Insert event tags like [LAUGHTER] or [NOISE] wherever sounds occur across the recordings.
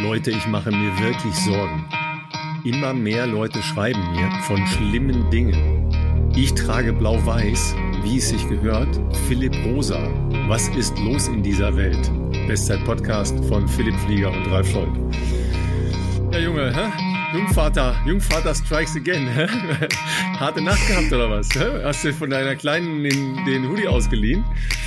Leute, ich mache mir wirklich Sorgen. Immer mehr Leute schreiben mir von schlimmen Dingen. Ich trage blau-weiß, wie es sich gehört, Philipp Rosa. Was ist los in dieser Welt? Bestzeit-Podcast von Philipp Flieger und Ralf Scholz. Ja, Junge, hä? Jungvater, Jungvater strikes again. [LAUGHS] Harte Nacht gehabt oder was? Hast du von deiner Kleinen den, den Hoodie ausgeliehen?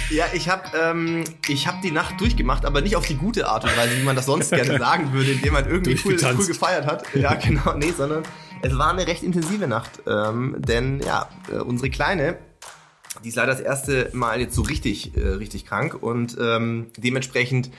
Ja, ich habe ähm, ich hab die Nacht durchgemacht, aber nicht auf die gute Art und Weise, wie man das sonst gerne [LAUGHS] sagen würde, indem man irgendwie cool, cool gefeiert hat. Ja, [LAUGHS] genau, nee, sondern es war eine recht intensive Nacht. Ähm, denn ja, äh, unsere Kleine, die ist leider das erste Mal jetzt so richtig, äh, richtig krank und ähm, dementsprechend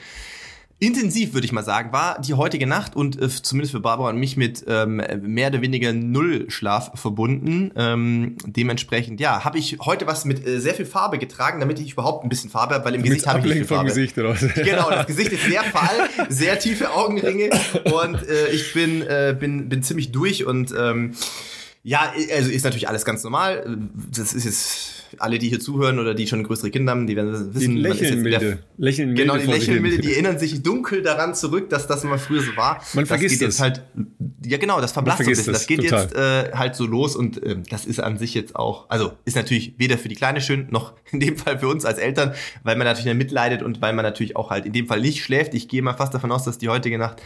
intensiv, würde ich mal sagen, war die heutige Nacht und äh, zumindest für Barbara und mich mit ähm, mehr oder weniger Nullschlaf verbunden. Ähm, dementsprechend, ja, habe ich heute was mit äh, sehr viel Farbe getragen, damit ich überhaupt ein bisschen Farbe habe, weil im Gesicht habe ich nicht viel vom Farbe. Gesicht oder was? Genau, das [LAUGHS] Gesicht ist sehr fahl, sehr tiefe Augenringe und äh, ich bin, äh, bin, bin ziemlich durch und ähm, ja, also ist natürlich alles ganz normal. Das ist jetzt alle, die hier zuhören oder die schon größere Kinder haben, die werden wissen, Die in der- Lächelnmilde. Lächelnmilde Genau, die hin. Lächelmilde, die erinnern sich dunkel daran zurück, dass das mal früher so war. Man vergisst das geht jetzt es. halt, ja genau, das verblasst so ein vergisst bisschen. es, Das geht total. jetzt äh, halt so los und ähm, das ist an sich jetzt auch, also ist natürlich weder für die Kleine schön, noch [LAUGHS] in dem Fall für uns als Eltern, weil man natürlich dann mitleidet und weil man natürlich auch halt in dem Fall nicht schläft. Ich gehe mal fast davon aus, dass die heutige Nacht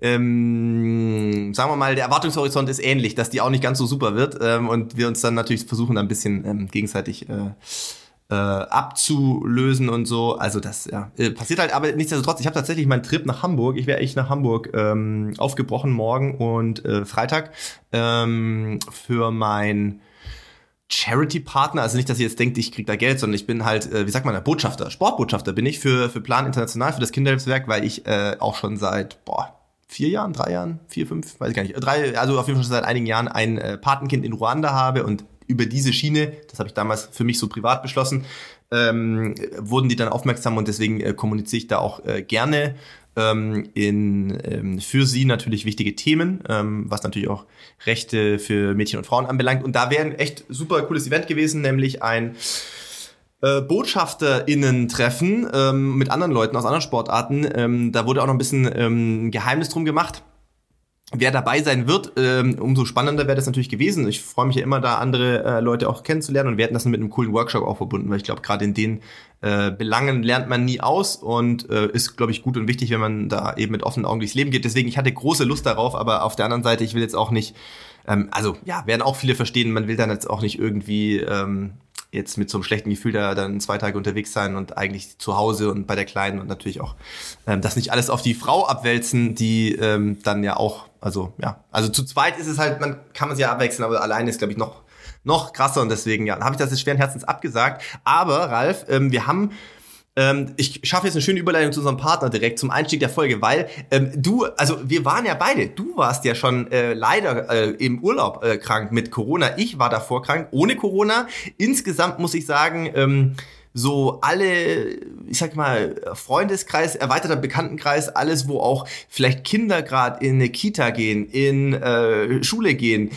ähm, sagen wir mal, der Erwartungshorizont ist ähnlich, dass die auch nicht ganz so super wird ähm, und wir uns dann natürlich versuchen, ein bisschen ähm, gegenseitig äh, äh, abzulösen und so. Also das ja, äh, passiert halt, aber nichtsdestotrotz, ich habe tatsächlich meinen Trip nach Hamburg, ich wäre echt nach Hamburg ähm, aufgebrochen morgen und äh, Freitag ähm, für mein Charity-Partner, also nicht, dass ihr jetzt denkt, ich krieg da Geld, sondern ich bin halt, äh, wie sagt man, da, Botschafter, Sportbotschafter bin ich für, für Plan International, für das Kinderhilfswerk, weil ich äh, auch schon seit, boah, vier Jahren, drei Jahren, vier, fünf, weiß ich gar nicht, drei, also auf jeden Fall schon seit einigen Jahren ein äh, Patenkind in Ruanda habe und über diese Schiene, das habe ich damals für mich so privat beschlossen, ähm, wurden die dann aufmerksam und deswegen äh, kommuniziere ich da auch äh, gerne ähm, in ähm, für sie natürlich wichtige Themen, ähm, was natürlich auch Rechte für Mädchen und Frauen anbelangt. Und da wäre ein echt super cooles Event gewesen, nämlich ein äh, BotschafterInnen-Treffen ähm, mit anderen Leuten aus anderen Sportarten. Ähm, da wurde auch noch ein bisschen ähm, Geheimnis drum gemacht. Wer dabei sein wird, ähm, umso spannender wäre das natürlich gewesen. Ich freue mich ja immer, da andere äh, Leute auch kennenzulernen und wir hätten das mit einem coolen Workshop auch verbunden, weil ich glaube, gerade in den äh, Belangen lernt man nie aus und äh, ist, glaube ich, gut und wichtig, wenn man da eben mit offenen Augen durchs Leben geht. Deswegen, ich hatte große Lust darauf, aber auf der anderen Seite, ich will jetzt auch nicht, ähm, also ja, werden auch viele verstehen, man will dann jetzt auch nicht irgendwie ähm, jetzt mit so einem schlechten Gefühl da dann zwei Tage unterwegs sein und eigentlich zu Hause und bei der Kleinen und natürlich auch ähm, das nicht alles auf die Frau abwälzen, die ähm, dann ja auch, also ja, also zu zweit ist es halt, man kann man sich ja abwechseln, aber alleine ist glaube ich noch noch krasser und deswegen ja, habe ich das jetzt schweren Herzens abgesagt. Aber Ralf, ähm, wir haben ähm, ich schaffe jetzt eine schöne Überleitung zu unserem Partner direkt zum Einstieg der Folge, weil ähm, du, also wir waren ja beide, du warst ja schon äh, leider äh, im Urlaub äh, krank mit Corona, ich war davor krank ohne Corona. Insgesamt muss ich sagen, ähm, so alle, ich sag mal, Freundeskreis, erweiterter Bekanntenkreis, alles, wo auch vielleicht Kinder gerade in eine Kita gehen, in äh, Schule gehen,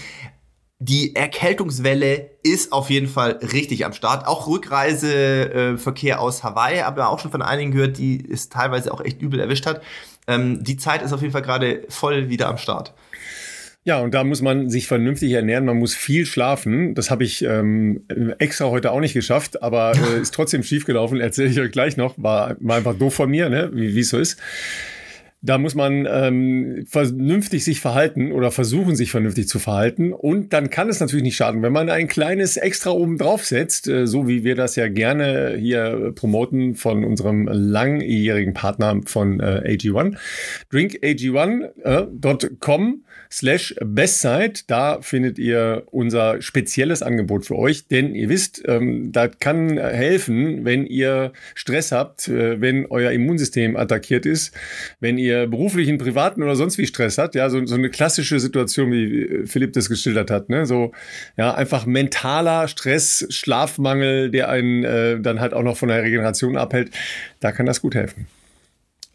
die Erkältungswelle ist auf jeden Fall richtig am Start. Auch Rückreiseverkehr äh, aus Hawaii, aber auch schon von einigen gehört, die es teilweise auch echt übel erwischt hat. Ähm, die Zeit ist auf jeden Fall gerade voll wieder am Start. Ja, und da muss man sich vernünftig ernähren, man muss viel schlafen. Das habe ich ähm, extra heute auch nicht geschafft, aber äh, [LAUGHS] ist trotzdem schiefgelaufen. Erzähle ich euch gleich noch. War, war einfach doof von mir, ne? wie es so ist. Da muss man ähm, vernünftig sich verhalten oder versuchen, sich vernünftig zu verhalten. Und dann kann es natürlich nicht schaden, wenn man ein kleines Extra oben drauf setzt, äh, so wie wir das ja gerne hier promoten von unserem langjährigen Partner von äh, AG1. drinkag1.com slash bestzeit. Da findet ihr unser spezielles Angebot für euch, denn ihr wisst, ähm, das kann helfen, wenn ihr Stress habt, äh, wenn euer Immunsystem attackiert ist, wenn ihr beruflichen, privaten oder sonst wie Stress habt, ja, so, so eine klassische Situation, wie Philipp das geschildert hat, ne, so, ja, einfach mentaler Stress, Schlafmangel, der einen äh, dann halt auch noch von der Regeneration abhält, da kann das gut helfen.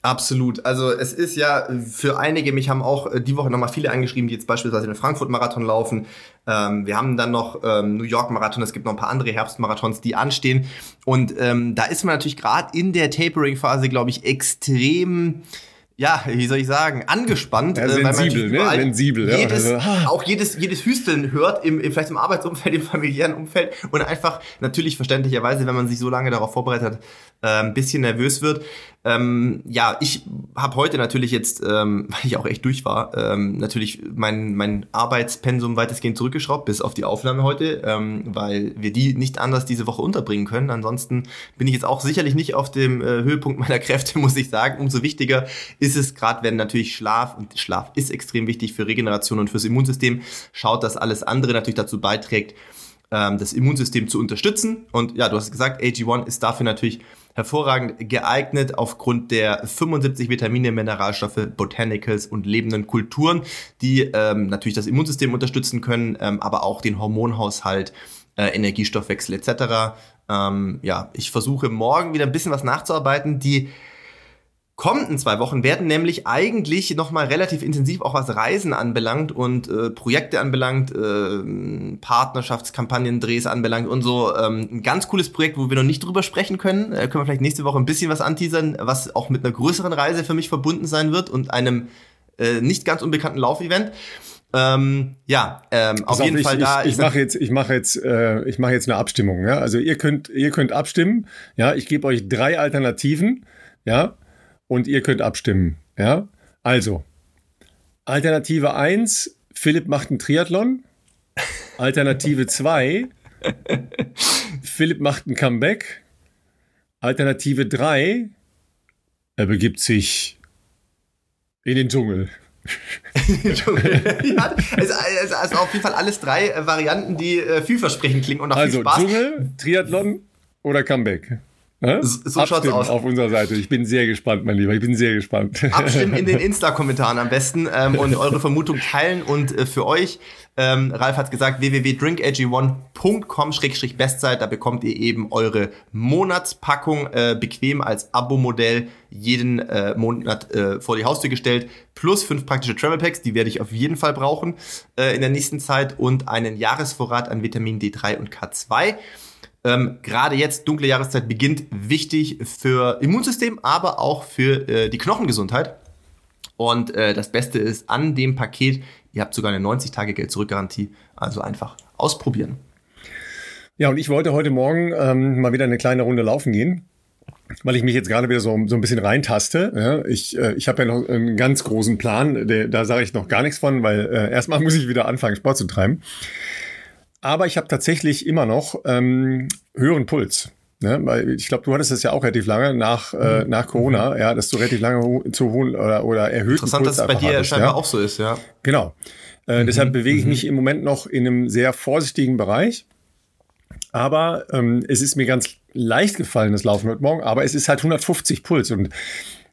Absolut. Also es ist ja für einige, mich haben auch äh, die Woche nochmal viele angeschrieben, die jetzt beispielsweise den Frankfurt-Marathon laufen. Ähm, wir haben dann noch ähm, New York-Marathon, es gibt noch ein paar andere Herbstmarathons, die anstehen. Und ähm, da ist man natürlich gerade in der Tapering-Phase, glaube ich, extrem ja, wie soll ich sagen, angespannt. Ja, sensibel, äh, ne? Sensibel, ja. Jedes, also, auch jedes, jedes Hüsteln hört, im, im, vielleicht im Arbeitsumfeld, [LAUGHS] im familiären Umfeld und einfach natürlich verständlicherweise, wenn man sich so lange darauf vorbereitet hat, äh, ein bisschen nervös wird. Ähm, ja, ich habe heute natürlich jetzt, ähm, [LAUGHS] weil ich auch echt durch war, ähm, natürlich mein, mein Arbeitspensum weitestgehend zurückgeschraubt, bis auf die Aufnahme heute, ähm, weil wir die nicht anders diese Woche unterbringen können. Ansonsten bin ich jetzt auch sicherlich nicht auf dem äh, Höhepunkt [LAUGHS] meiner Kräfte, muss ich sagen. Umso wichtiger ist es gerade, wenn natürlich Schlaf, und Schlaf ist extrem wichtig für Regeneration und fürs Immunsystem, schaut, dass alles andere natürlich dazu beiträgt, ähm, das Immunsystem zu unterstützen. Und ja, du hast gesagt, AG1 ist dafür natürlich hervorragend geeignet aufgrund der 75 Vitamine, Mineralstoffe, Botanicals und lebenden Kulturen, die ähm, natürlich das Immunsystem unterstützen können, ähm, aber auch den Hormonhaushalt, äh, Energiestoffwechsel etc. Ähm, ja, ich versuche morgen wieder ein bisschen was nachzuarbeiten. Die kommenden zwei Wochen werden nämlich eigentlich nochmal relativ intensiv auch was Reisen anbelangt und äh, Projekte anbelangt, äh, Partnerschaftskampagnen, Drehs anbelangt und so. Ähm, ein ganz cooles Projekt, wo wir noch nicht drüber sprechen können. Äh, können wir vielleicht nächste Woche ein bisschen was anteasern, was auch mit einer größeren Reise für mich verbunden sein wird und einem äh, nicht ganz unbekannten Laufevent. Ähm, ja, ähm, auf jeden ich, Fall da. Ich, ich mache jetzt, ich mache jetzt, äh, ich mache jetzt eine Abstimmung. Ja? Also ihr könnt, ihr könnt abstimmen. Ja, ich gebe euch drei Alternativen. Ja, und ihr könnt abstimmen. Ja? Also, Alternative 1, Philipp macht einen Triathlon. Alternative 2, Philipp macht ein Comeback. Alternative 3, er begibt sich in den Dschungel. [LAUGHS] ja, also, also, also, auf jeden Fall alles drei äh, Varianten, die äh, vielversprechend klingen und auch also, viel Spaß. Dschungel, Triathlon oder Comeback? So Abstimmen schaut's aus. auf unserer Seite. Ich bin sehr gespannt, mein Lieber. Ich bin sehr gespannt. Abstimmen in den [LAUGHS] Insta-Kommentaren am besten ähm, und eure Vermutung teilen. Und äh, für euch, ähm, Ralf hat gesagt, www.drinkag1.com-bestzeit. Da bekommt ihr eben eure Monatspackung äh, bequem als Abo-Modell jeden äh, Monat äh, vor die Haustür gestellt. Plus fünf praktische Travel Packs, die werde ich auf jeden Fall brauchen äh, in der nächsten Zeit. Und einen Jahresvorrat an Vitamin D3 und K2 ähm, gerade jetzt, dunkle Jahreszeit beginnt, wichtig für Immunsystem, aber auch für äh, die Knochengesundheit. Und äh, das Beste ist an dem Paket, ihr habt sogar eine 90-Tage-Geld-Zurück-Garantie, also einfach ausprobieren. Ja, und ich wollte heute Morgen ähm, mal wieder eine kleine Runde laufen gehen weil ich mich jetzt gerade wieder so, so ein bisschen reintaste. Ja, ich äh, ich habe ja noch einen ganz großen Plan, der, da sage ich noch gar nichts von, weil äh, erstmal [LAUGHS] muss ich wieder anfangen, Sport zu treiben. Aber ich habe tatsächlich immer noch ähm, höheren Puls. Ne? Weil ich glaube, du hattest das ja auch relativ lange nach, äh, mhm. nach Corona, mhm. ja, dass du relativ lange zu hohen oder, oder erhöhten Interessant, Puls dass es bei dir hattest, scheinbar ja? auch so ist, ja. Genau. Äh, mhm. Deshalb bewege ich mhm. mich im Moment noch in einem sehr vorsichtigen Bereich. Aber ähm, es ist mir ganz leicht gefallen, das Laufen heute Morgen. Aber es ist halt 150 Puls und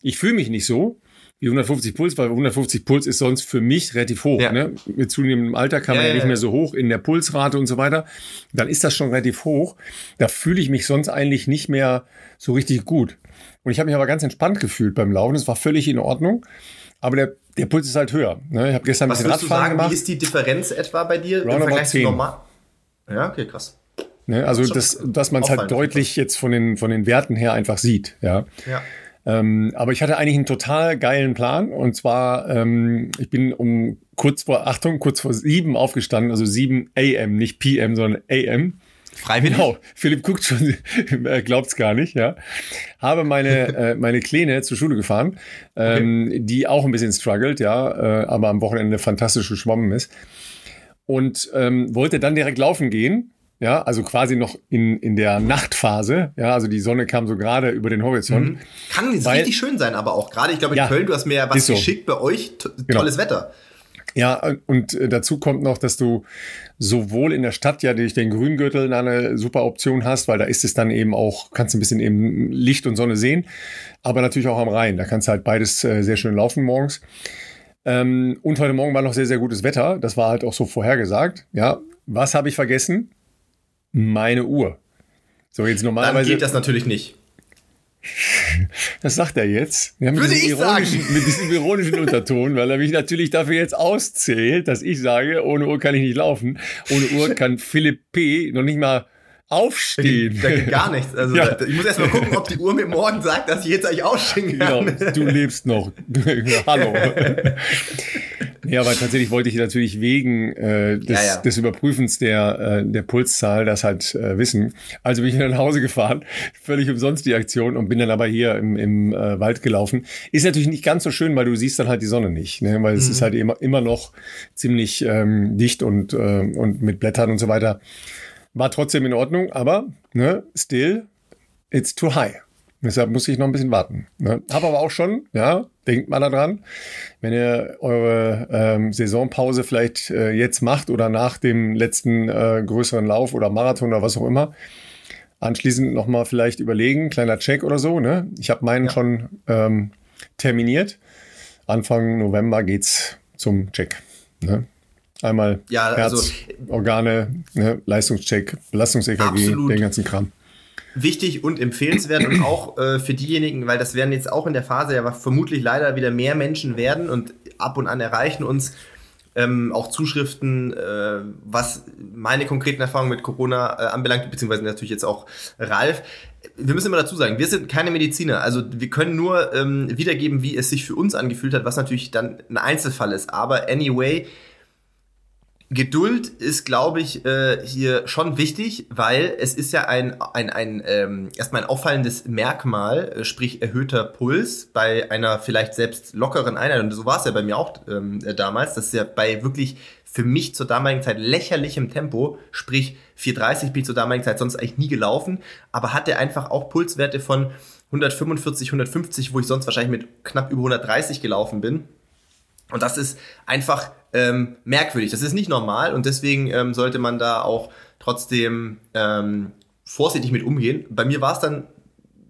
ich fühle mich nicht so wie 150 Puls, weil 150 Puls ist sonst für mich relativ hoch. Ja. Ne? Mit zunehmendem Alter kann man ja, ja nicht mehr so hoch in der Pulsrate und so weiter. Dann ist das schon relativ hoch. Da fühle ich mich sonst eigentlich nicht mehr so richtig gut. Und ich habe mich aber ganz entspannt gefühlt beim Laufen. Das war völlig in Ordnung. Aber der, der Puls ist halt höher. Ne? Ich habe gestern ein bisschen Radfahren sagen, gemacht. Wie ist die Differenz etwa bei dir Round im Vergleich 10. zu normal? Ja, okay, krass. Ne? Also, das, dass man es halt deutlich jetzt von den, von den Werten her einfach sieht. Ja. ja. Ähm, aber ich hatte eigentlich einen total geilen Plan. Und zwar, ähm, ich bin um kurz vor, Achtung, kurz vor sieben aufgestanden, also sieben AM, nicht PM, sondern AM. Freiwillig? Genau. Philipp guckt schon, [LAUGHS] er glaubt's gar nicht, ja. Habe meine, [LAUGHS] äh, meine Kleine zur Schule gefahren, ähm, okay. die auch ein bisschen struggelt, ja, äh, aber am Wochenende fantastisch geschwommen ist. Und ähm, wollte dann direkt laufen gehen ja, also quasi noch in, in der Nachtphase, ja, also die Sonne kam so gerade über den Horizont. Mhm. Kann weil, richtig schön sein, aber auch gerade, ich glaube in ja, Köln, du hast mir ja was so. geschickt bei euch, genau. tolles. Wetter. Ja, und äh, dazu kommt noch, dass du sowohl in der Stadt ja durch den Grüngürtel eine super Option hast, weil da ist es dann eben auch, kannst du ein bisschen eben Licht und Sonne sehen, aber natürlich auch am Rhein. Da kannst du halt beides äh, sehr schön laufen morgens. Ähm, und heute Morgen war noch sehr, sehr gutes Wetter. Das war halt auch so vorhergesagt. Ja, was habe ich vergessen? Meine Uhr. So, jetzt normalerweise. Dann geht das natürlich nicht. [LAUGHS] Das sagt er jetzt. Ja, mit, Würde diesem ich ironischen, sagen. mit diesem ironischen Unterton, weil er mich natürlich dafür jetzt auszählt, dass ich sage, ohne Uhr kann ich nicht laufen. Ohne Uhr [LAUGHS] kann Philipp P. noch nicht mal aufstehen. Da geht gar nichts. Also ja. da, ich muss erst mal gucken, ob die Uhr mir morgen sagt, dass ich jetzt eigentlich ausstehen kann. Genau, du lebst noch. [LAUGHS] Hallo. Ja, aber tatsächlich wollte ich natürlich wegen äh, des, ja, ja. des Überprüfens der, äh, der Pulszahl das halt äh, wissen. Also bin ich nach Hause gefahren, [LAUGHS] völlig umsonst die Aktion und bin dann aber hier im, im äh, Wald gelaufen. Ist natürlich nicht ganz so schön, weil du siehst dann halt die Sonne nicht, ne? weil es mhm. ist halt immer, immer noch ziemlich ähm, dicht und, äh, und mit Blättern und so weiter. War trotzdem in Ordnung, aber ne, still, it's too high. Deshalb muss ich noch ein bisschen warten. Ne? Hab aber auch schon, ja, denkt mal daran, wenn ihr eure ähm, Saisonpause vielleicht äh, jetzt macht oder nach dem letzten äh, größeren Lauf oder Marathon oder was auch immer, anschließend nochmal vielleicht überlegen, kleiner Check oder so. Ne? Ich habe meinen ja. schon ähm, terminiert. Anfang November geht's zum Check. Ne? Einmal ja, Herz, also, Organe, ne? Leistungscheck, Belastungs-EKG, den ganzen Kram wichtig und empfehlenswert und auch äh, für diejenigen, weil das werden jetzt auch in der Phase ja vermutlich leider wieder mehr Menschen werden und ab und an erreichen uns ähm, auch Zuschriften, äh, was meine konkreten Erfahrungen mit Corona äh, anbelangt, beziehungsweise natürlich jetzt auch Ralf. Wir müssen immer dazu sagen, wir sind keine Mediziner, also wir können nur ähm, wiedergeben, wie es sich für uns angefühlt hat, was natürlich dann ein Einzelfall ist. Aber anyway, Geduld ist, glaube ich, äh, hier schon wichtig, weil es ist ja ein, ein, ein ähm, erstmal ein auffallendes Merkmal, äh, sprich erhöhter Puls bei einer vielleicht selbst lockeren Einheit. Und so war es ja bei mir auch ähm, äh, damals, dass ja bei wirklich für mich zur damaligen Zeit lächerlichem Tempo, sprich 430 bin ich zur damaligen Zeit sonst eigentlich nie gelaufen, aber hatte einfach auch Pulswerte von 145, 150, wo ich sonst wahrscheinlich mit knapp über 130 gelaufen bin. Und das ist einfach ähm, merkwürdig. Das ist nicht normal und deswegen ähm, sollte man da auch trotzdem ähm, vorsichtig mit umgehen. Bei mir war es dann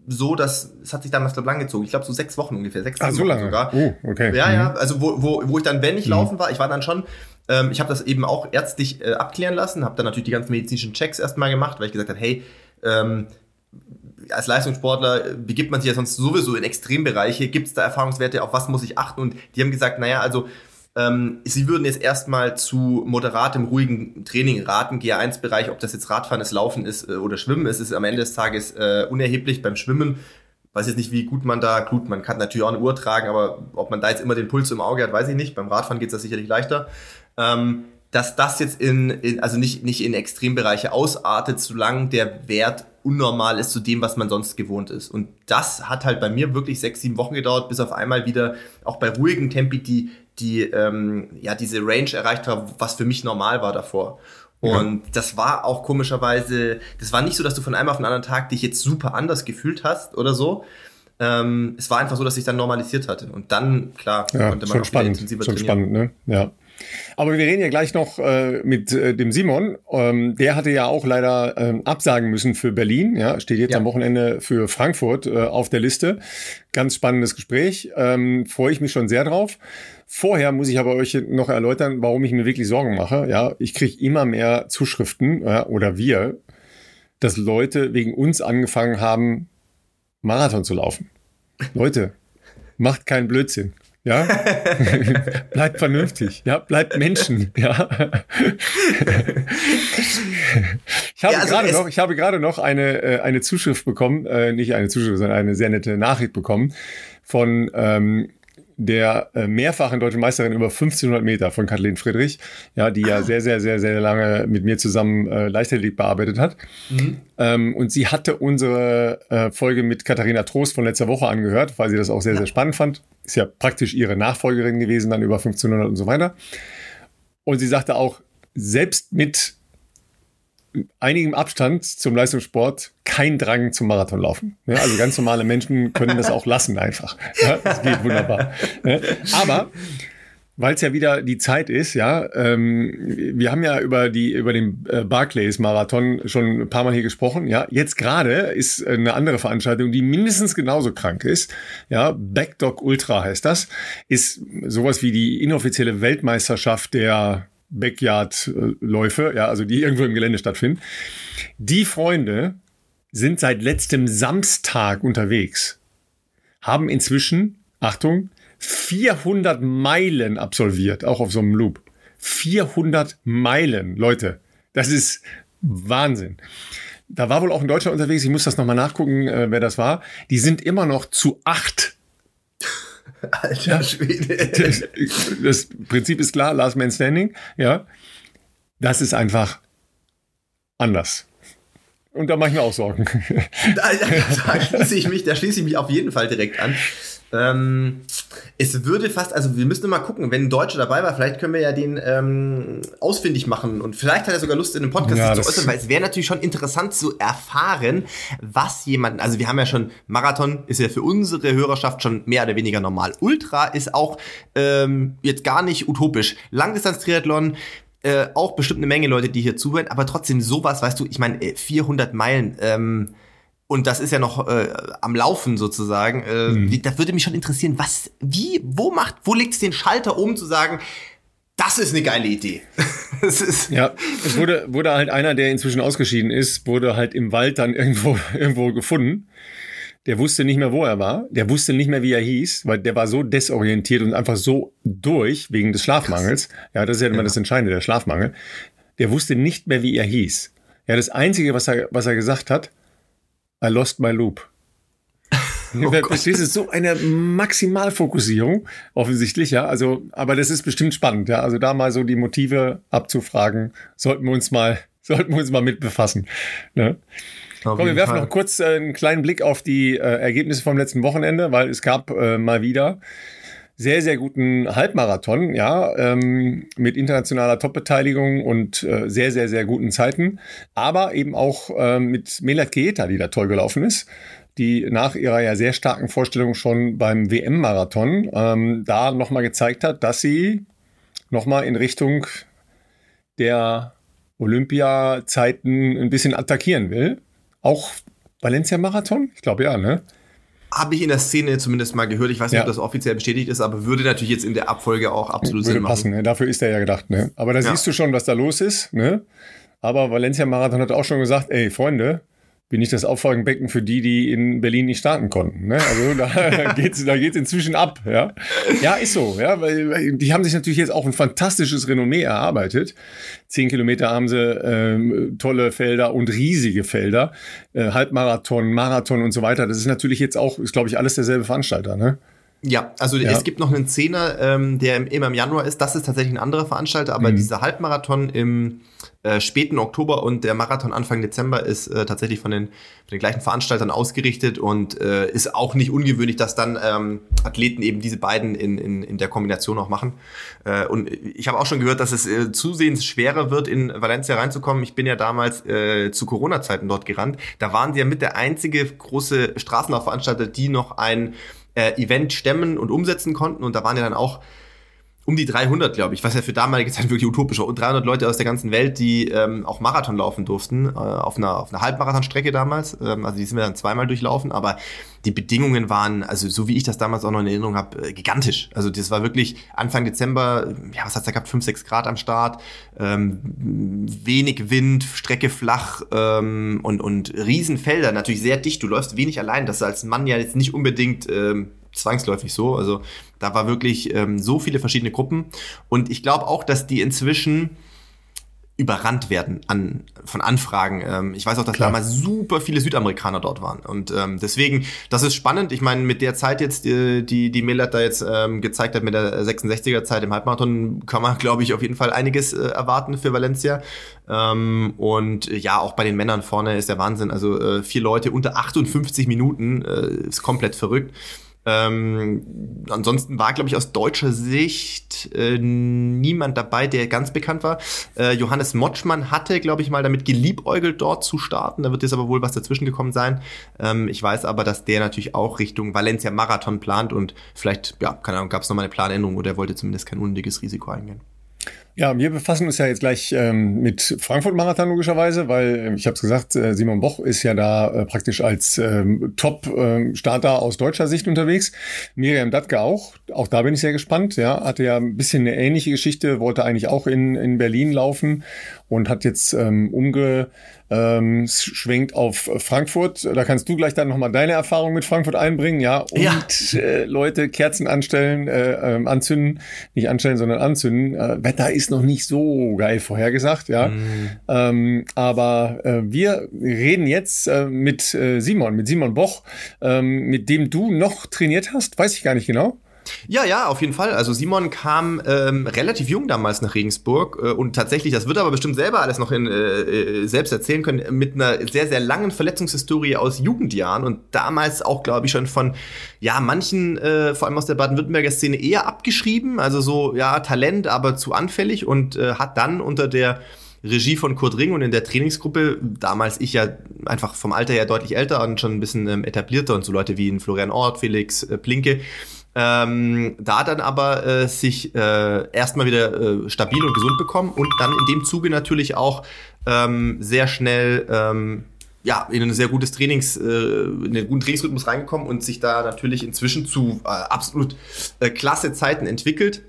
so, dass es hat sich damals glaub, lang gezogen. Ich glaube so sechs Wochen ungefähr, sechs ah, so lange sogar. Oh, okay. Ja, mhm. ja. Also wo, wo, wo ich dann, wenn ich mhm. laufen war, ich war dann schon. Ähm, ich habe das eben auch ärztlich äh, abklären lassen, habe dann natürlich die ganzen medizinischen Checks erstmal gemacht, weil ich gesagt habe, hey, ähm, als Leistungssportler äh, begibt man sich ja sonst sowieso in Extrembereiche. Gibt es da Erfahrungswerte? Auf was muss ich achten? Und die haben gesagt, naja, also ähm, sie würden jetzt erstmal zu moderatem, ruhigen Training raten. GA1-Bereich, ob das jetzt Radfahren ist, Laufen ist äh, oder Schwimmen ist, ist am Ende des Tages äh, unerheblich. Beim Schwimmen weiß jetzt nicht, wie gut man da, gut, man kann natürlich auch eine Uhr tragen, aber ob man da jetzt immer den Puls im Auge hat, weiß ich nicht. Beim Radfahren geht es das sicherlich leichter. Ähm, dass das jetzt in, in, also nicht, nicht in Extrembereiche ausartet, solange der Wert unnormal ist zu dem, was man sonst gewohnt ist. Und das hat halt bei mir wirklich sechs, sieben Wochen gedauert, bis auf einmal wieder auch bei ruhigen Tempi die, die ähm, ja diese Range erreicht war, was für mich normal war davor. Und ja. das war auch komischerweise, das war nicht so, dass du von einem auf den anderen Tag dich jetzt super anders gefühlt hast oder so. Ähm, es war einfach so, dass ich dann normalisiert hatte. Und dann, klar, ja, konnte man schon auch spannend, intensiver schon trainieren. spannend, ne? Ja. Aber wir reden ja gleich noch äh, mit äh, dem Simon. Ähm, der hatte ja auch leider ähm, absagen müssen für Berlin. Ja, steht jetzt ja. am Wochenende für Frankfurt äh, auf der Liste. Ganz spannendes Gespräch. Ähm, Freue ich mich schon sehr drauf. Vorher muss ich aber euch noch erläutern, warum ich mir wirklich Sorgen mache. Ja, ich kriege immer mehr Zuschriften ja, oder wir, dass Leute wegen uns angefangen haben, Marathon zu laufen. Leute, macht keinen Blödsinn. Ja, [LAUGHS] bleibt vernünftig. Ja, bleibt Menschen. Ja. ich habe ja, also gerade noch, ich habe gerade noch eine äh, eine Zuschrift bekommen, äh, nicht eine Zuschrift, sondern eine sehr nette Nachricht bekommen von ähm, der äh, mehrfachen deutschen Meisterin über 1500 Meter von Kathleen Friedrich, ja, die ja ah. sehr, sehr, sehr, sehr lange mit mir zusammen äh, Leichtathletik bearbeitet hat. Mhm. Ähm, und sie hatte unsere äh, Folge mit Katharina Trost von letzter Woche angehört, weil sie das auch sehr, ja. sehr spannend fand. Ist ja praktisch ihre Nachfolgerin gewesen, dann über 1500 und so weiter. Und sie sagte auch, selbst mit einigem Abstand zum Leistungssport kein Drang zum Marathonlaufen. Ja, also ganz normale Menschen können das auch lassen einfach. Ja, das geht wunderbar. Ja, aber weil es ja wieder die Zeit ist, ja, ähm, wir haben ja über die über den äh, Barclays Marathon schon ein paar Mal hier gesprochen, ja. Jetzt gerade ist eine andere Veranstaltung, die mindestens genauso krank ist, ja. Backdog Ultra heißt das, ist sowas wie die inoffizielle Weltmeisterschaft der Backyard-Läufe, ja, also die irgendwo im Gelände stattfinden. Die Freunde sind seit letztem Samstag unterwegs, haben inzwischen, Achtung, 400 Meilen absolviert, auch auf so einem Loop. 400 Meilen, Leute. Das ist Wahnsinn. da war wohl auch ein Deutscher unterwegs, ich muss das nochmal nachgucken, äh, wer das war. Die sind immer noch zu acht. [LAUGHS] Alter Schwede. Das, das Prinzip ist klar, Last Man Standing, ja. Das ist einfach anders. Und da mache ich mir auch Sorgen. Da, da, da, schließe ich mich, da schließe ich mich auf jeden Fall direkt an. Ähm, es würde fast, also wir müssen mal gucken, wenn ein Deutscher dabei war, vielleicht können wir ja den ähm, ausfindig machen und vielleicht hat er sogar Lust in einem Podcast ja, zu äußern, weil es wäre natürlich schon interessant zu erfahren, was jemand, also wir haben ja schon, Marathon ist ja für unsere Hörerschaft schon mehr oder weniger normal. Ultra ist auch ähm, jetzt gar nicht utopisch. Langdistanz-Triathlon, äh, auch bestimmt eine Menge Leute, die hier zuhören, aber trotzdem sowas, weißt du, ich meine, 400 äh, Meilen, ähm, und das ist ja noch äh, am Laufen sozusagen. Äh, mhm. Da würde mich schon interessieren, was, wie, wo macht, wo legt es den Schalter um zu sagen, das ist eine geile Idee. [LAUGHS] ja, es wurde, wurde halt einer, der inzwischen ausgeschieden ist, wurde halt im Wald dann irgendwo, [LAUGHS] irgendwo gefunden. Der wusste nicht mehr, wo er war. Der wusste nicht mehr, wie er hieß, weil der war so desorientiert und einfach so durch wegen des Schlafmangels. Ja, das ist ja immer ja. das Entscheidende, der Schlafmangel. Der wusste nicht mehr, wie er hieß. Ja, das Einzige, was er, was er gesagt hat, I lost my loop. [LAUGHS] Oh das ist so eine Maximalfokussierung, offensichtlich, ja. Also, aber das ist bestimmt spannend, ja. Also da mal so die Motive abzufragen, sollten wir uns mal, [LAUGHS] sollten wir uns mal mit befassen. Ne? Komm, wir werfen Fall. noch kurz äh, einen kleinen Blick auf die äh, Ergebnisse vom letzten Wochenende, weil es gab äh, mal wieder sehr, sehr guten Halbmarathon, ja, ähm, mit internationaler Top-Beteiligung und äh, sehr, sehr, sehr guten Zeiten. Aber eben auch äh, mit Melat Keeta, die da toll gelaufen ist, die nach ihrer ja sehr starken Vorstellung schon beim WM-Marathon ähm, da nochmal gezeigt hat, dass sie nochmal in Richtung der Olympia-Zeiten ein bisschen attackieren will. Auch Valencia-Marathon? Ich glaube ja, ne? Habe ich in der Szene zumindest mal gehört. Ich weiß nicht, ja. ob das offiziell bestätigt ist, aber würde natürlich jetzt in der Abfolge auch absolut würde Sinn machen. passen. Ne? Dafür ist er ja gedacht. Ne? Aber da ja. siehst du schon, was da los ist. Ne? Aber Valencia Marathon hat auch schon gesagt, ey Freunde, bin ich das Auffangbecken für die, die in Berlin nicht starten konnten. Ne? Also da [LAUGHS] geht's, da geht's inzwischen ab. Ja, ja, ist so. Ja, weil die haben sich natürlich jetzt auch ein fantastisches Renommee erarbeitet. Zehn Kilometer haben sie ähm, tolle Felder und riesige Felder, äh, Halbmarathon, Marathon und so weiter. Das ist natürlich jetzt auch, ist glaube ich alles derselbe Veranstalter. Ne? Ja, also ja. es gibt noch einen Zehner, ähm, der immer im Januar ist. Das ist tatsächlich ein anderer Veranstalter, aber mhm. dieser Halbmarathon im äh, späten Oktober und der Marathon Anfang Dezember ist äh, tatsächlich von den, von den gleichen Veranstaltern ausgerichtet und äh, ist auch nicht ungewöhnlich, dass dann ähm, Athleten eben diese beiden in, in, in der Kombination auch machen. Äh, und ich habe auch schon gehört, dass es äh, zusehends schwerer wird, in Valencia reinzukommen. Ich bin ja damals äh, zu Corona-Zeiten dort gerannt. Da waren sie ja mit der einzige große Straßenlaufveranstalter, die noch ein äh, Event stemmen und umsetzen konnten. Und da waren ja dann auch um die 300, glaube ich, was ja für damalige [LAUGHS] Zeit wirklich utopisch war. Und 300 Leute aus der ganzen Welt, die ähm, auch Marathon laufen durften, äh, auf einer, auf einer Halbmarathonstrecke damals. Ähm, also die sind wir dann zweimal durchlaufen, aber die Bedingungen waren, also so wie ich das damals auch noch in Erinnerung habe, äh, gigantisch. Also das war wirklich Anfang Dezember, ja, was hat's da gehabt, 5, 6 Grad am Start, ähm, wenig Wind, Strecke flach ähm, und, und Riesenfelder, natürlich sehr dicht. Du läufst wenig allein, das ist als Mann ja jetzt nicht unbedingt... Ähm, zwangsläufig so. Also da war wirklich ähm, so viele verschiedene Gruppen. Und ich glaube auch, dass die inzwischen überrannt werden an, von Anfragen. Ähm, ich weiß auch, dass Klar. damals super viele Südamerikaner dort waren. Und ähm, deswegen, das ist spannend. Ich meine, mit der Zeit jetzt, die, die, die Millet da jetzt ähm, gezeigt hat, mit der 66er Zeit im Halbmarathon, kann man, [LAUGHS] glaube ich, auf jeden Fall einiges äh, erwarten für Valencia. Ähm, und ja, auch bei den Männern vorne ist der Wahnsinn. Also äh, vier Leute unter 58 Minuten äh, ist komplett verrückt. Ähm, ansonsten war, glaube ich, aus deutscher Sicht äh, niemand dabei, der ganz bekannt war. Äh, Johannes Motschmann hatte, glaube ich, mal damit geliebäugelt, dort zu starten. Da wird jetzt aber wohl was dazwischen gekommen sein. Ähm, ich weiß aber, dass der natürlich auch Richtung Valencia Marathon plant und vielleicht, ja, keine Ahnung, gab es nochmal eine Planänderung oder er wollte zumindest kein unnötiges Risiko eingehen. Ja, wir befassen uns ja jetzt gleich ähm, mit Frankfurt-Marathon logischerweise, weil äh, ich habe es gesagt, äh, Simon Boch ist ja da äh, praktisch als ähm, Top-Starter ähm, aus deutscher Sicht unterwegs. Miriam Dattke auch. Auch da bin ich sehr gespannt. Ja, hatte ja ein bisschen eine ähnliche Geschichte, wollte eigentlich auch in, in Berlin laufen und hat jetzt ähm, umge ähm, auf Frankfurt. Da kannst du gleich dann nochmal deine Erfahrung mit Frankfurt einbringen, ja. Und ja. Äh, Leute, Kerzen anstellen, äh, äh, anzünden, nicht anstellen, sondern anzünden. Äh, Wetter ist noch nicht so geil vorhergesagt, ja. Mm. Ähm, aber äh, wir reden jetzt äh, mit äh, Simon, mit Simon Boch, ähm, mit dem du noch trainiert hast, weiß ich gar nicht genau. Ja, ja, auf jeden Fall. Also Simon kam ähm, relativ jung damals nach Regensburg äh, und tatsächlich, das wird er aber bestimmt selber alles noch in, äh, äh, selbst erzählen können, mit einer sehr, sehr langen Verletzungshistorie aus Jugendjahren und damals auch, glaube ich, schon von ja manchen, äh, vor allem aus der Baden-Württemberger Szene, eher abgeschrieben. Also so, ja, Talent, aber zu anfällig und äh, hat dann unter der Regie von Kurt Ring und in der Trainingsgruppe, damals ich ja einfach vom Alter her deutlich älter und schon ein bisschen ähm, etablierter und so Leute wie Florian Ort, Felix äh, Plinke, ähm, da dann aber äh, sich äh, erstmal wieder äh, stabil und gesund bekommen und dann in dem Zuge natürlich auch ähm, sehr schnell ähm, ja, in ein sehr gutes Trainings, äh, in einen guten Trainingsrhythmus reingekommen und sich da natürlich inzwischen zu äh, absolut äh, klasse Zeiten entwickelt.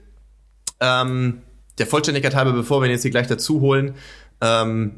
Ähm, der Vollständigkeit halber, bevor wir ihn jetzt hier gleich dazu holen, ähm,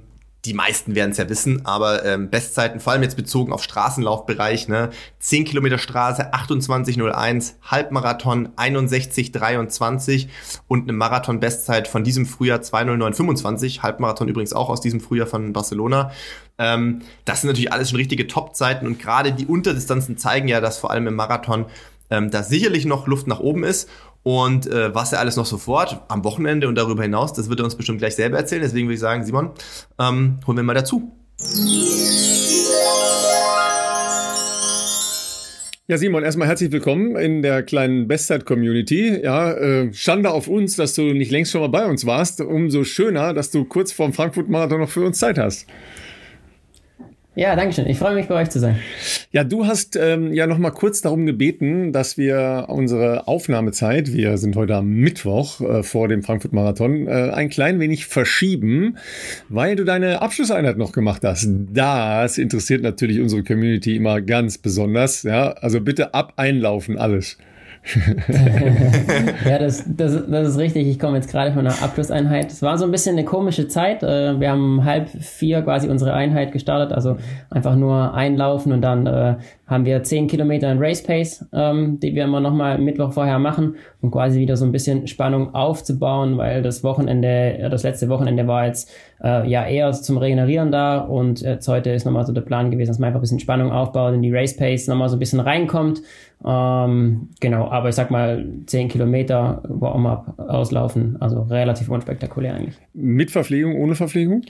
die meisten werden es ja wissen, aber ähm, Bestzeiten, vor allem jetzt bezogen auf Straßenlaufbereich, ne, 10 Kilometer Straße 28,01, Halbmarathon 61,23 und eine Marathon-Bestzeit von diesem Frühjahr 2,09,25, Halbmarathon übrigens auch aus diesem Frühjahr von Barcelona. Ähm, das sind natürlich alles schon richtige Top-Zeiten und gerade die Unterdistanzen zeigen ja, dass vor allem im Marathon ähm, da sicherlich noch Luft nach oben ist. Und äh, was er alles noch sofort am Wochenende und darüber hinaus, das wird er uns bestimmt gleich selber erzählen. Deswegen würde ich sagen, Simon, ähm, holen wir mal dazu. Ja, Simon, erstmal herzlich willkommen in der kleinen Bestzeit-Community. Ja, äh, Schande auf uns, dass du nicht längst schon mal bei uns warst. Umso schöner, dass du kurz vorm Frankfurt-Marathon noch für uns Zeit hast. Ja, danke schön. Ich freue mich, bei euch zu sein. Ja, du hast ähm, ja noch mal kurz darum gebeten, dass wir unsere Aufnahmezeit, wir sind heute am Mittwoch äh, vor dem Frankfurt-Marathon, äh, ein klein wenig verschieben, weil du deine Abschlusseinheit noch gemacht hast. Das interessiert natürlich unsere Community immer ganz besonders. Ja, also bitte ab einlaufen alles. [LAUGHS] ja, das, das, das ist richtig. Ich komme jetzt gerade von einer Abschlusseinheit. Es war so ein bisschen eine komische Zeit. Äh, wir haben halb vier quasi unsere Einheit gestartet, also einfach nur einlaufen und dann äh, haben wir zehn Kilometer in Race Pace, ähm, die wir immer nochmal Mittwoch vorher machen, um quasi wieder so ein bisschen Spannung aufzubauen, weil das Wochenende, das letzte Wochenende war jetzt äh, ja eher zum Regenerieren da und jetzt heute ist nochmal so der Plan gewesen, dass man einfach ein bisschen Spannung aufbaut, in die Race Pace nochmal so ein bisschen reinkommt. Ähm, genau, aber ich sag mal 10 Kilometer Warm-up auslaufen, also relativ unspektakulär eigentlich. Mit Verpflegung, ohne Verpflegung?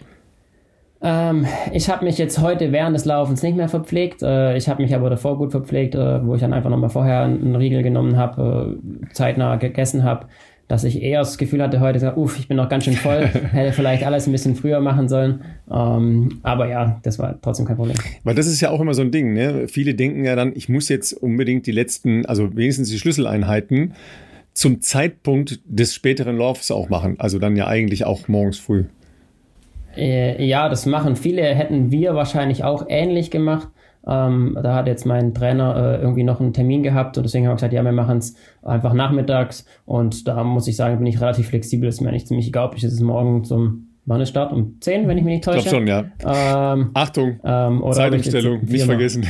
Ähm, ich habe mich jetzt heute während des Laufens nicht mehr verpflegt. Äh, ich habe mich aber davor gut verpflegt, äh, wo ich dann einfach nochmal vorher einen Riegel genommen habe, äh, zeitnah gegessen habe, dass ich eher das Gefühl hatte heute, uff, ich bin noch ganz schön voll, [LAUGHS] hätte vielleicht alles ein bisschen früher machen sollen. Ähm, aber ja, das war trotzdem kein Problem. Weil das ist ja auch immer so ein Ding. Ne? Viele denken ja dann, ich muss jetzt unbedingt die letzten, also wenigstens die Schlüsseleinheiten zum Zeitpunkt des späteren Laufs auch machen. Also dann ja eigentlich auch morgens früh. Äh, ja, das machen viele, hätten wir wahrscheinlich auch ähnlich gemacht. Ähm, da hat jetzt mein Trainer äh, irgendwie noch einen Termin gehabt und deswegen habe ich gesagt, ja, wir machen es einfach nachmittags. Und da muss ich sagen, bin ich relativ flexibel, ist mir eigentlich ziemlich egal, ob ich jetzt morgen zum Wann ist Start? Um 10, wenn ich mich nicht täusche? Ich glaube schon, ja. Ähm, Achtung, ähm, Zeitumstellung, nicht vergessen.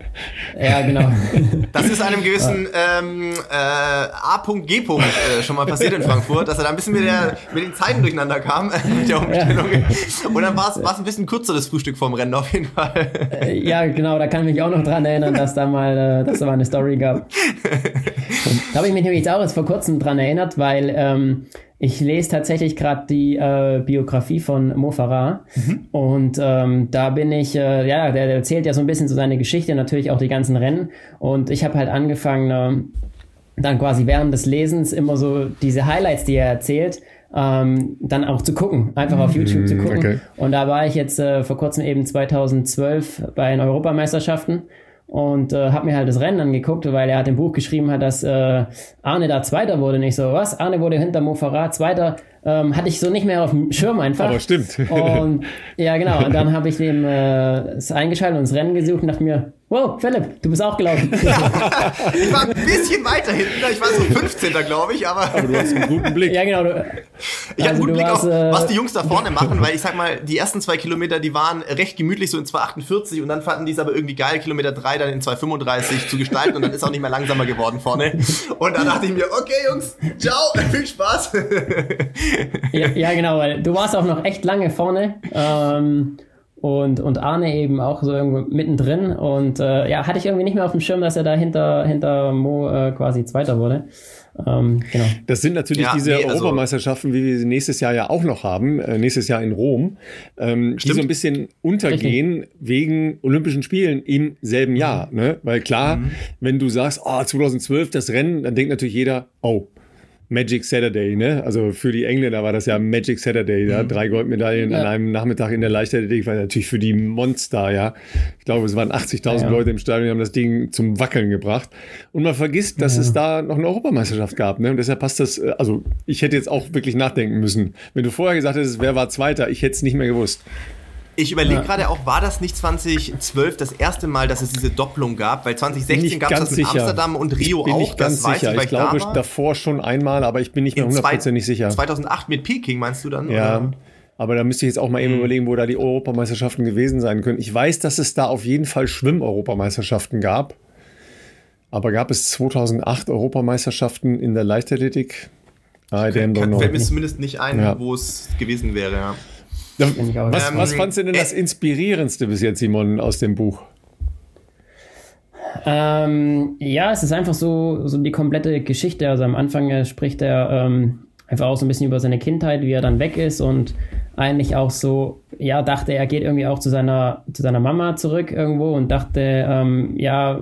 [LAUGHS] ja, genau. [LAUGHS] Das ist einem gewissen ähm, äh, A.G. Äh, schon mal passiert in Frankfurt, dass er da ein bisschen mit, der, mit den Zeiten durcheinander kam, [LAUGHS] mit der Umstellung. Ja. Und dann war es ein bisschen kürzer, das Frühstück vorm Rennen auf jeden Fall. Äh, ja, genau, da kann ich mich auch noch dran erinnern, dass da mal, äh, dass da mal eine Story gab. da habe ich mich nämlich jetzt auch jetzt vor kurzem dran erinnert, weil ähm, ich lese tatsächlich gerade die äh, Biografie von Mo Farah mhm. und ähm, da bin ich, äh, ja, der, der, erzählt ja so ein bisschen so seine Geschichte, natürlich auch die ganzen Rennen und ich habe halt angefangen, äh, dann quasi während des Lesens immer so diese Highlights, die er erzählt, ähm, dann auch zu gucken, einfach auf YouTube zu mhm, gucken. Okay. Und da war ich jetzt äh, vor kurzem eben 2012 bei den Europameisterschaften und äh, habe mir halt das Rennen angeguckt, weil er hat im Buch geschrieben hat, dass äh, Arne da Zweiter wurde. Nicht so, was? Arne wurde hinter Mo Farah Zweiter. Ähm, hatte ich so nicht mehr auf dem Schirm einfach. Aber stimmt. Und ja, genau. Und dann [LAUGHS] habe ich dem äh, es eingeschaltet und das Rennen gesucht und dachte mir, Wow, Philipp, du bist auch gelaufen. [LAUGHS] ich war ein bisschen weiter hinten, ich war so 15. glaube ich, aber. Aber du hast einen guten Blick. ja, genau. Du, ich also habe einen guten Blick warst, auf, was die Jungs da vorne machen, weil ich sag mal, die ersten zwei Kilometer, die waren recht gemütlich, so in 2,48 und dann fanden die es aber irgendwie geil, Kilometer drei dann in 2,35 zu gestalten und dann ist auch nicht mehr langsamer geworden vorne. Und dann dachte ich mir, okay, Jungs, ciao, [LAUGHS] viel Spaß. ja, ja, genau, weil du warst auch noch echt lange vorne. Ähm, und, und Arne eben auch so irgendwo mittendrin. Und äh, ja, hatte ich irgendwie nicht mehr auf dem Schirm, dass er da hinter, hinter Mo äh, quasi Zweiter wurde. Ähm, genau. Das sind natürlich ja, diese nee, also Europameisterschaften, wie wir sie nächstes Jahr ja auch noch haben, äh, nächstes Jahr in Rom, ähm, die so ein bisschen untergehen Richtig. wegen Olympischen Spielen im selben Jahr. Ne? Weil klar, mhm. wenn du sagst, oh, 2012 das Rennen, dann denkt natürlich jeder, oh, Magic Saturday, ne? Also für die Engländer war das ja Magic Saturday, ja? Mhm. drei Goldmedaillen ja. an einem Nachmittag in der Leichtathletik, war natürlich für die Monster, ja. Ich glaube, es waren 80.000 ja, Leute im Stadion, die haben das Ding zum Wackeln gebracht. Und man vergisst, dass es da noch eine Europameisterschaft gab, ne? Und deshalb passt das, äh, also ich hätte jetzt auch wirklich nachdenken müssen. Wenn du vorher gesagt hättest, wer war Zweiter, ich hätte es nicht mehr gewusst. Ich überlege ja. gerade auch, war das nicht 2012 das erste Mal, dass es diese Doppelung gab? Weil 2016 gab es das in sicher. Amsterdam und Rio ich bin auch. Nicht ganz das sicher. ich, ich glaube da davor schon einmal, aber ich bin nicht mehr hundertprozentig sicher. 2008 mit Peking meinst du dann? Ja. Oder? Aber da müsste ich jetzt auch mal eben mhm. überlegen, wo da die Europameisterschaften gewesen sein können. Ich weiß, dass es da auf jeden Fall Schwimm-Europameisterschaften gab. Aber gab es 2008 Europameisterschaften in der Leichtathletik? I damn don't know. Fällt mir zumindest nicht ein, ja. wo es gewesen wäre, ja. Was, was fandst du denn das äh, Inspirierendste bis jetzt, Simon, aus dem Buch? Ähm, ja, es ist einfach so, so die komplette Geschichte. Also am Anfang äh, spricht er ähm, einfach auch so ein bisschen über seine Kindheit, wie er dann weg ist und eigentlich auch so, ja, dachte, er geht irgendwie auch zu seiner, zu seiner Mama zurück irgendwo und dachte, ähm, ja,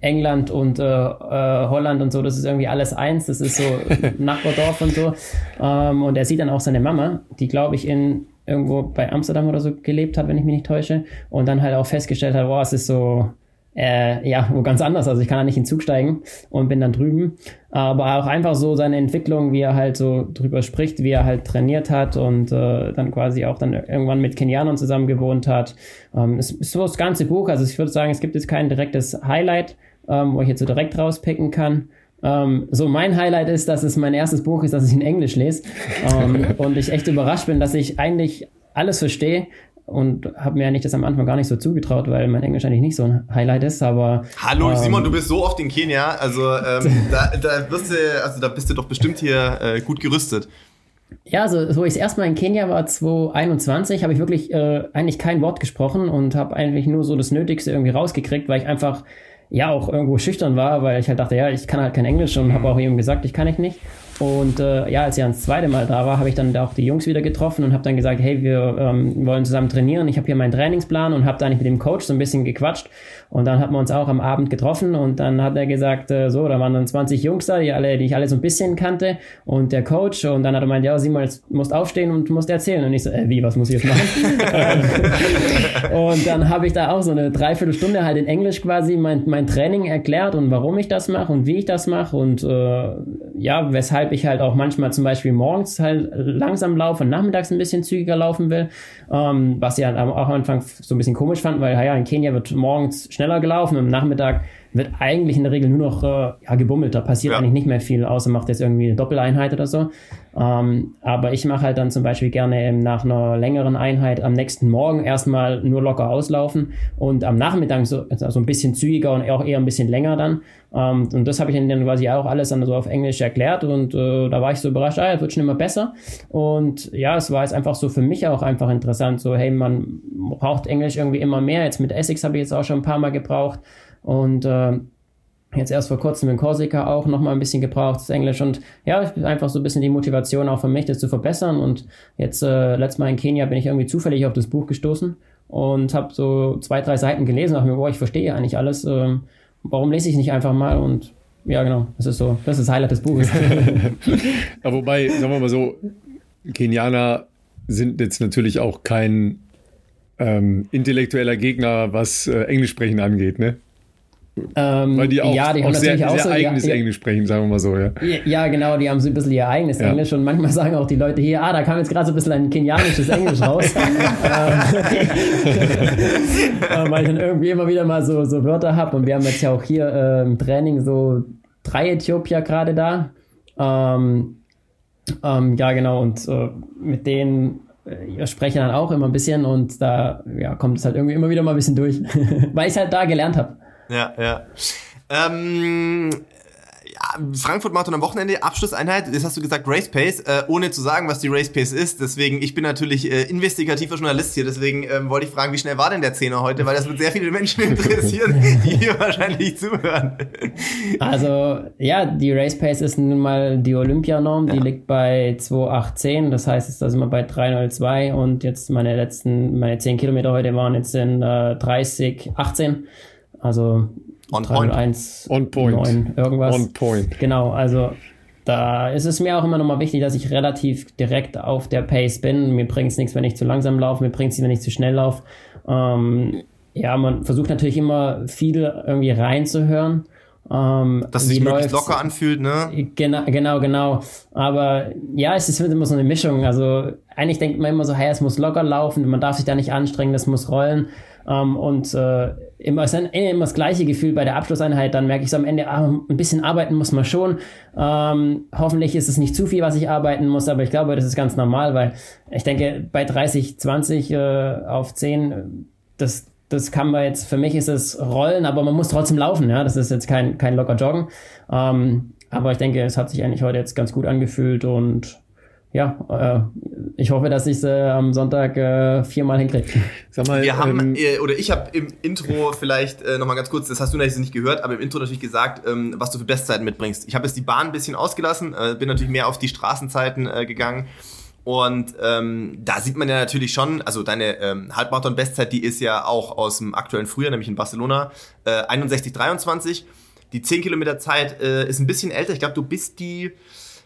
England und äh, äh, Holland und so, das ist irgendwie alles eins, das ist so [LAUGHS] Nachbardorf und so. Ähm, und er sieht dann auch seine Mama, die, glaube ich, in irgendwo bei Amsterdam oder so gelebt hat, wenn ich mich nicht täusche. Und dann halt auch festgestellt hat, boah, es ist so, äh, ja, wo ganz anders. Also ich kann da nicht in den Zug steigen und bin dann drüben. Aber auch einfach so seine Entwicklung, wie er halt so drüber spricht, wie er halt trainiert hat und äh, dann quasi auch dann irgendwann mit Kenianern zusammen gewohnt hat. Ähm, es ist so das ganze Buch. Also ich würde sagen, es gibt jetzt kein direktes Highlight, ähm, wo ich jetzt so direkt rauspicken kann. Ähm, so, mein Highlight ist, dass es mein erstes Buch ist, das ich in Englisch lese. Ähm, [LAUGHS] und ich echt überrascht bin, dass ich eigentlich alles verstehe und habe mir eigentlich das am Anfang gar nicht so zugetraut, weil mein Englisch eigentlich nicht so ein Highlight ist, aber Hallo ähm, Simon, du bist so oft in Kenia, also ähm, [LAUGHS] da, da, wirst du, also da bist du doch bestimmt hier äh, gut gerüstet. Ja, also wo ich das erste Mal in Kenia war, 2021, habe ich wirklich äh, eigentlich kein Wort gesprochen und habe eigentlich nur so das Nötigste irgendwie rausgekriegt, weil ich einfach ja auch irgendwo schüchtern war, weil ich halt dachte, ja, ich kann halt kein Englisch und habe auch eben gesagt, ich kann ich nicht. Und äh, ja, als ich das zweite Mal da war, habe ich dann auch die Jungs wieder getroffen und habe dann gesagt, hey, wir ähm, wollen zusammen trainieren. Ich habe hier meinen Trainingsplan und habe da nicht mit dem Coach so ein bisschen gequatscht. Und dann hat man uns auch am Abend getroffen und dann hat er gesagt, äh, so, da waren dann 20 Jungs da, die, alle, die ich alle so ein bisschen kannte und der Coach. Und dann hat er gemeint, ja, Simon, jetzt musst aufstehen und musst erzählen. Und ich so, äh, wie, was muss ich jetzt machen? [LAUGHS] und dann habe ich da auch so eine Dreiviertelstunde halt in Englisch quasi mein, mein Training erklärt und warum ich das mache und wie ich das mache und äh, ja, weshalb weshalb ich halt auch manchmal zum Beispiel morgens halt langsam laufe und nachmittags ein bisschen zügiger laufen will. Ähm, was ich halt auch am Anfang so ein bisschen komisch fand, weil ja, in Kenia wird morgens schneller gelaufen, am Nachmittag wird eigentlich in der Regel nur noch äh, ja, gebummelt. Da passiert ja. eigentlich nicht mehr viel, außer macht jetzt irgendwie eine Doppeleinheit oder so. Ähm, aber ich mache halt dann zum Beispiel gerne nach einer längeren Einheit am nächsten Morgen erstmal nur locker auslaufen und am Nachmittag so, also ein bisschen zügiger und auch eher ein bisschen länger dann. Ähm, und das habe ich dann quasi auch alles dann so auf Englisch erklärt und äh, da war ich so überrascht, ah, es wird schon immer besser. Und ja, es war jetzt einfach so für mich auch einfach interessant, so hey, man braucht Englisch irgendwie immer mehr. Jetzt mit Essex habe ich jetzt auch schon ein paar Mal gebraucht. Und äh, jetzt erst vor kurzem in Korsika auch nochmal ein bisschen gebraucht, das Englisch. Und ja, einfach so ein bisschen die Motivation auch für mich, das zu verbessern. Und jetzt, äh, letztes Mal in Kenia bin ich irgendwie zufällig auf das Buch gestoßen und habe so zwei, drei Seiten gelesen dachte mir, boah, ich verstehe eigentlich alles. Ähm, warum lese ich nicht einfach mal? Und ja, genau, das ist so, das ist das Highlight des Buches. [LAUGHS] ja, wobei, sagen wir mal so, Kenianer sind jetzt natürlich auch kein ähm, intellektueller Gegner, was äh, Englisch sprechen angeht, ne? Ähm, Weil die auch, ja, die auch sehr, sehr so, eigenes ja, Englisch sprechen, sagen wir mal so, ja. Ja, genau, die haben so ein bisschen ihr eigenes ja. Englisch und manchmal [LAUGHS] sagen auch die Leute hier, ah, da kam jetzt gerade so ein bisschen ein kenianisches Englisch raus. [LAUGHS] [LAUGHS] Ähm, weil ich dann irgendwie immer wieder mal so, so Wörter habe und wir haben jetzt ja auch hier äh, im Training so drei Äthiopier gerade da. Ähm, ähm, ja, genau, und äh, mit denen äh, spreche dann auch immer ein bisschen und da ja, kommt es halt irgendwie immer wieder mal ein bisschen durch, weil ich es halt da gelernt habe. Ja, ja. Ähm, Frankfurt-Marathon am Wochenende, Abschlusseinheit, das hast du gesagt, Race Pace, äh, ohne zu sagen, was die Race Pace ist. Deswegen, ich bin natürlich äh, investigativer Journalist hier, deswegen ähm, wollte ich fragen, wie schnell war denn der Zehner heute, weil das wird sehr viele Menschen [LAUGHS] interessieren, die hier wahrscheinlich zuhören. Also, ja, die Race Pace ist nun mal die Olympianorm, die ja. liegt bei 2,18, das heißt, da sind wir bei 3,02 und jetzt meine letzten, meine 10 Kilometer heute waren jetzt in äh, 30, 18. Also On 301, On point. 9, irgendwas. On point. Genau, also da ist es mir auch immer nochmal wichtig, dass ich relativ direkt auf der Pace bin. Mir bringt es nichts, wenn ich zu langsam laufe, mir bringt es nichts, wenn ich zu schnell laufe. Ähm, ja, man versucht natürlich immer viel irgendwie reinzuhören. Ähm, Dass es sich möglichst locker anfühlt, ne? Genau, genau, genau. Aber ja, es ist immer so eine Mischung. Also eigentlich denkt man immer so, hey, es muss locker laufen, man darf sich da nicht anstrengen, das muss rollen. Ähm, und äh, immer, ist dann immer das gleiche Gefühl bei der Abschlusseinheit. Dann merke ich so am Ende, ah, ein bisschen arbeiten muss man schon. Ähm, hoffentlich ist es nicht zu viel, was ich arbeiten muss, aber ich glaube, das ist ganz normal, weil ich denke, bei 30, 20 äh, auf 10, das, das kann man jetzt, für mich ist es Rollen, aber man muss trotzdem laufen. Ja? Das ist jetzt kein, kein locker Joggen. Ähm, aber ich denke, es hat sich eigentlich heute jetzt ganz gut angefühlt und ja, äh, ich hoffe, dass ich es äh, am Sonntag äh, viermal hinkriege. Sag mal, wir haben, ähm, äh, oder ich habe im Intro vielleicht äh, nochmal ganz kurz, das hast du natürlich nicht gehört, aber im Intro natürlich gesagt, ähm, was du für Bestzeiten mitbringst. Ich habe jetzt die Bahn ein bisschen ausgelassen, äh, bin natürlich mehr auf die Straßenzeiten äh, gegangen. Und ähm, da sieht man ja natürlich schon, also deine ähm, Halbmarathon-Bestzeit, die ist ja auch aus dem aktuellen Frühjahr, nämlich in Barcelona, äh, 61,23. Die 10 Kilometer Zeit äh, ist ein bisschen älter. Ich glaube, du bist die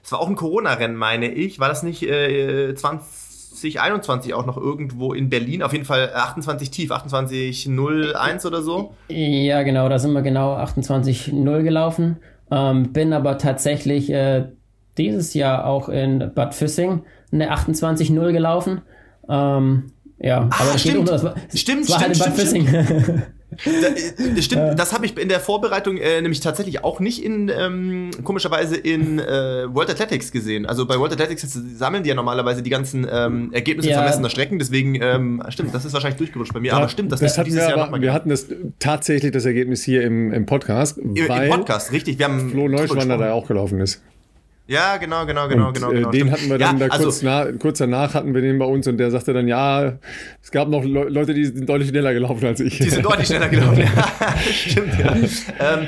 es war auch ein Corona-Rennen, meine ich. War das nicht äh, 2021 auch noch irgendwo in Berlin? Auf jeden Fall 28 tief, 28.01 oder so? Ja, genau, da sind wir genau 28.0 gelaufen. Ähm, bin aber tatsächlich äh, dieses Jahr auch in Bad Füssing eine 28.0 gelaufen. Ähm, ja, ah, aber das stimmt. Unter, das war, stimmt, das war stimmt, halt in Bad stimmt, Füssing. [LAUGHS] Da, äh, stimmt, das habe ich in der Vorbereitung äh, nämlich tatsächlich auch nicht in, ähm, komischerweise in äh, World Athletics gesehen. Also bei World Athletics sammeln die ja normalerweise die ganzen ähm, Ergebnisse ja. vermessener Strecken, deswegen ähm, stimmt, das ist wahrscheinlich durchgerutscht bei mir, ja, aber stimmt, das, das hatten dieses wir Jahr nochmal Wir hatten das tatsächlich das Ergebnis hier im, im Podcast. Im, Im Podcast, richtig. Wir haben Flo Neuschwander da auch gelaufen ist. Ja, genau, genau, genau, und, genau, äh, genau. Den hatten wir dann ja, da also, kurz, na, kurz danach hatten wir den bei uns und der sagte dann, ja, es gab noch Le Leute, die sind deutlich schneller gelaufen als ich. Die sind deutlich schneller gelaufen, ja. [LAUGHS] Stimmt, ja. Ähm,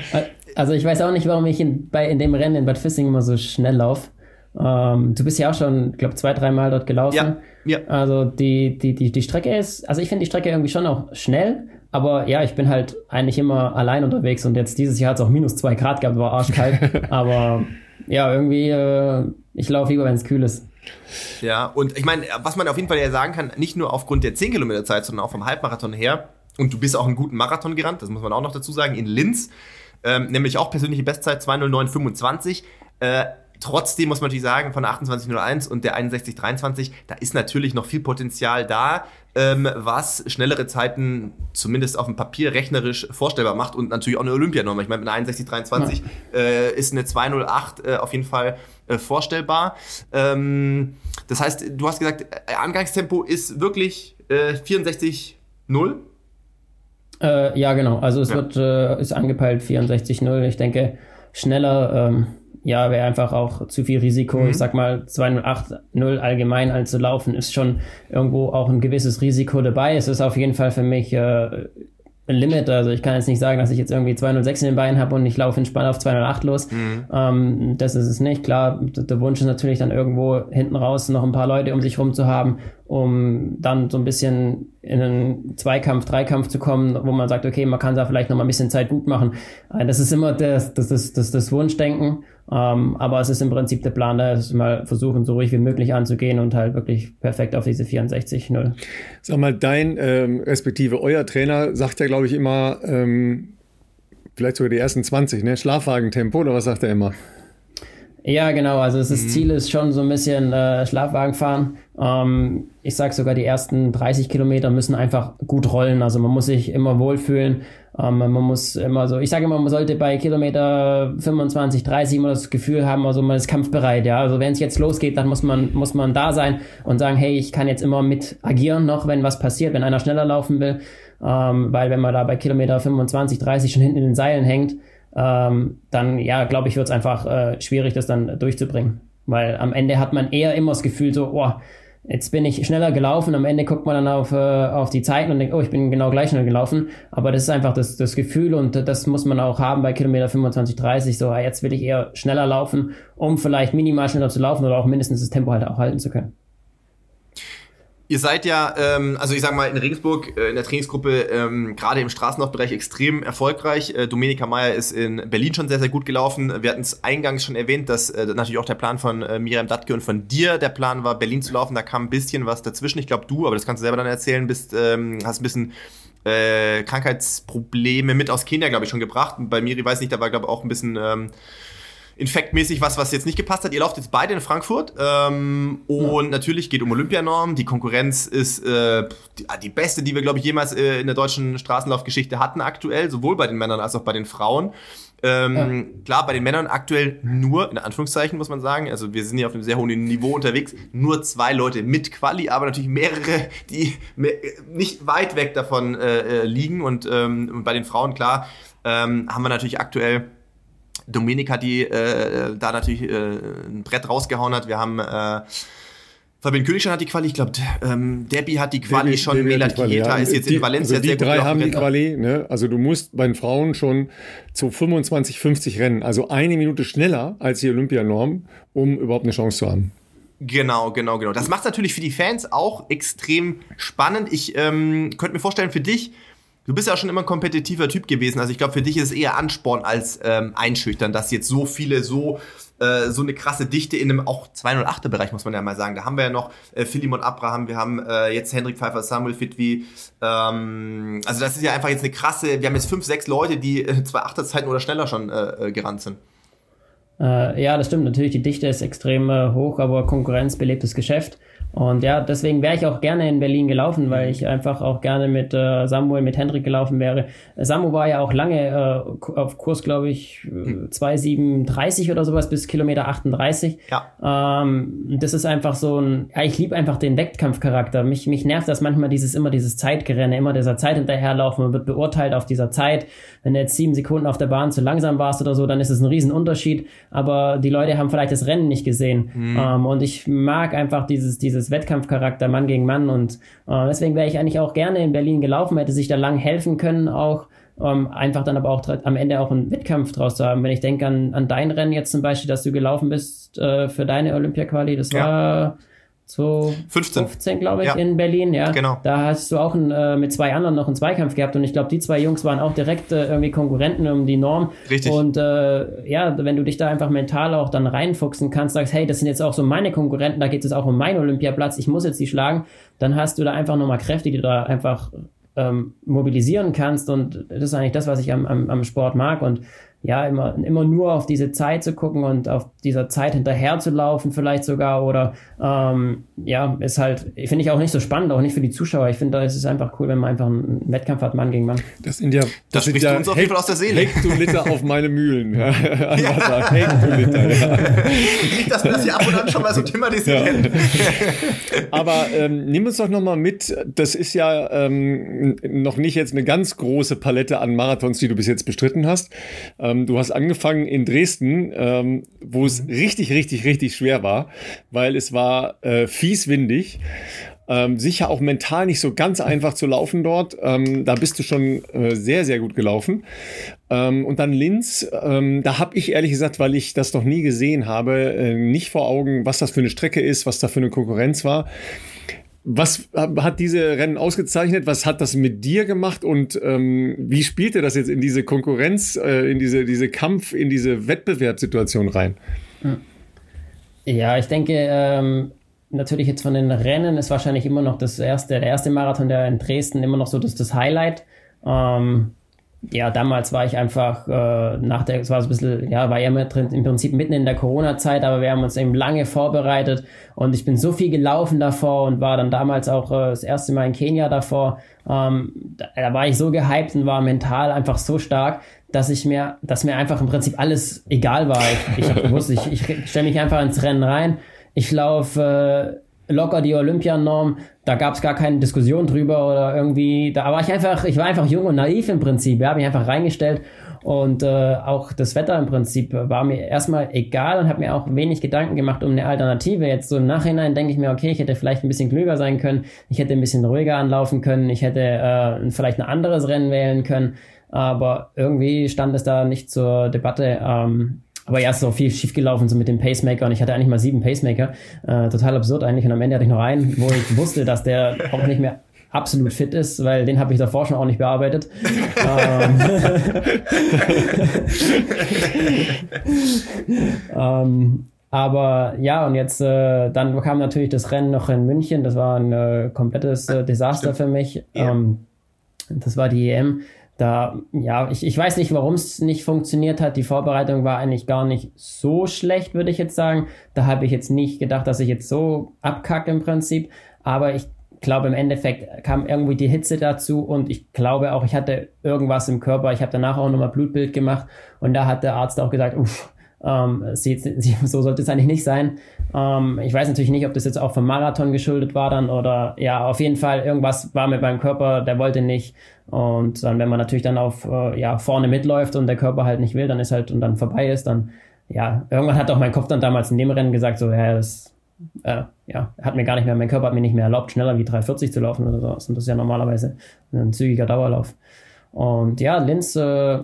also ich weiß auch nicht, warum ich in, bei, in dem Rennen in Bad Fissing immer so schnell laufe. Ähm, du bist ja auch schon, glaube zwei, dreimal dort gelaufen. Ja, ja. Also die, die, die, die Strecke ist, also ich finde die Strecke irgendwie schon auch schnell, aber ja, ich bin halt eigentlich immer allein unterwegs und jetzt dieses Jahr hat es auch minus zwei Grad gehabt, war arschkalt. [LAUGHS] aber ja, irgendwie, äh, ich laufe lieber, wenn es kühl ist. Ja, und ich meine, was man auf jeden Fall ja sagen kann, nicht nur aufgrund der 10 Kilometer Zeit, sondern auch vom Halbmarathon her, und du bist auch einen guten Marathon gerannt, das muss man auch noch dazu sagen, in Linz, ähm, nämlich auch persönliche Bestzeit 209,25. Äh, Trotzdem muss man natürlich sagen, von der 28.01 und der 61.23, da ist natürlich noch viel Potenzial da, ähm, was schnellere Zeiten zumindest auf dem Papier rechnerisch vorstellbar macht und natürlich auch eine Olympianorm. Ich meine, mit einer 61.23 ja. äh, ist eine 208 äh, auf jeden Fall äh, vorstellbar. Ähm, das heißt, du hast gesagt, äh, Angangstempo ist wirklich äh, 64,0? Äh, ja, genau. Also es ja. wird, äh, ist angepeilt 64,0. Ich denke, schneller ähm, ja, wäre einfach auch zu viel Risiko. Mhm. Ich sag mal, 208-0 allgemein anzulaufen, ist schon irgendwo auch ein gewisses Risiko dabei. Es ist auf jeden Fall für mich äh, ein Limit. Also ich kann jetzt nicht sagen, dass ich jetzt irgendwie 206 in den Beinen habe und ich laufe entspannt auf 208 los. Mhm. Ähm, das ist es nicht. Klar, der Wunsch ist natürlich dann irgendwo hinten raus noch ein paar Leute um sich rum zu haben, um dann so ein bisschen in einen Zweikampf, Dreikampf zu kommen, wo man sagt, okay, man kann da vielleicht noch mal ein bisschen Zeit gut machen. Äh, das ist immer das, das, das, das, das Wunschdenken. Ähm, aber es ist im Prinzip der Plan, da ist mal versuchen, so ruhig wie möglich anzugehen und halt wirklich perfekt auf diese 64-0. Sag mal, dein, ähm, respektive euer Trainer sagt ja, glaube ich, immer, ähm, vielleicht sogar die ersten 20, ne? Schlafwagentempo oder was sagt er immer? Ja, genau. Also das mhm. Ziel ist schon so ein bisschen äh, Schlafwagen fahren. Ähm, ich sag sogar, die ersten 30 Kilometer müssen einfach gut rollen. Also man muss sich immer wohlfühlen. Ähm, man muss immer so, ich sage immer, man sollte bei Kilometer 25, 30 immer das Gefühl haben, also man ist kampfbereit. Ja, also wenn es jetzt losgeht, dann muss man muss man da sein und sagen, hey, ich kann jetzt immer mit agieren noch, wenn was passiert, wenn einer schneller laufen will. Ähm, weil wenn man da bei Kilometer 25, 30 schon hinten in den Seilen hängt, ähm, dann ja, glaube ich, wird es einfach äh, schwierig, das dann durchzubringen. Weil am Ende hat man eher immer das Gefühl so, oh, jetzt bin ich schneller gelaufen. Am Ende guckt man dann auf, äh, auf die Zeiten und denkt, oh, ich bin genau gleich schnell gelaufen. Aber das ist einfach das, das Gefühl und das muss man auch haben bei Kilometer 25, 30. So, jetzt will ich eher schneller laufen, um vielleicht minimal schneller zu laufen oder auch mindestens das Tempo halt auch halten zu können. Ihr seid ja, ähm, also ich sag mal, in Regensburg äh, in der Trainingsgruppe ähm, gerade im Straßenlaufbereich extrem erfolgreich. Äh, Domenika Meyer ist in Berlin schon sehr, sehr gut gelaufen. Wir hatten es eingangs schon erwähnt, dass äh, natürlich auch der Plan von äh, Miriam Datke und von dir der Plan war, Berlin zu laufen. Da kam ein bisschen was dazwischen. Ich glaube, du, aber das kannst du selber dann erzählen, bist, ähm, hast ein bisschen äh, Krankheitsprobleme mit aus Kenia, glaube ich, schon gebracht. Und bei Miri weiß ich nicht, da war, glaube ich, auch ein bisschen... Ähm, infektmäßig was, was jetzt nicht gepasst hat. Ihr lauft jetzt beide in Frankfurt ähm, und ja. natürlich geht um Olympianorm. Die Konkurrenz ist äh, die, die, beste, die wir, glaube ich, jemals äh, in der deutschen Straßenlaufgeschichte hatten aktuell, sowohl bei den Männern als auch bei den Frauen. Ähm, ja. Klar, bei den Männern aktuell nur, in Anführungszeichen muss man sagen, also wir sind hier auf einem sehr hohen Niveau unterwegs, nur zwei Leute mit Quali, aber natürlich mehrere, die mehr, nicht weit weg davon äh, äh liegen. Und ähm, bei den Frauen, klar, ähm, haben wir natürlich aktuell Dominik hat die äh, da natürlich äh, ein Brett rausgehauen hat. Wir haben äh, Fabian Königstein hat die Quali, ich glaube, ähm, Debbie hat die Quali Debbie, schon, Debbie Melat Kieta ja. ist jetzt die, in Valencia also die drei haben die Quali, ne? Also du musst bei den Frauen schon zu 25, 50 rennen, also eine Minute schneller als die Olympianorm, um überhaupt eine Chance zu haben. Genau, genau, genau. Das macht natürlich für die Fans auch extrem spannend. Ich ähm, könnte mir vorstellen, für dich Du bist ja schon immer ein kompetitiver Typ gewesen. Also ich glaube, für dich ist es eher Ansporn als ähm, einschüchtern, dass jetzt so viele so äh, so eine krasse Dichte in einem auch 208er Bereich, muss man ja mal sagen. Da haben wir ja noch äh, Philemon Abraham, wir haben äh, jetzt Hendrik Pfeiffer, Samuel Fitwi. Ähm, also das ist ja einfach jetzt eine krasse, wir haben jetzt fünf, sechs Leute, die äh, zwei Achterzeiten oder schneller schon äh, äh, gerannt sind. Äh, ja, das stimmt. Natürlich, die Dichte ist extrem äh, hoch, aber Konkurrenz belebt das Geschäft. Und ja, deswegen wäre ich auch gerne in Berlin gelaufen, weil ich einfach auch gerne mit äh, Samuel, mit Hendrik gelaufen wäre. Samu war ja auch lange äh, auf Kurs, glaube ich, 2,37 oder sowas bis Kilometer 38. Ja. Ähm, das ist einfach so ein, ja, ich liebe einfach den Wettkampfcharakter. Mich, mich nervt das manchmal dieses, immer dieses Zeitgerenne, immer dieser Zeit hinterherlaufen. Man wird beurteilt auf dieser Zeit. Wenn du jetzt sieben Sekunden auf der Bahn zu langsam warst oder so, dann ist es ein Riesenunterschied. Aber die Leute haben vielleicht das Rennen nicht gesehen. Mhm. Ähm, und ich mag einfach dieses, dieses dieses Wettkampfcharakter Mann gegen Mann und äh, deswegen wäre ich eigentlich auch gerne in Berlin gelaufen, hätte sich da lang helfen können auch. Ähm, einfach dann aber auch am Ende auch einen Wettkampf draus zu haben. Wenn ich denke an, an dein Rennen jetzt zum Beispiel, dass du gelaufen bist äh, für deine Olympia-Quali, das ja. war 2015, glaube ich, ja. in Berlin, ja. Genau. Da hast du auch ein, äh, mit zwei anderen noch einen Zweikampf gehabt und ich glaube, die zwei Jungs waren auch direkt äh, irgendwie Konkurrenten um die Norm. Richtig. Und äh, ja, wenn du dich da einfach mental auch dann reinfuchsen kannst, sagst, hey, das sind jetzt auch so meine Konkurrenten, da geht es auch um meinen Olympiaplatz, ich muss jetzt die schlagen, dann hast du da einfach nochmal Kräfte, die du da einfach ähm, mobilisieren kannst und das ist eigentlich das, was ich am, am, am Sport mag und ja, immer, immer nur auf diese Zeit zu gucken und auf dieser Zeit hinterher zu laufen, vielleicht sogar, oder ähm, ja, ist halt, finde ich auch nicht so spannend, auch nicht für die Zuschauer. Ich finde, da ist es einfach cool, wenn man einfach einen Wettkampf hat, Mann gegen Mann. Das sind ja, das, das spricht ja uns auf jeden Fall aus der Seele. Hektoliter auf meine Mühlen. Ja. ja. Hektoliter, ja. Dass wir [LAUGHS] das hier ab und an schon mal so thematisieren. Ja. Aber ähm, nimm uns doch nochmal mit, das ist ja ähm, noch nicht jetzt eine ganz große Palette an Marathons, die du bis jetzt bestritten hast. Ähm, du hast angefangen in Dresden, ähm, wo es mhm. richtig, richtig, richtig schwer war, weil es war äh, fies windig. Ähm, sicher auch mental nicht so ganz einfach zu laufen dort. Ähm, da bist du schon äh, sehr, sehr gut gelaufen. Ähm, und dann Linz, ähm, da habe ich ehrlich gesagt, weil ich das noch nie gesehen habe, äh, nicht vor Augen, was das für eine Strecke ist, was da für eine Konkurrenz war. Was hat diese Rennen ausgezeichnet? Was hat das mit dir gemacht? Und ähm, wie spielte das jetzt in diese Konkurrenz, äh, in diese, diese Kampf, in diese Wettbewerbssituation rein? Ja, ich denke, ähm, natürlich jetzt von den Rennen ist wahrscheinlich immer noch das erste, der erste Marathon, der in Dresden immer noch so das, das Highlight. Ähm, ja, damals war ich einfach äh, nach der, es war so ein bisschen, ja, war ja drin, im Prinzip mitten in der Corona-Zeit, aber wir haben uns eben lange vorbereitet und ich bin so viel gelaufen davor und war dann damals auch äh, das erste Mal in Kenia davor. Ähm, da, da war ich so gehypt und war mental einfach so stark, dass ich mir, dass mir einfach im Prinzip alles egal war. Ich, ich habe ich, ich stelle mich einfach ins Rennen rein. Ich laufe äh, locker die Olympianorm. Da gab es gar keine Diskussion drüber oder irgendwie, da war ich einfach, ich war einfach jung und naiv im Prinzip, ja, habe mich einfach reingestellt. Und äh, auch das Wetter im Prinzip war mir erstmal egal und habe mir auch wenig Gedanken gemacht um eine Alternative. Jetzt so im Nachhinein denke ich mir, okay, ich hätte vielleicht ein bisschen klüger sein können, ich hätte ein bisschen ruhiger anlaufen können, ich hätte äh, vielleicht ein anderes Rennen wählen können, aber irgendwie stand es da nicht zur Debatte. Ähm, aber ja, es ist auch viel schief gelaufen, so mit dem Pacemaker. Und ich hatte eigentlich mal sieben Pacemaker. Äh, total absurd eigentlich. Und am Ende hatte ich noch einen, wo ich wusste, dass der auch nicht mehr absolut fit ist, weil den habe ich davor schon auch nicht bearbeitet. ähm, [LAUGHS] ähm, aber ja, und jetzt, äh, dann kam natürlich das Rennen noch in München. Das war ein äh, komplettes äh, Desaster Stimmt. für mich. Ähm, das war die EM da, ja, ich, ich weiß nicht, warum es nicht funktioniert hat. Die Vorbereitung war eigentlich gar nicht so schlecht, würde ich jetzt sagen. Da habe ich jetzt nicht gedacht, dass ich jetzt so abkacke im Prinzip. Aber ich glaube, im Endeffekt kam irgendwie die Hitze dazu und ich glaube auch, ich hatte irgendwas im Körper. Ich habe danach auch nochmal Blutbild gemacht und da hat der Arzt auch gesagt, uff, ähm, [LAUGHS] so sollte es eigentlich nicht sein. Ähm, ich weiß natürlich nicht, ob das jetzt auch vom Marathon geschuldet war dann oder ja, auf jeden Fall irgendwas war mit meinem Körper, der wollte nicht. Und dann, wenn man natürlich dann auf äh, ja, vorne mitläuft und der Körper halt nicht will, dann ist halt und dann vorbei ist, dann ja, irgendwann hat auch mein Kopf dann damals in dem Rennen gesagt, so, ja, das äh, ja, hat mir gar nicht mehr, mein Körper hat mir nicht mehr erlaubt, schneller wie 340 zu laufen oder sowas. Und das ist ja normalerweise ein zügiger Dauerlauf. Und ja, Linz, äh,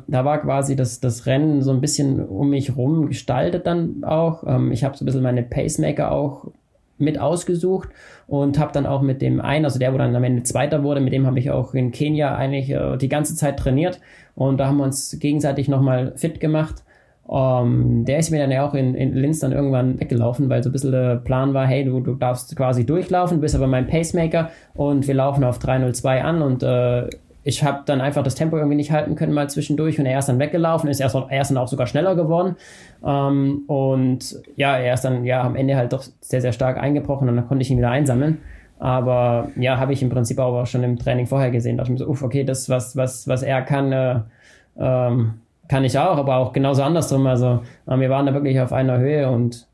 da war quasi das, das Rennen so ein bisschen um mich rum gestaltet dann auch. Ähm, ich habe so ein bisschen meine Pacemaker auch mit ausgesucht und habe dann auch mit dem einen, also der, wo dann am Ende Zweiter wurde, mit dem habe ich auch in Kenia eigentlich äh, die ganze Zeit trainiert und da haben wir uns gegenseitig nochmal fit gemacht. Um, ähm, der ist mir dann ja auch in, in Linz dann irgendwann weggelaufen, weil so ein bisschen der Plan war, hey, du, du darfst quasi durchlaufen, bist aber mein Pacemaker und wir laufen auf 302 an und äh, ich habe dann einfach das Tempo irgendwie nicht halten können mal zwischendurch und er ist dann weggelaufen, ist erst, erst dann auch sogar schneller geworden ähm, und ja, er ist dann ja am Ende halt doch sehr, sehr stark eingebrochen und dann konnte ich ihn wieder einsammeln. Aber ja, habe ich im Prinzip auch schon im Training vorher gesehen. Da dachte ich mir so, uff, okay, das, was, was, was er kann, äh, ähm, kann ich auch, aber auch genauso andersrum. Also äh, wir waren da wirklich auf einer Höhe und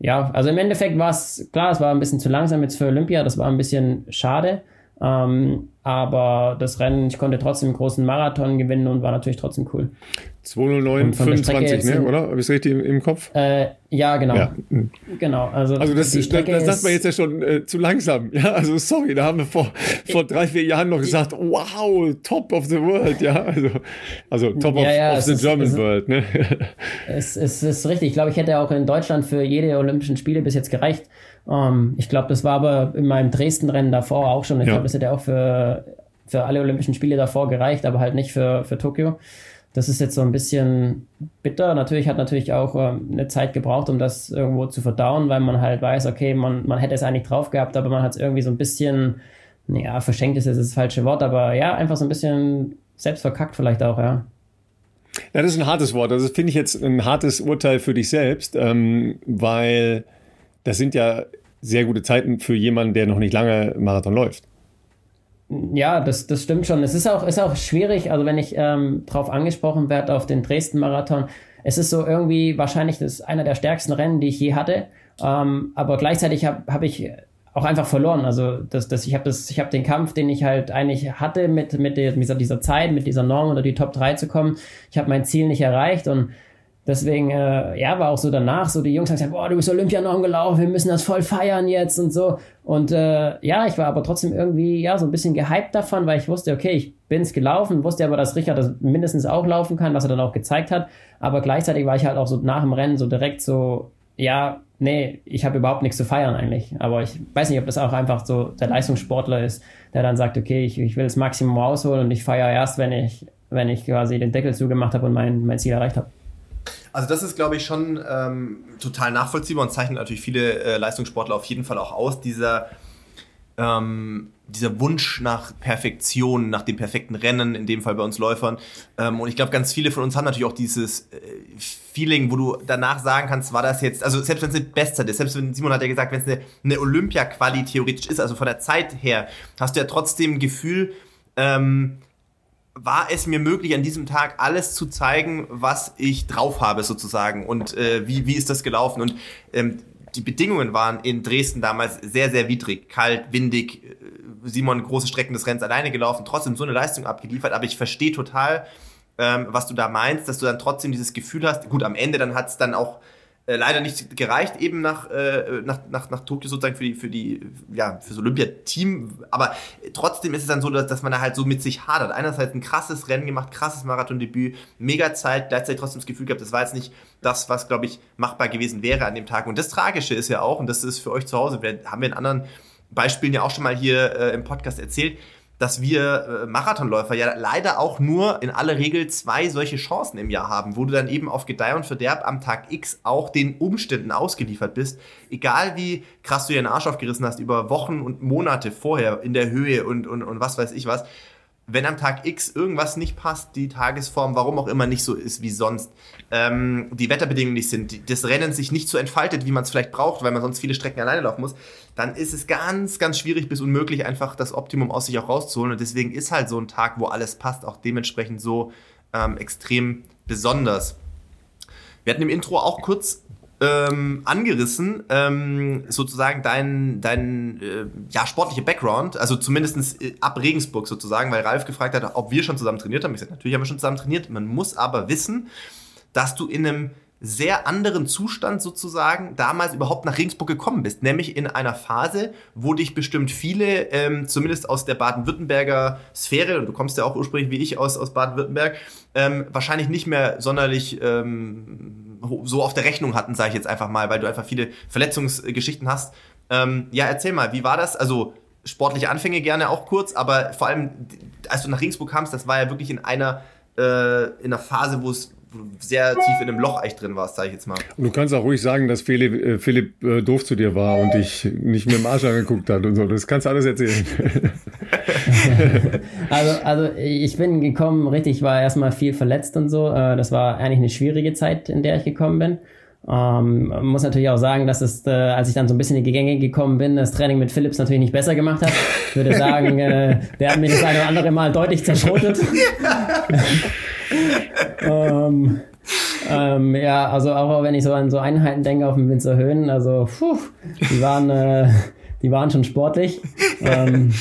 ja, also im Endeffekt war es, klar, es war ein bisschen zu langsam jetzt für Olympia, das war ein bisschen schade. Ähm, aber das Rennen, ich konnte trotzdem einen großen Marathon gewinnen und war natürlich trotzdem cool. 209, 25, ne, oder? Habe ich es richtig im, im Kopf? Äh, ja, genau. Ja. Genau. Also, also das, das, das sagt man jetzt ja schon äh, zu langsam. Ja, also sorry, da haben wir vor, vor drei, vier Jahren noch gesagt, wow, top of the world, ja. Also, also top ja, of, ja, of the ist, German es, world, ne? Es, es ist richtig. Ich glaube, ich hätte auch in Deutschland für jede Olympischen Spiele bis jetzt gereicht. Ähm, ich glaube, das war aber in meinem Dresden-Rennen davor auch schon. Ich ja. glaube, das hätte auch für, für alle Olympischen Spiele davor gereicht, aber halt nicht für, für Tokio. Das ist jetzt so ein bisschen bitter. Natürlich hat natürlich auch ähm, eine Zeit gebraucht, um das irgendwo zu verdauen, weil man halt weiß, okay, man, man hätte es eigentlich drauf gehabt, aber man hat es irgendwie so ein bisschen, ja, verschenkt ist jetzt das falsche Wort, aber ja, einfach so ein bisschen selbst verkackt vielleicht auch, ja. Ja, das ist ein hartes Wort. Das finde ich jetzt ein hartes Urteil für dich selbst, ähm, weil das sind ja sehr gute Zeiten für jemanden, der noch nicht lange Marathon läuft. Ja, das, das stimmt schon. Es ist auch, ist auch schwierig, also wenn ich ähm, darauf angesprochen werde, auf den Dresden-Marathon, es ist so irgendwie wahrscheinlich das einer der stärksten Rennen, die ich je hatte. Ähm, aber gleichzeitig habe hab ich auch einfach verloren. Also das, das, ich habe habe den Kampf, den ich halt eigentlich hatte mit, mit dieser, dieser Zeit, mit dieser Norm oder die Top 3 zu kommen. Ich habe mein Ziel nicht erreicht und Deswegen, äh, ja, war auch so danach, so die Jungs haben gesagt, boah, du bist Olympianorm gelaufen, wir müssen das voll feiern jetzt und so. Und äh, ja, ich war aber trotzdem irgendwie, ja, so ein bisschen gehypt davon, weil ich wusste, okay, ich bin's gelaufen, wusste aber, dass Richard das mindestens auch laufen kann, was er dann auch gezeigt hat. Aber gleichzeitig war ich halt auch so nach dem Rennen so direkt so, ja, nee, ich habe überhaupt nichts zu feiern eigentlich. Aber ich weiß nicht, ob das auch einfach so der Leistungssportler ist, der dann sagt, okay, ich, ich will das Maximum rausholen und ich feiere erst, wenn ich, wenn ich quasi den Deckel zugemacht habe und mein, mein Ziel erreicht habe. Also das ist, glaube ich, schon ähm, total nachvollziehbar und zeichnet natürlich viele äh, Leistungssportler auf jeden Fall auch aus. Dieser, äh, ähm, dieser Wunsch nach Perfektion, nach dem perfekten Rennen, in dem Fall bei uns Läufern. Ähm, und ich glaube, ganz viele von uns haben natürlich auch dieses äh, Feeling, wo du danach sagen kannst, war das jetzt, also selbst wenn es eine Bestzeit ist, selbst wenn Simon hat ja gesagt, wenn es eine, eine Olympia-Quali theoretisch ist, also von der Zeit her, hast du ja trotzdem ein Gefühl, ähm, war es mir möglich, an diesem Tag alles zu zeigen, was ich drauf habe sozusagen und äh, wie, wie ist das gelaufen. Und ähm, die Bedingungen waren in Dresden damals sehr, sehr widrig, kalt, windig, äh, Simon große Strecken des Rennens alleine gelaufen, trotzdem so eine Leistung abgeliefert, aber ich verstehe total, ähm, was du da meinst, dass du dann trotzdem dieses Gefühl hast, gut, am Ende dann hat es dann auch äh, leider nicht gereicht, eben nach, äh, nach, nach, nach Tokio sozusagen für die, für die, ja, fürs Olympiateam. Aber trotzdem ist es dann so, dass, dass man da halt so mit sich hadert. Einerseits ein krasses Rennen gemacht, krasses Marathondebüt, mega Zeit, gleichzeitig trotzdem das Gefühl gehabt, das war jetzt nicht das, was, glaube ich, machbar gewesen wäre an dem Tag. Und das Tragische ist ja auch, und das ist für euch zu Hause, wir, haben wir in anderen Beispielen ja auch schon mal hier äh, im Podcast erzählt, dass wir äh, Marathonläufer ja leider auch nur in aller Regel zwei solche Chancen im Jahr haben, wo du dann eben auf Gedeih und Verderb am Tag X auch den Umständen ausgeliefert bist. Egal wie krass du dir den Arsch aufgerissen hast über Wochen und Monate vorher in der Höhe und, und, und was weiß ich was wenn am Tag X irgendwas nicht passt, die Tagesform, warum auch immer nicht so ist wie sonst, ähm, die Wetterbedingungen nicht sind, das Rennen sich nicht so entfaltet, wie man es vielleicht braucht, weil man sonst viele Strecken alleine laufen muss, dann ist es ganz, ganz schwierig bis unmöglich, einfach das Optimum aus sich auch rauszuholen. Und deswegen ist halt so ein Tag, wo alles passt, auch dementsprechend so ähm, extrem besonders. Wir hatten im Intro auch kurz ähm, angerissen, ähm, sozusagen dein, dein äh, ja, sportliche Background, also zumindest äh, ab Regensburg sozusagen, weil Ralf gefragt hat, ob wir schon zusammen trainiert haben. Ich sagte, natürlich haben wir schon zusammen trainiert. Man muss aber wissen, dass du in einem sehr anderen Zustand sozusagen damals überhaupt nach Regensburg gekommen bist, nämlich in einer Phase, wo dich bestimmt viele, ähm, zumindest aus der Baden-Württemberger Sphäre, und du kommst ja auch ursprünglich wie ich aus, aus Baden-Württemberg, ähm, wahrscheinlich nicht mehr sonderlich ähm, so auf der Rechnung hatten, sage ich jetzt einfach mal, weil du einfach viele Verletzungsgeschichten hast. Ähm, ja, erzähl mal, wie war das? Also sportliche Anfänge gerne auch kurz, aber vor allem, als du nach Regensburg kamst, das war ja wirklich in einer, äh, in einer Phase, wo es sehr tief in einem Loch eigentlich drin warst, sage ich jetzt mal. Und du kannst auch ruhig sagen, dass Philipp, äh, Philipp äh, doof zu dir war und dich nicht mit dem Arsch angeguckt hat und so. Das kannst du alles erzählen. [LAUGHS] also, also ich bin gekommen, richtig, war erstmal viel verletzt und so. Äh, das war eigentlich eine schwierige Zeit, in der ich gekommen bin. Ähm, muss natürlich auch sagen, dass es, äh, als ich dann so ein bisschen in die Gänge gekommen bin, das Training mit Philips natürlich nicht besser gemacht hat. Ich würde sagen, äh, der hat mir das eine oder andere Mal deutlich zerschrotet. [LAUGHS] ähm, ähm, ja, also auch wenn ich so an so Einheiten denke auf dem Winzer Höhen, also puh, die waren, äh, die waren schon sportlich. Ähm,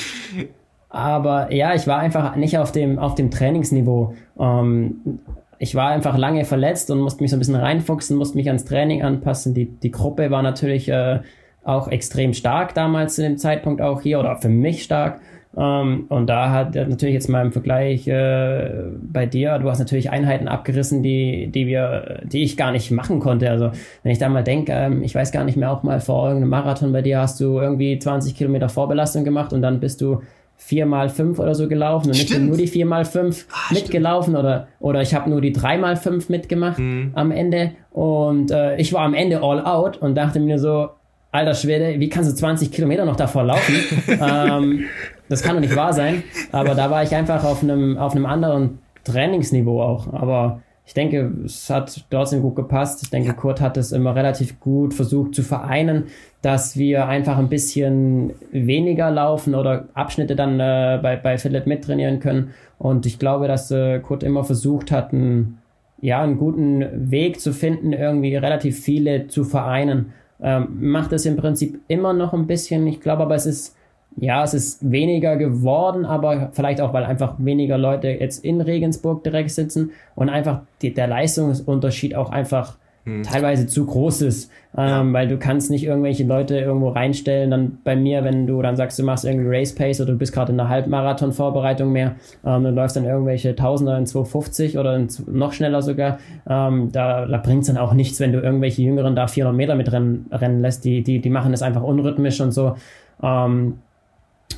aber ja, ich war einfach nicht auf dem, auf dem Trainingsniveau. Ähm, ich war einfach lange verletzt und musste mich so ein bisschen reinfuchsen, musste mich ans Training anpassen. Die, die Gruppe war natürlich äh, auch extrem stark damals zu dem Zeitpunkt auch hier oder für mich stark. Ähm, und da hat natürlich jetzt mal im Vergleich äh, bei dir, du hast natürlich Einheiten abgerissen, die, die wir, die ich gar nicht machen konnte. Also wenn ich da mal denke, ähm, ich weiß gar nicht mehr, auch mal vor irgendeinem Marathon bei dir hast du irgendwie 20 Kilometer Vorbelastung gemacht und dann bist du vier mal fünf oder so gelaufen und nicht nur die vier mal fünf ah, mitgelaufen oder oder ich habe nur die drei mal fünf mitgemacht mhm. am Ende und äh, ich war am Ende all out und dachte mir so alter Schwede wie kannst du 20 Kilometer noch davor laufen [LAUGHS] ähm, das kann doch nicht wahr sein aber da war ich einfach auf einem auf einem anderen Trainingsniveau auch aber ich denke, es hat trotzdem gut gepasst. Ich denke, Kurt hat es immer relativ gut versucht zu vereinen, dass wir einfach ein bisschen weniger laufen oder Abschnitte dann äh, bei, bei Philipp mittrainieren können. Und ich glaube, dass äh, Kurt immer versucht hat, einen, ja, einen guten Weg zu finden, irgendwie relativ viele zu vereinen. Ähm, macht es im Prinzip immer noch ein bisschen. Ich glaube aber, es ist ja, es ist weniger geworden, aber vielleicht auch, weil einfach weniger Leute jetzt in Regensburg direkt sitzen und einfach die, der Leistungsunterschied auch einfach hm. teilweise zu groß ist, ähm, ja. weil du kannst nicht irgendwelche Leute irgendwo reinstellen. Dann bei mir, wenn du dann sagst, du machst irgendwie Race Pace oder du bist gerade in einer Halbmarathon-Vorbereitung mehr, ähm, dann läufst dann irgendwelche Tausender in 250 oder in, noch schneller sogar. Ähm, da da bringt es dann auch nichts, wenn du irgendwelche Jüngeren da 400 Meter mit rennen, rennen lässt. Die, die, die machen das einfach unrhythmisch und so. Ähm,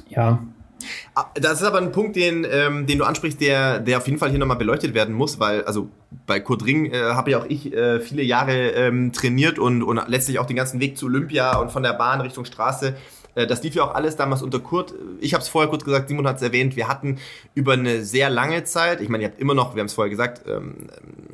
ja. Ah, das ist aber ein Punkt, den, ähm, den du ansprichst, der, der auf jeden Fall hier nochmal beleuchtet werden muss, weil, also bei Kurt Ring äh, habe ja auch ich äh, viele Jahre ähm, trainiert und, und letztlich auch den ganzen Weg zu Olympia und von der Bahn Richtung Straße Äh, das lief ja auch alles damals unter Kurt. Ich habe es vorher kurz gesagt, Simon hat es erwähnt, wir hatten über eine sehr lange Zeit, ich meine, ihr habt immer noch, wir haben es vorher gesagt, ähm,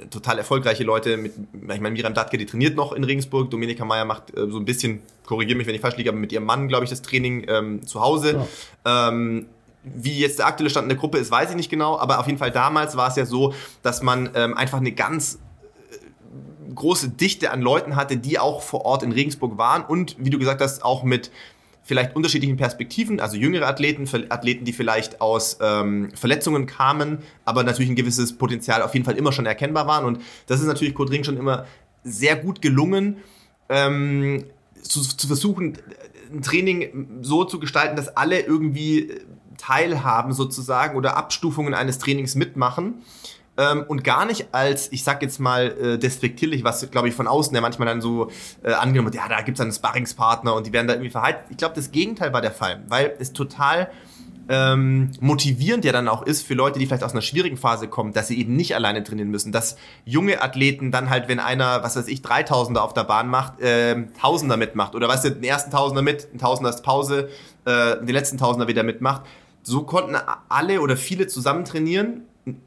total erfolgreiche Leute mit, ich meine, Miriam Datke, die trainiert noch in Regensburg, Dominika Meyer macht äh, so ein bisschen, korrigiere mich, wenn ich falsch liege, aber mit ihrem Mann, glaube ich, das Training ähm, zu Hause. Ja. Ähm, wie jetzt der aktuelle Stand in der Gruppe ist, weiß ich nicht genau, aber auf jeden Fall damals war es ja so, dass man ähm, einfach eine ganz äh, große Dichte an Leuten hatte, die auch vor Ort in Regensburg waren und wie du gesagt hast, auch mit vielleicht unterschiedlichen Perspektiven, also jüngere Athleten, Athleten, die vielleicht aus ähm, Verletzungen kamen, aber natürlich ein gewisses Potenzial auf jeden Fall immer schon erkennbar waren. Und das ist natürlich Kurt Ring schon immer sehr gut gelungen, ähm, zu, zu versuchen, ein Training so zu gestalten, dass alle irgendwie teilhaben sozusagen oder Abstufungen eines Trainings mitmachen ähm, und gar nicht als, ich sag jetzt mal, äh, despektierlich, was, glaube ich, von außen ja manchmal dann so äh, angenommen wird, ja, da gibt es einen Sparringspartner und die werden da irgendwie verhalten. Ich glaube, das Gegenteil war der Fall, weil es total ähm, motivierend ja dann auch ist für Leute, die vielleicht aus einer schwierigen Phase kommen, dass sie eben nicht alleine trainieren müssen, dass junge Athleten dann halt, wenn einer, was weiß ich, 3000er auf der Bahn macht, äh, Tausender mitmacht oder weißt du, den ersten Tausender mit, ein Tausender ist Pause, äh, den letzten Tausender wieder mitmacht, so konnten alle oder viele zusammen trainieren,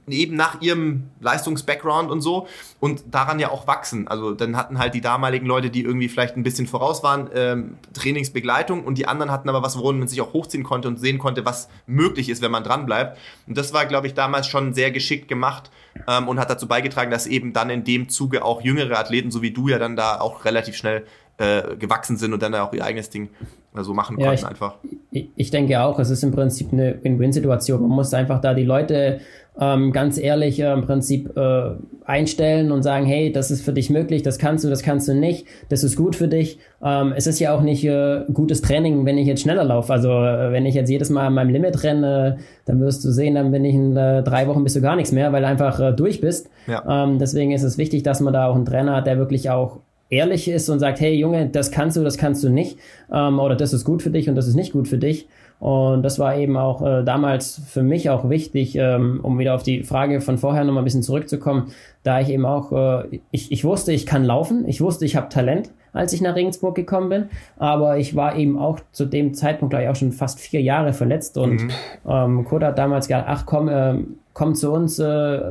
eben nach ihrem Leistungs-Background und so und daran ja auch wachsen. Also dann hatten halt die damaligen Leute, die irgendwie vielleicht ein bisschen voraus waren, ähm, Trainingsbegleitung und die anderen hatten aber was, worin man sich auch hochziehen konnte und sehen konnte, was möglich ist, wenn man dran bleibt. Und das war, glaube ich, damals schon sehr geschickt gemacht ähm, und hat dazu beigetragen, dass eben dann in dem Zuge auch jüngere Athleten, so wie du ja dann da auch relativ schnell äh, gewachsen sind und dann auch ihr eigenes Ding äh, so machen ja, konnten ich, einfach. Ich denke auch, es ist im Prinzip eine Win-Win-Situation. Man muss einfach da die Leute ähm, ganz ehrlich äh, im Prinzip äh, einstellen und sagen, hey, das ist für dich möglich, das kannst du, das kannst du nicht, das ist gut für dich. Ähm, es ist ja auch nicht äh, gutes Training, wenn ich jetzt schneller laufe. Also äh, wenn ich jetzt jedes Mal an meinem Limit renne, dann wirst du sehen, dann bin ich in äh, drei Wochen bist du gar nichts mehr, weil du einfach äh, durch bist. Ja. Ähm, deswegen ist es wichtig, dass man da auch einen Trainer hat, der wirklich auch ehrlich ist und sagt, hey Junge, das kannst du, das kannst du nicht, ähm, oder das ist gut für dich und das ist nicht gut für dich. Und das war eben auch äh, damals für mich auch wichtig, ähm, um wieder auf die Frage von vorher nochmal ein bisschen zurückzukommen, da ich eben auch, äh, ich, ich wusste, ich kann laufen, ich wusste, ich habe Talent, als ich nach Regensburg gekommen bin, aber ich war eben auch zu dem Zeitpunkt, glaube ich, auch schon fast vier Jahre verletzt. Und mhm. ähm, Kurt hat damals gesagt, ach komm, äh, komm zu uns, äh,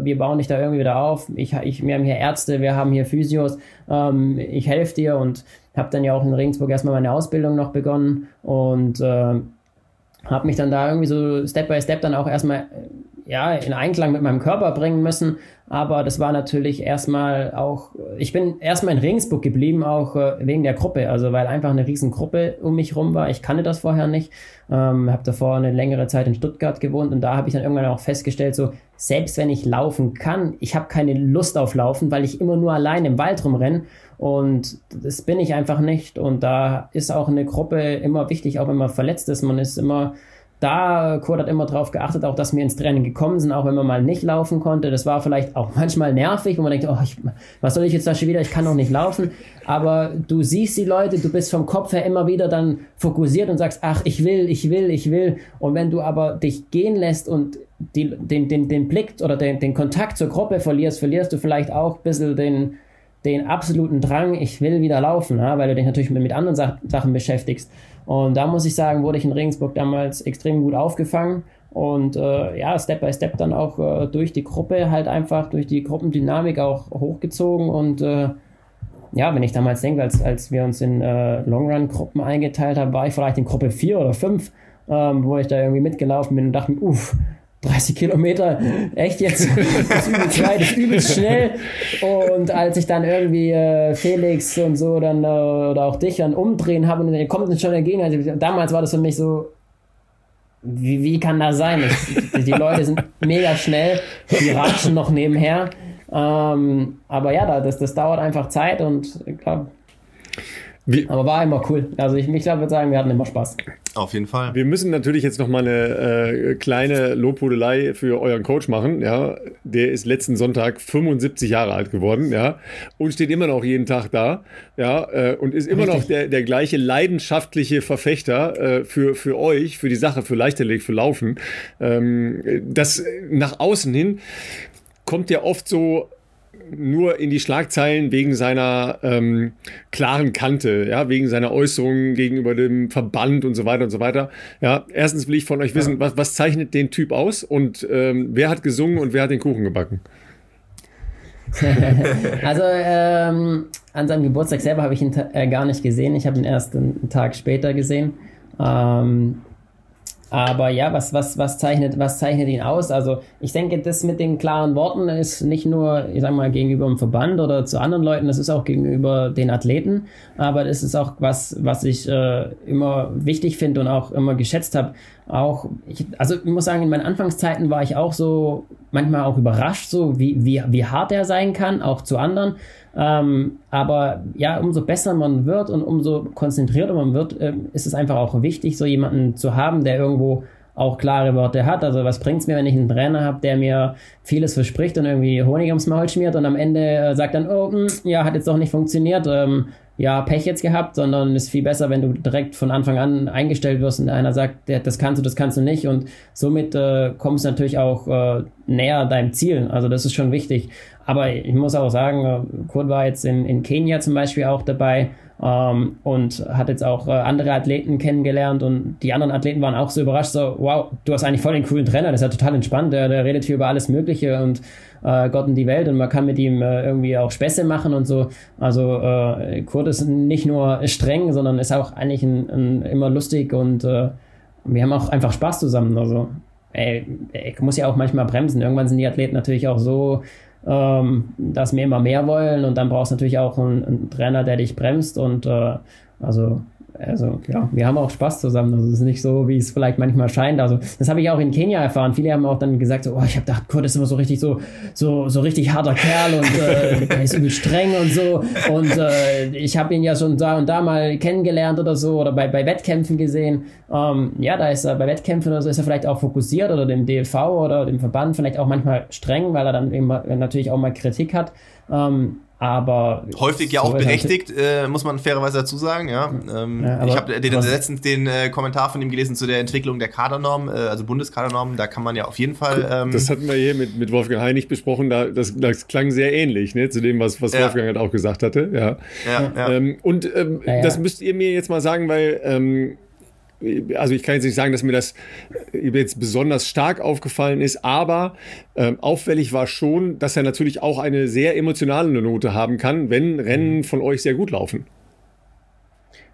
wir bauen dich da irgendwie wieder auf, ich, ich, wir haben hier Ärzte, wir haben hier Physios, ähm, ich helfe dir. Und habe dann ja auch in Regensburg erstmal meine Ausbildung noch begonnen. Und äh, habe mich dann da irgendwie so Step by Step dann auch erstmal ja, in Einklang mit meinem Körper bringen müssen. Aber das war natürlich erstmal auch, ich bin erstmal in Regensburg geblieben, auch äh, wegen der Gruppe. Also weil einfach eine riesen Gruppe um mich rum war. Ich kannte das vorher nicht. Ähm, habe davor eine längere Zeit in Stuttgart gewohnt und da habe ich dann irgendwann auch festgestellt, so selbst wenn ich laufen kann, ich habe keine Lust auf Laufen, weil ich immer nur allein im Wald rumrenne. Und das bin ich einfach nicht. Und da ist auch eine Gruppe immer wichtig, auch wenn man verletzt ist. Man ist immer da, Kurt hat immer darauf geachtet, auch dass wir ins Training gekommen sind, auch wenn man mal nicht laufen konnte. Das war vielleicht auch [LAUGHS] manchmal nervig, wo man denkt, oh, ich, was soll ich jetzt da schon wieder, ich kann doch nicht laufen. Aber du siehst die Leute, du bist vom Kopf her immer wieder dann fokussiert und sagst, ach, ich will, ich will, ich will. Und wenn du aber dich gehen lässt und die, den, den, den Blick oder den, den Kontakt zur Gruppe verlierst, verlierst du vielleicht auch ein bisschen den, den absoluten Drang, ich will wieder laufen, ja, weil du dich natürlich mit, mit anderen Sachen beschäftigst. Und da muss ich sagen, wurde ich in Regensburg damals extrem gut aufgefangen und äh, ja, Step by Step dann auch äh, durch die Gruppe halt einfach, durch die Gruppendynamik auch hochgezogen und äh, ja, wenn ich damals denke, als, als wir uns in äh, Longrun-Gruppen eingeteilt haben, war ich vielleicht in Gruppe 4 oder 5, ähm, wo ich da irgendwie mitgelaufen bin und dachte, uff, 30 Kilometer, echt jetzt? Das ist übelst weit, das ist übelst schnell. Und als ich dann irgendwie äh, Felix und so dann äh, oder auch dich dann umdrehen habe und ihr kommt uns schon entgegen. Also, damals war das für mich so, wie, wie kann das sein? Ich, die Leute sind mega schnell, die ratschen noch nebenher. Ähm, aber ja, das, das dauert einfach Zeit und ich glaube, wie, Aber war immer cool. Also ich, ich glaube, würde sagen, wir hatten immer Spaß. Auf jeden Fall. Wir müssen natürlich jetzt noch mal eine äh, kleine Lobhudelei für euren Coach machen. Ja, der ist letzten Sonntag 75 Jahre alt geworden, ja, und steht immer noch jeden Tag da, ja, äh, und ist immer Richtig. noch der, der gleiche leidenschaftliche Verfechter äh, für für euch, für die Sache, für Leichtathletik, für Laufen. Ähm, das nach außen hin kommt ja oft so nur in die Schlagzeilen wegen seiner ähm, klaren Kante, ja, wegen seiner Äußerungen gegenüber dem Verband und so weiter und so weiter. Ja, erstens will ich von euch wissen, was, was zeichnet den Typ aus und ähm, wer hat gesungen und wer hat den Kuchen gebacken? [LAUGHS] also ähm, an seinem Geburtstag selber habe ich ihn äh, gar nicht gesehen. Ich habe ihn erst einen Tag später gesehen. Ähm, aber ja, was, was, was, zeichnet, was zeichnet ihn aus? Also ich denke, das mit den klaren Worten ist nicht nur, ich sag mal, gegenüber dem Verband oder zu anderen Leuten, das ist auch gegenüber den Athleten, aber das ist auch was, was ich äh, immer wichtig finde und auch immer geschätzt habe. Auch, ich, also ich muss sagen, in meinen Anfangszeiten war ich auch so manchmal auch überrascht, so wie, wie, wie hart er sein kann, auch zu anderen. Ähm, aber ja, umso besser man wird und umso konzentrierter man wird, äh, ist es einfach auch wichtig, so jemanden zu haben, der irgendwo auch klare Worte hat. Also was bringt's mir, wenn ich einen Trainer habe, der mir vieles verspricht und irgendwie Honig ums Maul schmiert und am Ende äh, sagt dann, oh, mh, hm, ja, hat jetzt doch nicht funktioniert, ähm, ja, Pech jetzt gehabt, sondern es ist viel besser, wenn du direkt von Anfang an eingestellt wirst und einer sagt, das kannst du, das kannst du nicht und somit äh, kommst du natürlich auch äh, näher deinem Ziel. Also das ist schon wichtig. Aber ich muss auch sagen, äh, Kurt war jetzt in, in Kenia zum Beispiel auch dabei ähm, und hat jetzt auch äh, andere Athleten kennengelernt und die anderen Athleten waren auch so überrascht, so, wow, du hast eigentlich voll den coolen Trainer, das ist ja total entspannt, der, der redet hier über alles Mögliche und äh, Gott und die Welt und man kann mit ihm äh, irgendwie auch Späße machen und so. Also äh, Kurt ist nicht nur streng, sondern ist auch eigentlich ein, ein immer lustig und äh, wir haben auch einfach Spaß zusammen. Also ey, ich muss ja auch manchmal bremsen. Irgendwann sind die Athleten natürlich auch so ähm, dass wir immer mehr wollen. Und dann brauchst du natürlich auch einen, einen Trainer, der dich bremst. Und äh, also also ja, wir haben auch Spaß zusammen. Also es ist nicht so, wie es vielleicht manchmal scheint. Also das habe ich auch in Kenia erfahren. Viele haben auch dann gesagt, so, oh, ich habe gedacht, Kurt ist immer so richtig so, so, so richtig harter Kerl und äh, [LAUGHS] er ist übel streng und so. Und äh, ich habe ihn ja schon da und da mal kennengelernt oder so oder bei, bei Wettkämpfen gesehen. Ähm, ja, da ist er bei Wettkämpfen oder so ist er vielleicht auch fokussiert oder dem DLV oder dem Verband vielleicht auch manchmal streng, weil er dann eben natürlich auch mal Kritik hat. Ähm, aber häufig ja auch berechtigt, äh, muss man fairerweise dazu sagen. Ja, ähm, ja ich habe den, letztens den äh, Kommentar von ihm gelesen zu der Entwicklung der Kadernorm, äh, also Bundeskadernorm. Da kann man ja auf jeden Fall. Ähm, das hatten wir hier mit, mit Wolfgang Heinig besprochen. Da, das, das klang sehr ähnlich ne, zu dem, was, was ja. Wolfgang halt auch gesagt hatte. Ja. ja, ja. Ähm, und ähm, das müsst ihr mir jetzt mal sagen, weil ähm, also ich kann jetzt nicht sagen, dass mir das jetzt besonders stark aufgefallen ist, aber ähm, auffällig war schon, dass er natürlich auch eine sehr emotionale Note haben kann, wenn Rennen von euch sehr gut laufen.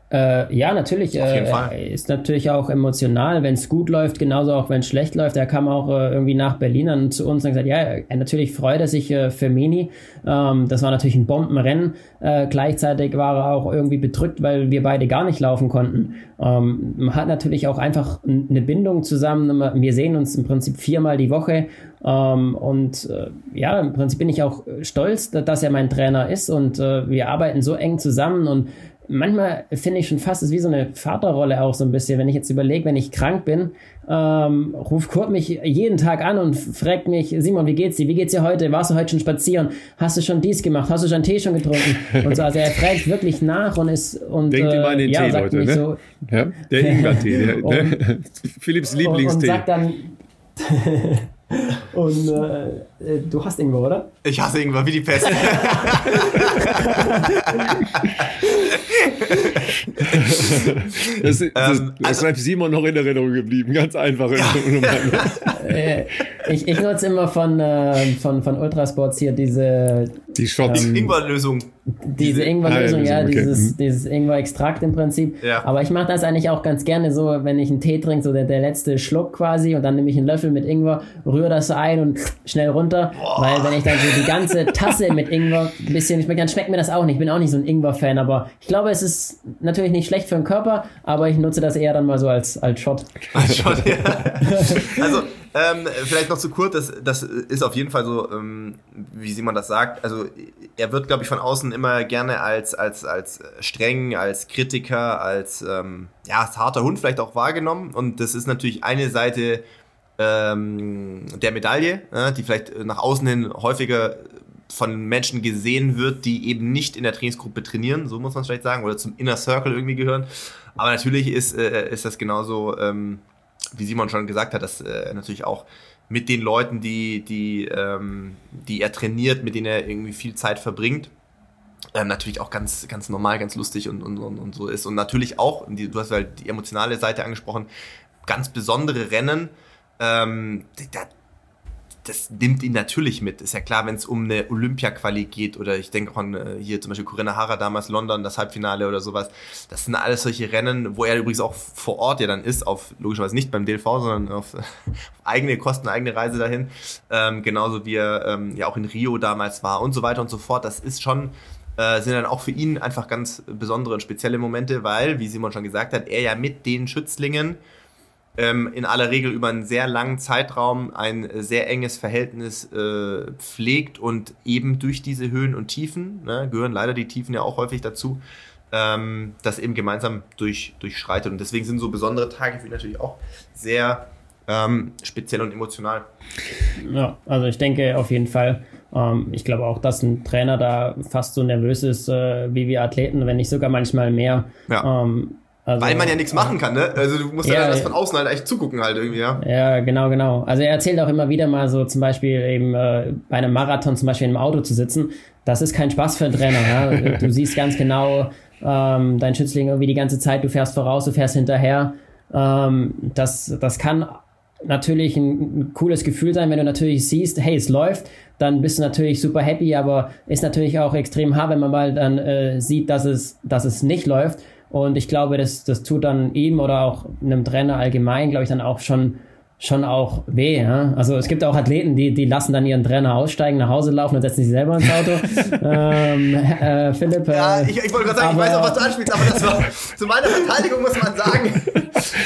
Äh, ja, natürlich. Auf jeden äh, Fall. Ist natürlich auch emotional, wenn es gut läuft, genauso auch wenn es schlecht läuft. Er kam auch äh, irgendwie nach Berlin und zu uns und gesagt, ja, er natürlich freut er sich äh, für Mini. Ähm, das war natürlich ein Bombenrennen. Äh, gleichzeitig war er auch irgendwie bedrückt, weil wir beide gar nicht laufen konnten. Ähm, man hat natürlich auch einfach eine Bindung zusammen. Wir sehen uns im Prinzip viermal die Woche. Ähm, und äh, ja, im Prinzip bin ich auch stolz, dass er mein Trainer ist und wir arbeiten so eng zusammen und manchmal finde ich schon fast, es ist wie so eine Vaterrolle auch so ein bisschen. Wenn ich jetzt überlege, wenn ich krank bin, ähm, ruft Kurt mich jeden Tag an und fragt mich, Simon, wie geht's dir? Wie geht's dir heute? Warst du heute schon spazieren? Hast du schon dies gemacht? Hast du schon Tee schon getrunken? Und so, also er fragt wirklich nach und ist und Denkt äh, immer an den ja, Tee, Leute, ne? So, ja, der Ingwer-Tee, [LAUGHS] ne? [LAUGHS] Philipps Lieblingstee. Und, und sagt dann [LAUGHS] Und äh, äh, du hast Ingwer, oder? Ich hasse Ingwer, wie die Pest. das, das, das ähm, also, ist Simon noch in Erinnerung geblieben, ganz einfach. Ja. Äh, ich, ich nutze immer von, äh, von, von Ultrasports hier diese die Shots. Ähm, Ingwer-Lösung. Diese Ingwer-Lösung, ja, okay. dieses, mhm. dieses Ingwer-Extrakt im Prinzip. Ja. Aber ich mache das eigentlich auch ganz gerne so, wenn ich einen Tee trinke, so der, der letzte Schluck quasi und dann nehme ich einen Löffel mit Ingwer, rühre das ein und schnell runter. Boah. Weil wenn ich dann so die ganze Tasse mit Ingwer ein bisschen schmecke, dann schmeckt mir das auch nicht. Ich bin auch nicht so ein Ingwer-Fan, aber ich glaube, es ist natürlich nicht schlecht für den Körper, aber ich nutze das eher dann mal so als, als Shot. Als Shot, ja. [LAUGHS] also, ähm, vielleicht noch zu Kurt, das, das ist auf jeden Fall so, ähm, wie Simon das sagt. Also er wird, glaube ich, von außen immer gerne als, als, als streng, als Kritiker, als ähm, ja, als harter Hund vielleicht auch wahrgenommen. Und das ist natürlich eine Seite ähm, der Medaille, äh, die vielleicht nach außen hin häufiger von Menschen gesehen wird, die eben nicht in der Trainingsgruppe trainieren, so muss man vielleicht sagen, oder zum Inner Circle irgendwie gehören. Aber natürlich ist, äh, ist das genauso. Ähm, wie Simon schon gesagt hat, dass äh, natürlich auch mit den Leuten, die, die, ähm, die er trainiert, mit denen er irgendwie viel Zeit verbringt. Ähm, natürlich auch ganz, ganz normal, ganz lustig und, und, und, und so ist. Und natürlich auch, du hast halt die emotionale Seite angesprochen, ganz besondere Rennen. Ähm, da, das nimmt ihn natürlich mit. Ist ja klar, wenn es um eine Olympia-Quali geht oder ich denke auch an äh, hier zum Beispiel Corinna Hara damals London, das Halbfinale oder sowas. Das sind alles solche Rennen, wo er übrigens auch vor Ort ja dann ist, auf logischerweise nicht beim DLV, sondern auf, [LAUGHS] auf eigene Kosten, eigene Reise dahin. Ähm, genauso wie er ähm, ja auch in Rio damals war und so weiter und so fort. Das ist schon äh, sind dann auch für ihn einfach ganz besondere und spezielle Momente, weil, wie Simon schon gesagt hat, er ja mit den Schützlingen ähm, in aller Regel über einen sehr langen Zeitraum ein sehr enges Verhältnis äh, pflegt und eben durch diese Höhen und Tiefen, ne, gehören leider die Tiefen ja auch häufig dazu, ähm, das eben gemeinsam durch, durchschreitet. Und deswegen sind so besondere Tage für ihn natürlich auch sehr ähm, speziell und emotional. Ja, also ich denke auf jeden Fall, ähm, ich glaube auch, dass ein Trainer da fast so nervös ist äh, wie wir Athleten, wenn nicht sogar manchmal mehr. Ja. Ähm, also, Weil man ja nichts machen kann, ne? Also du musst ja, ja das von außen halt echt zugucken halt irgendwie, ja. Ja, genau, genau. Also er erzählt auch immer wieder mal so zum Beispiel eben äh, bei einem Marathon zum Beispiel im Auto zu sitzen. Das ist kein Spaß für einen Trainer. Ja? [LAUGHS] Du siehst ganz genau ähm, dein Schützling irgendwie die ganze Zeit, du fährst voraus, du fährst hinterher. Ähm, das, das kann natürlich ein, ein, cooles Gefühl sein, wenn du natürlich siehst, hey, es läuft, dann bist du natürlich super happy, aber ist natürlich auch extrem hart, wenn man mal dann äh, sieht, dass es, dass es nicht läuft. Und ich glaube, das, das tut dann ihm oder auch einem Trainer allgemein, glaube ich, dann auch schon schon auch weh. Ja? Also es gibt auch Athleten, die, die lassen dann ihren Trainer aussteigen, nach Hause laufen und setzen sich selber ins Auto. [LAUGHS] ähm, äh, Philipp. Äh, ja, ich, ich wollte gerade sagen, aber, ich weiß auch, was du anspielst, aber das war, zu meiner Verteidigung muss man sagen,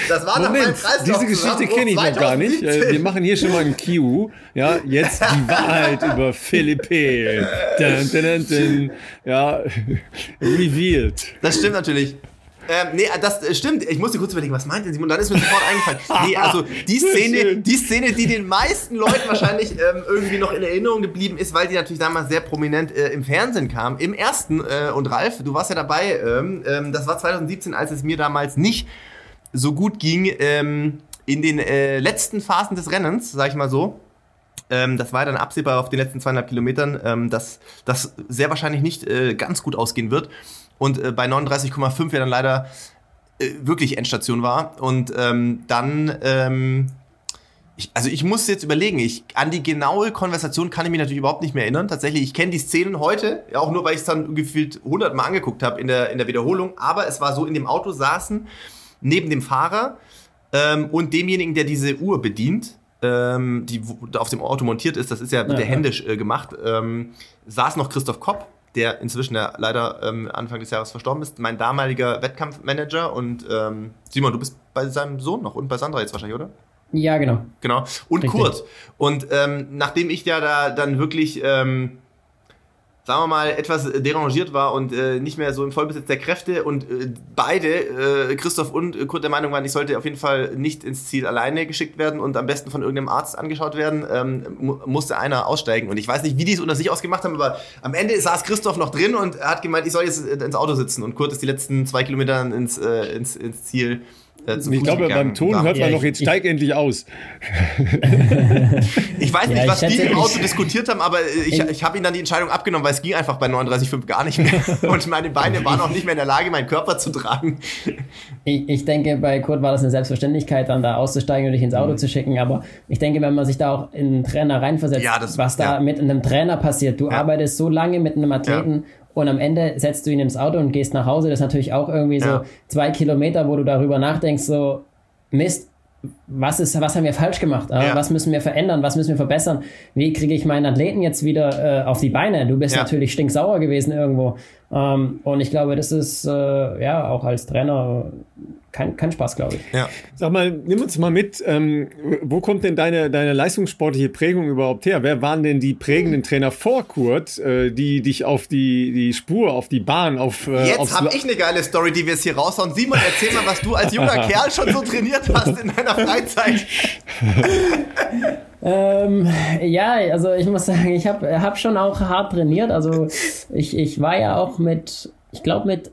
das war Moment, nach meinem Diese Geschichte kenne ich noch gar nicht. Äh, wir machen hier schon mal ein Q. Ja, jetzt die [LAUGHS] Wahrheit über Philippe. Dun, dun, dun, ja, [LAUGHS] revealed. Das stimmt natürlich. Ähm, nee, das äh, stimmt. Ich musste kurz überlegen, was meint denn Simon? Dann ist mir sofort eingefallen. Nee, also die [LAUGHS] Szene, die Szene, die den meisten Leuten wahrscheinlich ähm, irgendwie noch in Erinnerung geblieben ist, weil die natürlich damals sehr prominent äh, im Fernsehen kam. Im ersten, äh, und Ralf, du warst ja dabei, ähm, ähm das war 2017, als es mir damals nicht so gut ging, ähm, in den äh, letzten Phasen des Rennens, sag ich mal so. Ähm, das war dann absehbar auf den letzten zweieinhalb Kilometern, dass das sehr wahrscheinlich nicht äh, ganz gut ausgehen wird und äh, bei 39,5 ja dann leider äh, wirklich Endstation war. Und ähm, dann, ähm, ich, also ich muss jetzt überlegen, ich, an die genaue Konversation kann ich mich natürlich überhaupt nicht mehr erinnern. Tatsächlich, ich kenne die Szenen heute, ja, auch nur weil ich es dann gefühlt 100 Mal angeguckt habe in der, in der Wiederholung. Aber es war so, in dem Auto saßen neben dem Fahrer ähm, und demjenigen, der diese Uhr bedient, ähm, die auf dem Auto montiert ist, das ist ja, ja, ja. händisch äh, gemacht, ähm, saß noch Christoph Kopp der inzwischen ja leider ähm, Anfang des Jahres verstorben ist, mein damaliger Wettkampfmanager. Und ähm, Simon, du bist bei seinem Sohn noch und bei Sandra jetzt wahrscheinlich, oder? Ja, genau. Genau. Und Richtig. Kurt. Und ähm, nachdem ich ja da dann wirklich ähm, sagen wir mal, etwas derangiert war und äh, nicht mehr so im Vollbesitz der Kräfte und äh, beide, äh, Christoph und Kurt, der Meinung waren, ich sollte auf jeden Fall nicht ins Ziel alleine geschickt werden und am besten von irgendeinem Arzt angeschaut werden, ähm, mu musste einer aussteigen. Und ich weiß nicht, wie die es unter sich ausgemacht haben, aber am Ende saß Christoph noch drin und hat gemeint, ich soll jetzt ins Auto sitzen und Kurt ist die letzten zwei Kilometer ins, äh, ins, ins Ziel äh, ich glaube, beim Ton hört man noch, jetzt steig endlich aus. [LAUGHS] ich weiß nicht, ja, was die im Auto diskutiert haben, aber ich, ich habe ihnen dann die Entscheidung abgenommen, weil es ging einfach bei 39,5 gar nicht mehr. [LAUGHS] Und meine Beine waren auch nicht mehr in der Lage, meinen Körper zu tragen. Ich, ich denke, bei Kurt war das eine Selbstverständlichkeit, dann da auszusteigen und dich ins Auto mhm. zu schicken. Aber ich denke, wenn man sich da auch in einen Trainer reinversetzt, ja, das, was da ja. mit einem Trainer passiert, du arbeitest so lange mit einem Athleten und am Ende setzt du ihn ins Auto und gehst nach Hause. Das ist natürlich auch irgendwie ja. so zwei Kilometer, wo du darüber nachdenkst, so Mist, was ist, was haben wir falsch gemacht? Ja. Was müssen wir verändern? Was müssen wir verbessern? Wie kriege ich meinen Athleten jetzt wieder äh, auf die Beine? Du bist ja. natürlich stinksauer gewesen irgendwo. Ähm, und ich glaube, das ist äh, ja auch als Trainer kein, kein Spaß, glaube ich. Ja. Sag mal, nimm uns mal mit, ähm, wo kommt denn deine, deine leistungssportliche Prägung überhaupt her? Wer waren denn die prägenden Trainer vor Kurt, äh, die dich auf die, die Spur, auf die Bahn, auf. Äh, Jetzt habe ich eine geile Story, die wir jetzt hier raushauen. Simon, erzähl mal, was du als junger [LAUGHS] Kerl schon so trainiert hast in deiner Freizeit. [LAUGHS] ähm, ja, also ich muss sagen, ich habe hab schon auch hart trainiert. Also ich, ich war ja auch mit, ich glaube mit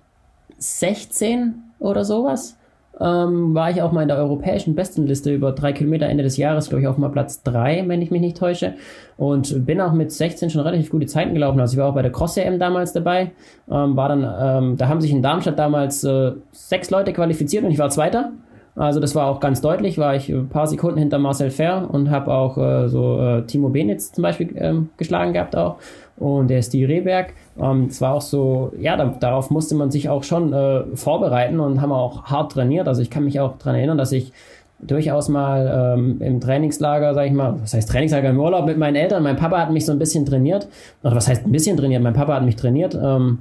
16 oder sowas ähm, war ich auch mal in der europäischen Bestenliste über drei Kilometer Ende des Jahres, glaube ich, auf mal Platz drei, wenn ich mich nicht täusche. Und bin auch mit 16 schon relativ gute Zeiten gelaufen. Also ich war auch bei der Cross-EM damals dabei. Ähm, war dann, ähm, da haben sich in Darmstadt damals äh, sechs Leute qualifiziert und ich war Zweiter. Also das war auch ganz deutlich, war ich ein paar Sekunden hinter Marcel Fer und habe auch äh, so äh, Timo Benitz zum Beispiel ähm, geschlagen gehabt auch und der ist die Rehberg. Ähm, es war auch so, ja, da, darauf musste man sich auch schon äh, vorbereiten und haben auch hart trainiert. Also ich kann mich auch daran erinnern, dass ich durchaus mal ähm, im Trainingslager, sag ich mal, was heißt Trainingslager im Urlaub mit meinen Eltern. Mein Papa hat mich so ein bisschen trainiert. Oder was heißt ein bisschen trainiert? Mein Papa hat mich trainiert. Ähm,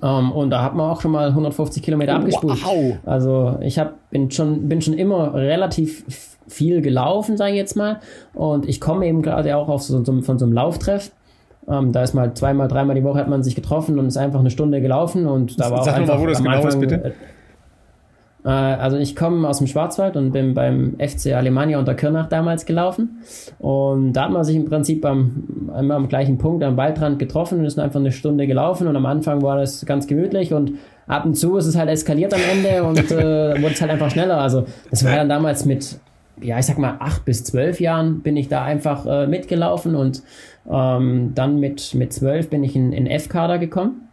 um, ähm, und da hat man auch schon mal 150 Kilometer oh, abgespult. Wow. Also ich hab, bin, schon, bin schon immer relativ viel gelaufen, sage ich jetzt mal. Und ich komme eben gerade auch auf so, so, von so einem Lauftreff. Um, ähm, da ist mal zweimal, dreimal die Woche hat man sich getroffen und ist einfach eine Stunde gelaufen und da war Sag auch einfach mal, wo das genau Anfang, ist, bitte. Äh, also ich komme aus dem Schwarzwald und bin beim FC Alemannia unter Kirnach damals gelaufen. Und da hat man sich im Prinzip am, immer am gleichen Punkt am Waldrand getroffen und ist einfach eine Stunde gelaufen. Und am Anfang war das ganz gemütlich und ab und zu ist es halt eskaliert am Ende und [LAUGHS] äh, wurde es halt einfach schneller. Also das war dann damals mit, ja, ich sag mal, acht bis zwölf Jahren bin ich da einfach äh, mitgelaufen und ähm, dann mit, mit zwölf bin ich in, in F-Kader gekommen.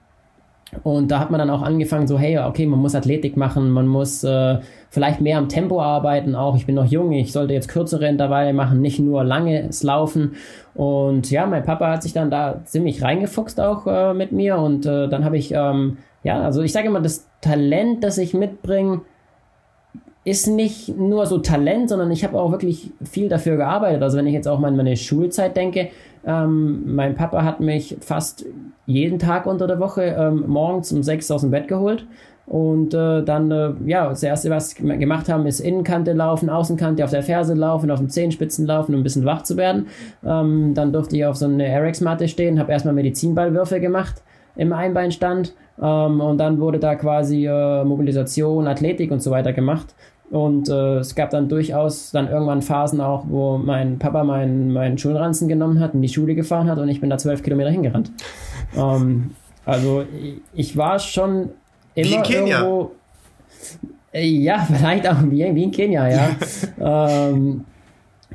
Und da hat man dann auch angefangen, so, hey, okay, man muss Athletik machen, man muss äh, vielleicht mehr am Tempo arbeiten auch. Ich bin noch jung, ich sollte jetzt kürzere Intervalle machen, nicht nur langes Laufen. Und ja, mein Papa hat sich dann da ziemlich reingefuchst auch äh, mit mir. Und äh, dann habe ich, ähm, ja, also ich sage immer, das Talent, das ich mitbringe, ist nicht nur so Talent, sondern ich habe auch wirklich viel dafür gearbeitet. Also wenn ich jetzt auch mal an meine Schulzeit denke, ähm, mein Papa hat mich fast jeden Tag unter der Woche ähm, morgens um sechs aus dem Bett geholt. Und äh, dann, äh, ja, das erste, was wir gemacht haben, ist Innenkante laufen, Außenkante auf der Ferse laufen, auf den Zehenspitzen laufen, um ein bisschen wach zu werden. Ähm, dann durfte ich auf so eine Arex-Matte stehen, habe erstmal Medizinballwürfe gemacht im Einbeinstand. Ähm, und dann wurde da quasi äh, Mobilisation, Athletik und so weiter gemacht. Und äh, es gab dann durchaus dann irgendwann Phasen auch, wo mein Papa meinen, meinen Schulranzen genommen hat, in die Schule gefahren hat und ich bin da zwölf Kilometer hingerannt. ähm, also ich war schon immer wie in Kenia. irgendwo. Äh, ja, [LAUGHS] vielleicht auch wie, wie in Kenia, ja. [LAUGHS] ähm,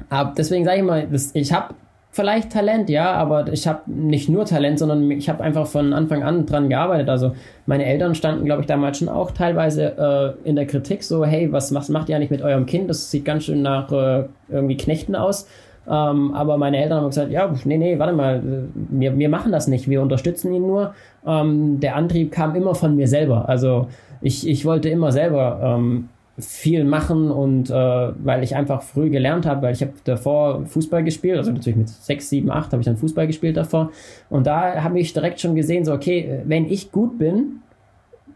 aber deswegen sage ich mal, das, ich habe vielleicht Talent, ja, aber ich habe nicht nur Talent, sondern ich habe einfach von Anfang an dran gearbeitet. Also meine Eltern standen, glaube ich, damals schon auch teilweise äh, in der Kritik so, hey, was, was macht ihr eigentlich mit eurem Kind? Das sieht ganz schön nach äh, irgendwie Knechten aus. Ähm, aber meine Eltern haben gesagt, ja, nee, nee, warte mal, wir, wir machen das nicht, wir unterstützen ihn nur. Ähm, der Antrieb kam immer von mir selber. Also ich, ich wollte immer selber ähm, viel machen und äh, weil ich einfach früh gelernt habe, weil ich habe davor Fußball gespielt, also natürlich mit sechs, sieben, acht habe ich dann Fußball gespielt davor und da habe ich direkt schon gesehen, so okay, wenn ich gut bin,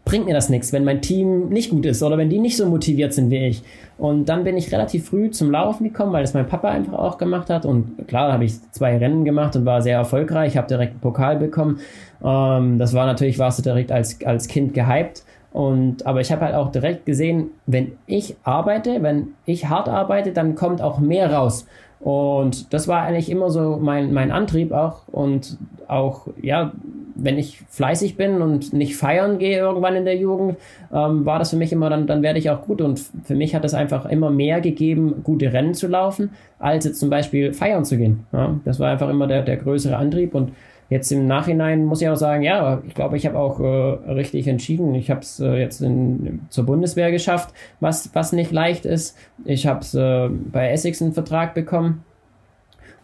bringt mir das nichts, wenn mein Team nicht gut ist oder wenn die nicht so motiviert sind wie ich. Und dann bin ich relativ früh zum Laufen gekommen, weil das mein Papa einfach auch gemacht hat. Und klar, habe ich zwei Rennen gemacht und war sehr erfolgreich, habe direkt einen Pokal bekommen. Ähm, das war natürlich, warst du direkt als, als Kind gehypt. Und, aber ich habe halt auch direkt gesehen, wenn ich arbeite, wenn ich hart arbeite, dann kommt auch mehr raus. Und das war eigentlich immer so mein, mein Antrieb auch. Und auch, ja, wenn ich fleißig bin und nicht feiern gehe irgendwann in der Jugend, ähm, war das für mich immer, dann, dann werde ich auch gut. Und für mich hat es einfach immer mehr gegeben, gute Rennen zu laufen, als jetzt zum Beispiel feiern zu gehen. Ja, das war einfach immer der, der größere Antrieb. Und Jetzt im Nachhinein muss ich auch sagen, ja, ich glaube, ich habe auch äh, richtig entschieden. Ich habe es äh, jetzt in, zur Bundeswehr geschafft, was, was nicht leicht ist. Ich habe es äh, bei Essex einen Vertrag bekommen.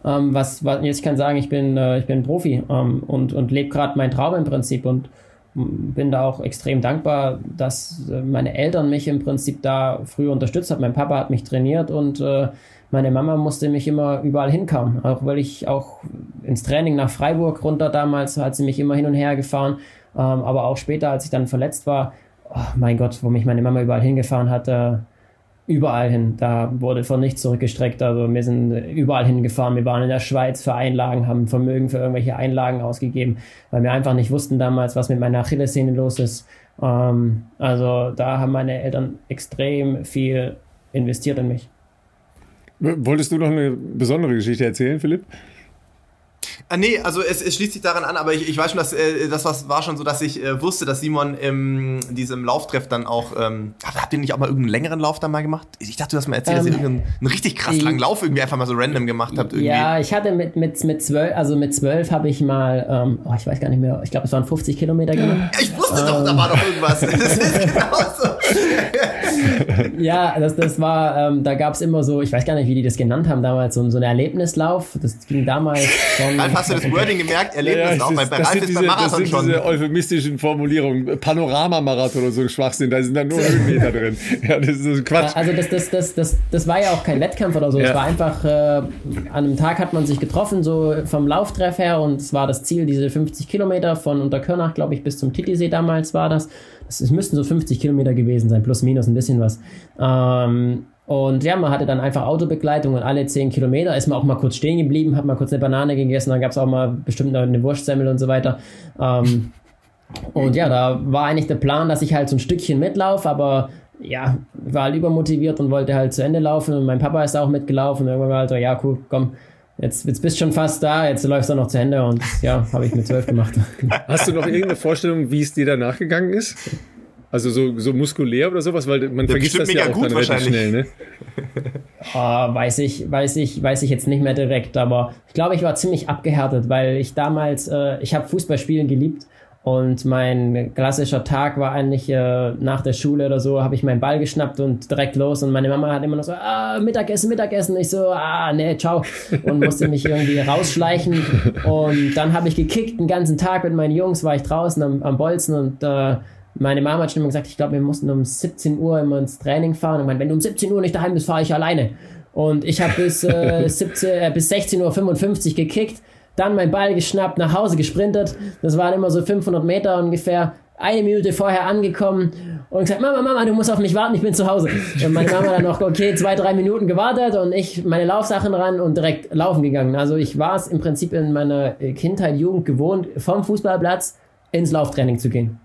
Ähm, was, was jetzt kann sagen, ich bin, äh, ich bin Profi ähm, und, und lebe gerade meinen Traum im Prinzip und bin da auch extrem dankbar, dass äh, meine Eltern mich im Prinzip da früh unterstützt haben. Mein Papa hat mich trainiert und äh, meine Mama musste mich immer überall hinkommen, auch weil ich auch ins Training nach Freiburg runter damals hat sie mich immer hin und her gefahren, ähm, aber auch später, als ich dann verletzt war, oh mein Gott, wo mich meine Mama überall hingefahren hat, äh, überall hin. Da wurde von nichts zurückgestreckt. Also wir sind überall hingefahren. Wir waren in der Schweiz für Einlagen, haben Vermögen für irgendwelche Einlagen ausgegeben, weil wir einfach nicht wussten damals, was mit meiner Achillessehne los ist. Ähm, also da haben meine Eltern extrem viel investiert in mich. Wolltest du noch eine besondere Geschichte erzählen, Philipp? Ah, nee, also es, es schließt sich daran an, aber ich, ich weiß schon, dass äh, das was war schon so, dass ich äh, wusste, dass Simon in diesem Lauftreff dann auch. Ähm, habt ihr nicht auch mal irgendeinen längeren Lauf dann mal gemacht? Ich dachte, du hast mal erzählt, ähm, dass ihr ähm, irgendeinen einen richtig krass langen Lauf irgendwie einfach mal so random gemacht habt. Irgendwie. Ja, ich hatte mit, mit, mit zwölf, also mit zwölf habe ich mal, ähm, oh, ich weiß gar nicht mehr, ich glaube, es waren 50 Kilometer gemacht. Ich wusste doch, da war doch irgendwas. Das ist genauso. [LAUGHS] ja, das, das war, ähm, da gab es immer so, ich weiß gar nicht, wie die das genannt haben damals, so, so ein Erlebnislauf. Das ging damals schon. Hast du das [LAUGHS] Wording gemerkt? Erlebnislauf? Ja, bei, bei Ralf ist diese, beim Marathon das sind schon. diese euphemistischen Formulierungen. Panoramamarathon oder so ein Schwachsinn, da sind dann nur Höhenmeter drin. [LAUGHS] Ja, das ist Quatsch. Also das, das, das, das, das war ja auch kein Wettkampf oder so. Es war einfach, äh, an einem Tag hat man sich getroffen, so vom Lauftreff her und es war das Ziel, diese 50 Kilometer von Unterkörnach, glaube ich, bis zum Titisee damals war das es müssten so 50 Kilometer gewesen sein, plus minus ein bisschen was. Ähm, und ja, man hatte dann einfach Autobegleitung und alle 10 Kilometer ist man auch mal kurz stehen geblieben, hat mal kurz eine Banane gegessen, dann gab es auch mal bestimmt noch eine Wurstsemmel und so weiter. Ähm, und ja, da war eigentlich der Plan, dass ich halt so ein Stückchen mitlaufe, aber ja, war halt übermotiviert und wollte halt zu Ende laufen und mein Papa ist auch mitgelaufen und irgendwann war halt so, ja, cool, komm, jetzt, jetzt bist du schon fast da, jetzt läufst du noch zu Ende und ja, habe ich mit zwölf gemacht. Hast du noch irgendeine Vorstellung, wie es dir danach gegangen ist? Also so, so muskulär oder sowas, weil man ja, vergisst das ja auch dann relativ schnell, ne? oh, [LAUGHS] weiß ich, weiß ich, weiß ich jetzt nicht mehr direkt, aber ich glaube, ich war ziemlich abgehärtet, weil ich damals, äh, ich habe Fußballspielen geliebt und mein klassischer Tag war eigentlich äh, nach der Schule oder so, habe ich meinen Ball geschnappt und direkt los. Und meine Mama hat immer noch so, ah, Mittagessen, Mittagessen. Ich so, ah, nee, ciao. Und musste mich irgendwie rausschleichen. Und dann habe ich gekickt den ganzen Tag mit meinen Jungs, war ich draußen am, am Bolzen und äh, meine Mama hat schon immer gesagt, ich glaube, wir mussten um 17 Uhr immer ins Training fahren. Und ich meine, wenn du um 17 Uhr nicht daheim bist, fahre ich alleine. Und ich habe bis, äh, [LAUGHS] 17, äh, bis 16.55 Uhr gekickt dann mein Ball geschnappt, nach Hause gesprintet. Das waren immer so 500 Meter ungefähr. Eine Minute vorher angekommen und gesagt, Mama, Mama, du musst auf mich warten, ich bin zu Hause. Und meine Mama dann noch, okay, zwei, drei Minuten gewartet und ich meine Laufsachen ran und direkt laufen gegangen. Also ich war es im Prinzip in meiner Kindheit, Jugend gewohnt, vom Fußballplatz ins Lauftraining zu gehen.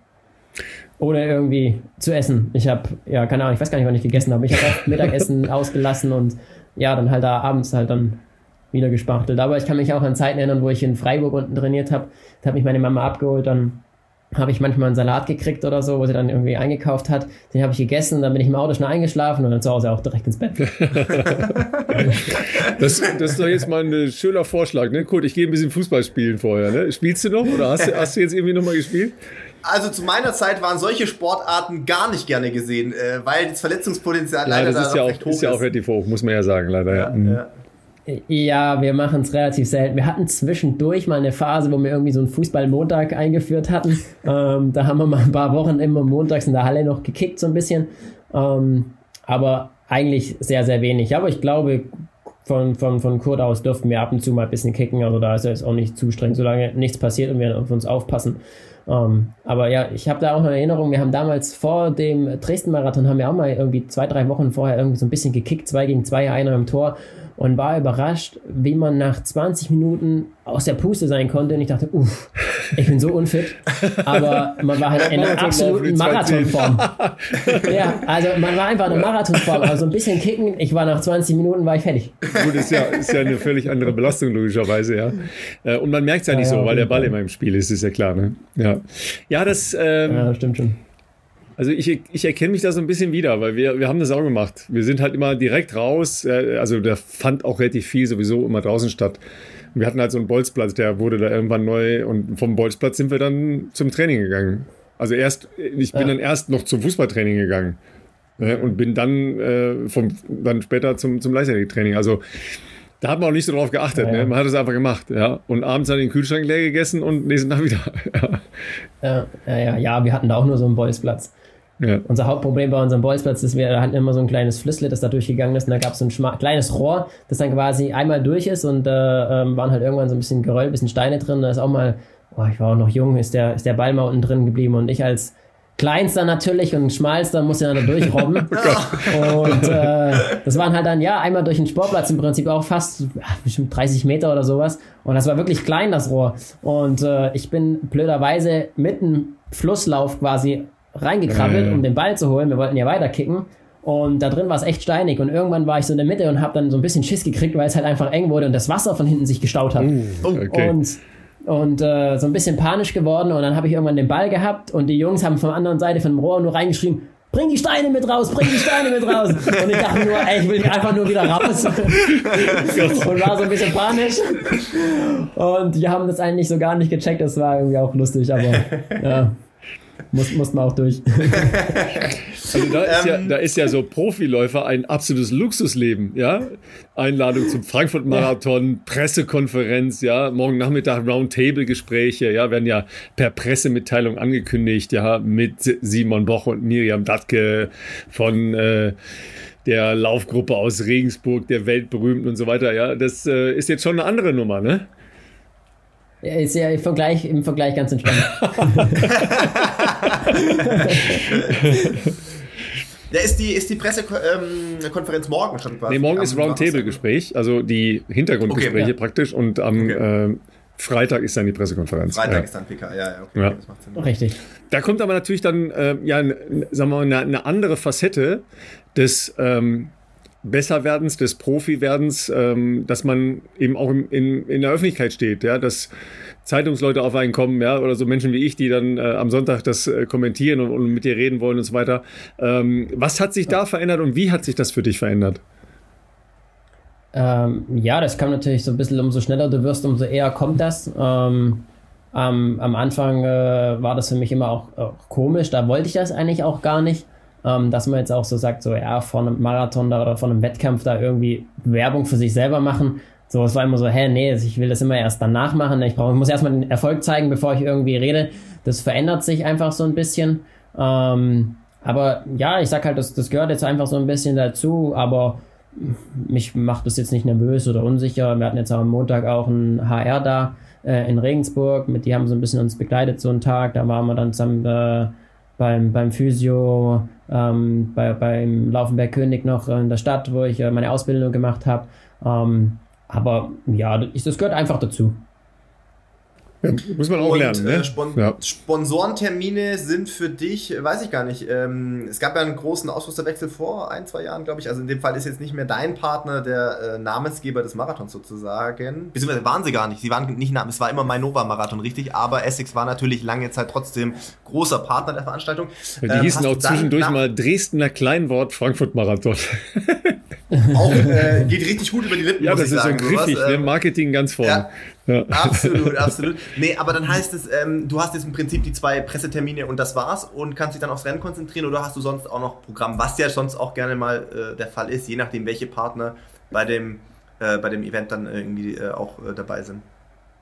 Ohne irgendwie zu essen. Ich habe, ja, keine Ahnung, ich weiß gar nicht, wann ich gegessen habe. Ich habe auch [LAUGHS] Mittagessen ausgelassen und ja, dann halt da abends halt dann wieder gespachtelt. Aber ich kann mich auch an Zeiten erinnern, wo ich in Freiburg unten trainiert habe. Da hat mich meine Mama abgeholt, dann habe ich manchmal einen Salat gekriegt oder so, wo sie dann irgendwie eingekauft hat. Den habe ich gegessen, dann bin ich im Auto schnell eingeschlafen und dann zu Hause auch direkt ins Bett. [LAUGHS] [LAUGHS] das, das ist doch jetzt mal ein schöner Vorschlag. Ne? Gut, ich gehe ein bisschen Fußball spielen vorher. Ne? Spielst du noch oder hast, hast du jetzt irgendwie nochmal gespielt? Also zu meiner Zeit waren solche Sportarten gar nicht gerne gesehen, äh, weil das Verletzungspotenzial leider ja, das ist ja auch, hoch ist. ja auch relativ hoch, muss man ja sagen, leider. Ja, ja. Mhm. ja. Ja, wir machen es relativ selten. Wir hatten zwischendurch mal eine Phase, wo wir irgendwie so einen Fußballmontag eingeführt hatten. [LAUGHS] Ähm, da haben wir mal ein paar Wochen immer montags in der Halle noch gekickt, so ein bisschen. Ähm, aber eigentlich sehr, sehr wenig. Aber ich glaube, von, von, von Kurt aus dürften wir ab und zu mal ein bisschen kicken. Also da ist es auch nicht zu streng, solange nichts passiert und wir auf uns aufpassen. Ähm, aber ja, ich habe da auch eine Erinnerung, wir haben damals vor dem Dresden-Marathon, haben wir auch mal irgendwie zwei, drei Wochen vorher irgendwie so ein bisschen gekickt, zwei gegen zwei, einer im Tor und war überrascht, wie man nach 20 Minuten aus der Puste sein konnte. Und ich dachte, uff, ich bin so unfit. Aber man war halt in einer absoluten Marathonform. ja, also man war einfach in einer Marathonform. Also ein bisschen kicken, ich war nach 20 Minuten, war ich fertig. Gut, ist ja, ist ja eine völlig andere Belastung, logischerweise, ja. Äh, und man merkt es ja nicht ja, so, weil der Ball immer im Spiel ist, ist ja klar, ne? Ja, ja das... Ähm, ja, das stimmt schon. Also ich, ich erkenne mich da so ein bisschen wieder, weil wir, wir haben das auch gemacht. Wir sind halt immer direkt raus. Also da fand auch relativ viel sowieso immer draußen statt. Wir hatten halt so einen Bolzplatz, der wurde da irgendwann neu und vom Bolzplatz sind wir dann zum Training gegangen. Also erst, ich bin ja. dann erst noch zum Fußballtraining gegangen ne, und bin dann, äh, vom, dann später zum, zum Leichtathletiktraining. Also da hat man auch nicht so drauf geachtet. Ja, ne? Man hat es einfach gemacht. Ja? Und abends dann den Kühlschrank leer gegessen und nächsten Tag wieder. [LAUGHS] ja. Ja, ja, ja, wir hatten da auch nur so einen Bolzplatz. Ja. Unser Hauptproblem bei unserem Bolzplatz ist, wir hatten immer so ein kleines Flüssle, das da durchgegangen ist und da gab es so ein kleines Rohr, das dann quasi einmal durch ist und äh, ähm, waren halt irgendwann so ein bisschen Geröll, ein bisschen Steine drin. Da ist auch mal, oh, ich war auch noch jung, ist der, ist der Ball mal unten drin geblieben und ich als Kleinster natürlich und Schmalster musste dann da durchrobben. [LAUGHS] oh und äh, das waren halt dann, ja, einmal durch den Sportplatz im Prinzip auch fast ja, bestimmt 30 Meter oder sowas. Und das war wirklich klein, das Rohr. Und äh, ich bin blöderweise mitten Flusslauf quasi reingekrabbelt, äh. um den Ball zu holen. Wir wollten ja weiter kicken. Und da drin war es echt steinig und irgendwann war ich so in der Mitte und habe dann so ein bisschen Schiss gekriegt, weil es halt einfach eng wurde und das Wasser von hinten sich gestaut hat. Uh, okay. Und, und äh, so ein bisschen panisch geworden und dann habe ich irgendwann den Ball gehabt und die Jungs haben von der anderen Seite vom Rohr nur reingeschrieben, bring die Steine mit raus, bring die Steine mit raus. [LAUGHS] Und ich dachte nur, ey, ich will einfach nur wieder raus. und war so ein bisschen panisch. Und die haben das eigentlich so gar nicht gecheckt, das war irgendwie auch lustig, aber ja. Muss, muss man auch durch. [LAUGHS] Also da ist, ja, da ist ja so Profiläufer ein absolutes Luxusleben, ja. Einladung zum Frankfurt-Marathon, Pressekonferenz, ja, morgen Nachmittag Roundtable-Gespräche, ja, werden ja per Pressemitteilung angekündigt, ja, mit Simon Boch und Miriam Dattke von äh, der Laufgruppe aus Regensburg, der weltberühmten und so weiter, ja. Das äh, ist jetzt schon eine andere Nummer, ne? Ist ja im Vergleich, im Vergleich ganz entspannt. [LAUGHS] Ja, ist die, ist die Pressekonferenz ähm, morgen schon quasi? Nee, morgen ist Roundtable-Gespräch, also die Hintergrundgespräche okay, ja. praktisch und am okay. äh, Freitag ist dann die Pressekonferenz. Freitag ja. ist dann PK, ja, ja, okay, ja. das macht Sinn. Richtig. Da kommt aber natürlich dann, äh, ja, sagen wir mal, eine, eine andere Facette des ähm, Besserwerdens, des Profi-Werdens, ähm, dass man eben auch in, in, in der Öffentlichkeit steht, ja, dass Zeitungsleute auf einen kommen, ja, oder so Menschen wie ich, die dann äh, am Sonntag das äh, kommentieren und, und, mit dir reden wollen und so weiter. Ähm, was hat sich da verändert und wie hat sich das für dich verändert? Ähm, ja, das kam natürlich so ein bisschen, umso schneller du wirst, umso eher kommt das. Ähm, am, am Anfang äh, war das für mich immer auch, auch, komisch, da wollte ich das eigentlich auch gar nicht. Ähm, dass man jetzt auch so sagt, so ja, vor einem Marathon da oder vor einem Wettkampf da irgendwie Werbung für sich selber machen, so, es war immer so, hä, nee, ich will das immer erst danach machen. Ich, brauch, ich muss erstmal den Erfolg zeigen, bevor ich irgendwie rede. Das verändert sich einfach so ein bisschen. Ähm, aber ja, ich sag halt, das, das gehört jetzt einfach so ein bisschen dazu, aber mich macht das jetzt nicht nervös oder unsicher. Wir hatten jetzt am Montag auch ein HR da äh, in Regensburg, mit die haben so ein bisschen uns begleitet so einen Tag. Da waren wir dann zusammen äh, beim, beim Physio, ähm, bei, beim Laufenberg König noch in der Stadt, wo ich äh, meine Ausbildung gemacht habe. Ähm, aber ja, das gehört einfach dazu. Ja, muss man auch und, lernen. Ne? Äh, Spon ja. Sponsorentermine sind für dich, weiß ich gar nicht. Ähm, es gab ja einen großen Ausrüsterwechsel vor ein, zwei Jahren, glaube ich. Also in dem Fall ist jetzt nicht mehr dein Partner der äh, Namensgeber des Marathons sozusagen. Beziehungsweise waren sie gar nicht. Sie waren nicht Namen. Es war immer mein Nova-Marathon, richtig. Aber Essex war natürlich lange Zeit trotzdem großer Partner der Veranstaltung. Ja, die ähm, hießen auch zwischendurch mal Dresdner Kleinwort Frankfurt-Marathon. [LAUGHS] [LAUGHS] auch äh, geht richtig gut über die Lippen. Ja, das ist sagen, so griffig. Ne? Ähm, Marketing ganz vorne. Ja. Ja. Absolut, [LAUGHS] absolut. Nee, aber dann heißt es, ähm, du hast jetzt im Prinzip die zwei Pressetermine und das war's und kannst dich dann aufs Rennen konzentrieren oder hast du sonst auch noch Programm, was ja sonst auch gerne mal äh, der Fall ist, je nachdem, welche Partner bei dem, äh, bei dem Event dann irgendwie äh, auch äh, dabei sind?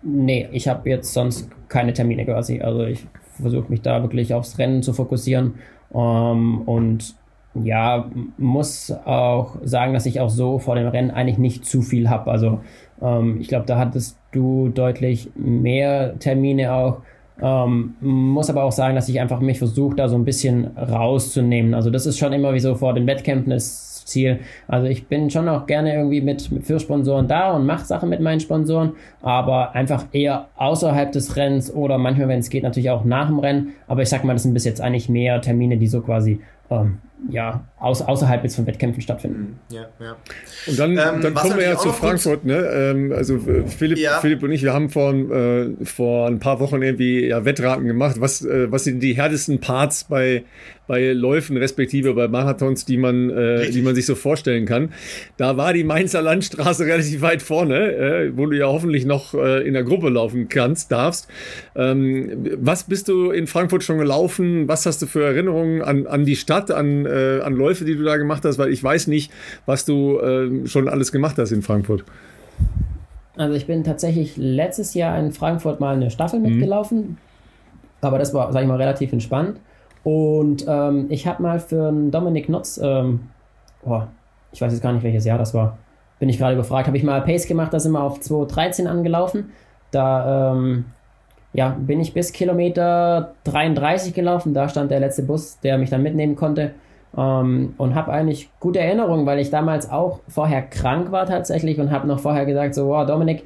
Nee, ich habe jetzt sonst keine Termine quasi. Also ich versuche mich da wirklich aufs Rennen zu fokussieren ähm, und ja, muss auch sagen, dass ich auch so vor dem Rennen eigentlich nicht zu viel habe. Also ähm, ich glaube, da hattest du deutlich mehr Termine auch. Ähm, muss aber auch sagen, dass ich einfach mich versuche, da so ein bisschen rauszunehmen. Also das ist schon immer wie so vor den Wettkämpfen das Ziel. Also ich bin schon auch gerne irgendwie mit, mit für Sponsoren da und mache Sachen mit meinen Sponsoren, aber einfach eher außerhalb des Rennens oder manchmal, wenn es geht, natürlich auch nach dem Rennen. Aber ich sag mal, das sind bis jetzt eigentlich mehr Termine, die so quasi ähm, ja, aus, außerhalb jetzt von Wettkämpfen stattfinden. Mhm. Ja, ja. Und dann, ähm, dann kommen wir ja zu Frankfurt. Ne? Ähm, also äh, Philipp, ja. Philipp und ich, wir haben vor, äh, vor ein paar Wochen irgendwie ja, Wettraten gemacht. Was, äh, was sind die härtesten Parts bei, bei Läufen, respektive bei Marathons, die man, äh, die man sich so vorstellen kann? Da war die Mainzer Landstraße [LAUGHS] relativ weit vorne, äh, wo du ja hoffentlich noch äh, in der Gruppe laufen kannst, darfst. Ähm, was bist du in Frankfurt schon gelaufen? Was hast du für Erinnerungen an, an die Stadt, an äh, an Läufe, die du da gemacht hast? Weil ich weiß nicht, was du äh, schon alles gemacht hast in Frankfurt. Also ich bin tatsächlich letztes Jahr in Frankfurt mal eine Staffel mhm. mitgelaufen, aber das war, sag ich mal, relativ entspannt. Und ähm, ich habe mal für einen Dominik Nutz, ähm, boah, ich weiß jetzt gar nicht, welches Jahr das war, bin ich gerade gefragt, habe ich mal Pace gemacht, da sind wir auf 2.13 angelaufen. Da ähm, ja, bin ich bis Kilometer 33 gelaufen, da stand der letzte Bus, der mich dann mitnehmen konnte. Ähm, und habe eigentlich gute Erinnerungen, weil ich damals auch vorher krank war tatsächlich und habe noch vorher gesagt, so, wow, Dominik,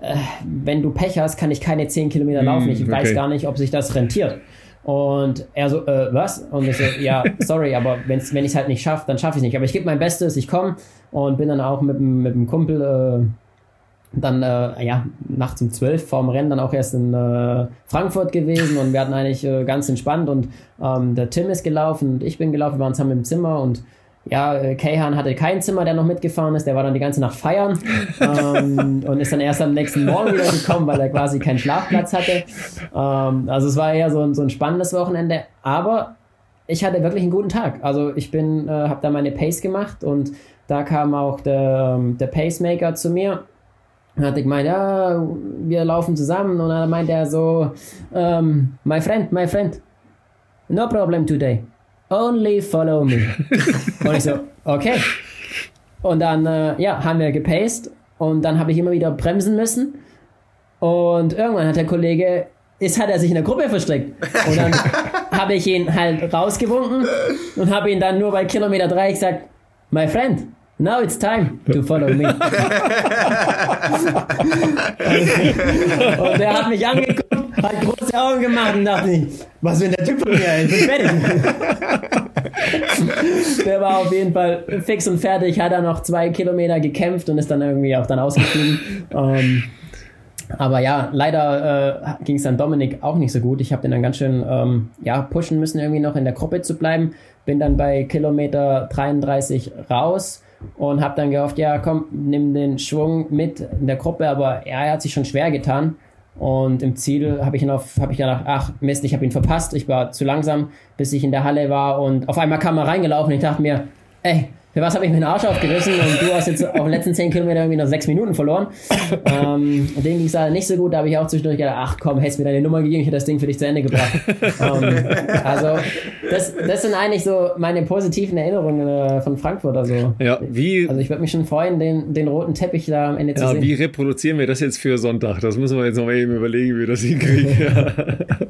äh, wenn du Pech hast, kann ich keine 10 Kilometer laufen. Ich okay. weiß gar nicht, ob sich das rentiert. Und er so, äh, was? Und ich so, ja, [LAUGHS] sorry, aber wenn's, wenn ich es halt nicht schaffe, dann schaffe ich es nicht. Aber ich gebe mein Bestes, ich komme und bin dann auch mit, mit dem Kumpel äh, dann äh, ja nachts um zwölf vorm Rennen dann auch erst in äh, Frankfurt gewesen und wir hatten eigentlich äh, ganz entspannt und ähm, der Tim ist gelaufen und ich bin gelaufen, wir waren zusammen im Zimmer und ja, äh, Kayhan hatte kein Zimmer, der noch mitgefahren ist, der war dann die ganze Nacht feiern [LAUGHS] ähm, und ist dann erst am nächsten Morgen wieder gekommen, weil er quasi keinen Schlafplatz hatte. Ähm, also es war eher so ein, so ein spannendes Wochenende, aber ich hatte wirklich einen guten Tag. Also ich bin, äh, habe da meine Pace gemacht und da kam auch der, ähm, der Pacemaker zu mir dann hat er gemeint, ja, wir laufen zusammen. Und dann meint er so, um, ähm, my friend, my friend, no problem today, only follow me. [LAUGHS] und ich so, okay. Und dann, äh, ja, haben wir gepaced. Und dann habe ich immer wieder bremsen müssen. Und irgendwann hat der Kollege, ist, hat er sich in der Gruppe versteckt und dann [LAUGHS] habe ich ihn halt rausgewunken und habe ihn dann nur bei Kilometer 3 gesagt, my friend, Now it's time to follow me. [LAUGHS] [LAUGHS] und er hat mich angeguckt, hat große Augen gemacht und dachte ich, was will der Typ von mir? Ich bin fertig. [LAUGHS] der war auf jeden Fall fix und fertig, hat dann noch zwei Kilometer gekämpft und ist dann irgendwie auch dann ausgestiegen. Ähm, aber ja, leider äh, ging es dann Dominik auch nicht so gut. Ich habe den dann ganz schön ähm, ja, pushen müssen, irgendwie noch in der Gruppe zu bleiben. Bin dann bei Kilometer 33 raus und habe dann gehofft, ja, komm, nimm den Schwung mit in der Gruppe, aber er hat sich schon schwer getan. Und im Ziel habe ich, noch, hab ich gedacht, ach Mist, ich habe ihn verpasst, ich war zu langsam, bis ich in der Halle war und auf einmal kam er reingelaufen und ich dachte mir, ey, für was habe ich mir den Arsch aufgerissen und du hast jetzt auf den letzten 10 Kilometer irgendwie noch 6 Minuten verloren. ähm, dem ging es nicht so gut, da habe ich auch zwischendurch gedacht, ach komm, hättest mir deine Nummer gegeben, ich hätte das Ding für dich zu Ende gebracht. ähm, also, das, das sind eigentlich so meine positiven Erinnerungen äh, von Frankfurt. Also, ja, wie, also ich würde mich schon freuen, den, den roten Teppich da am Ende ja, zu sehen. Wie reproduzieren wir das jetzt für Sonntag? Das müssen wir jetzt noch mal eben überlegen, wie wir das hinkriegen. Ja, [LAUGHS] [LAUGHS]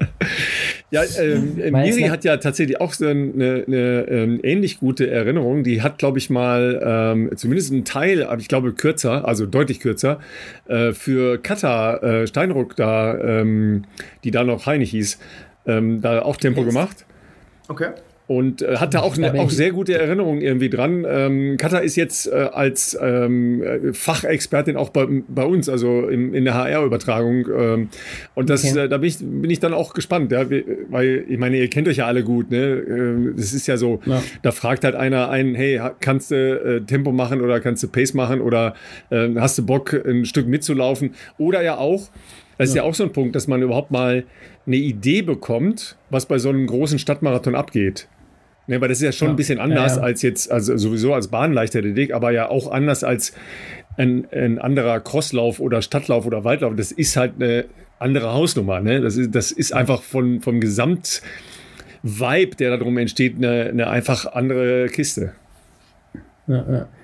ähm, Miri hat ja tatsächlich auch so eine, eine, ähm, ähnlich gute Erinnerung. Die hat, glaube ich, mal ähm, zumindest einen Teil, aber ich glaube kürzer, also deutlich kürzer, äh, für Kata äh, Steinruck da, ähm, die da noch Heinig hieß, ähm, da auch Tempo yes. gemacht. Okay und äh, hatte auch, ne, auch sehr gute Erinnerungen irgendwie dran. Ähm, Katha ist jetzt äh, als ähm, Fachexpertin auch bei, bei uns, also im, in der HR-Übertragung. Ähm, und das, okay. äh, da bin ich, bin ich dann auch gespannt, ja, weil ich meine, ihr kennt euch ja alle gut. Ne? Ähm, das ist ja so, ja. da fragt halt einer einen, hey, kannst du äh, Tempo machen oder kannst du Pace machen oder äh, hast du Bock, ein Stück mitzulaufen? Oder ja auch, das ist ja. ja auch so ein Punkt, dass man überhaupt mal eine Idee bekommt, was bei so einem großen Stadtmarathon abgeht. Ne, weil das ist ja schon ja. ein bisschen anders ja, ja. als jetzt, also sowieso als Bahnleichtathletik, aber ja auch anders als ein, ein anderer Crosslauf oder Stadtlauf oder Waldlauf. Das ist halt eine andere Hausnummer. Ne? Das, ist, das ist einfach von, vom Gesamtvibe, der darum entsteht, eine, eine einfach andere Kiste.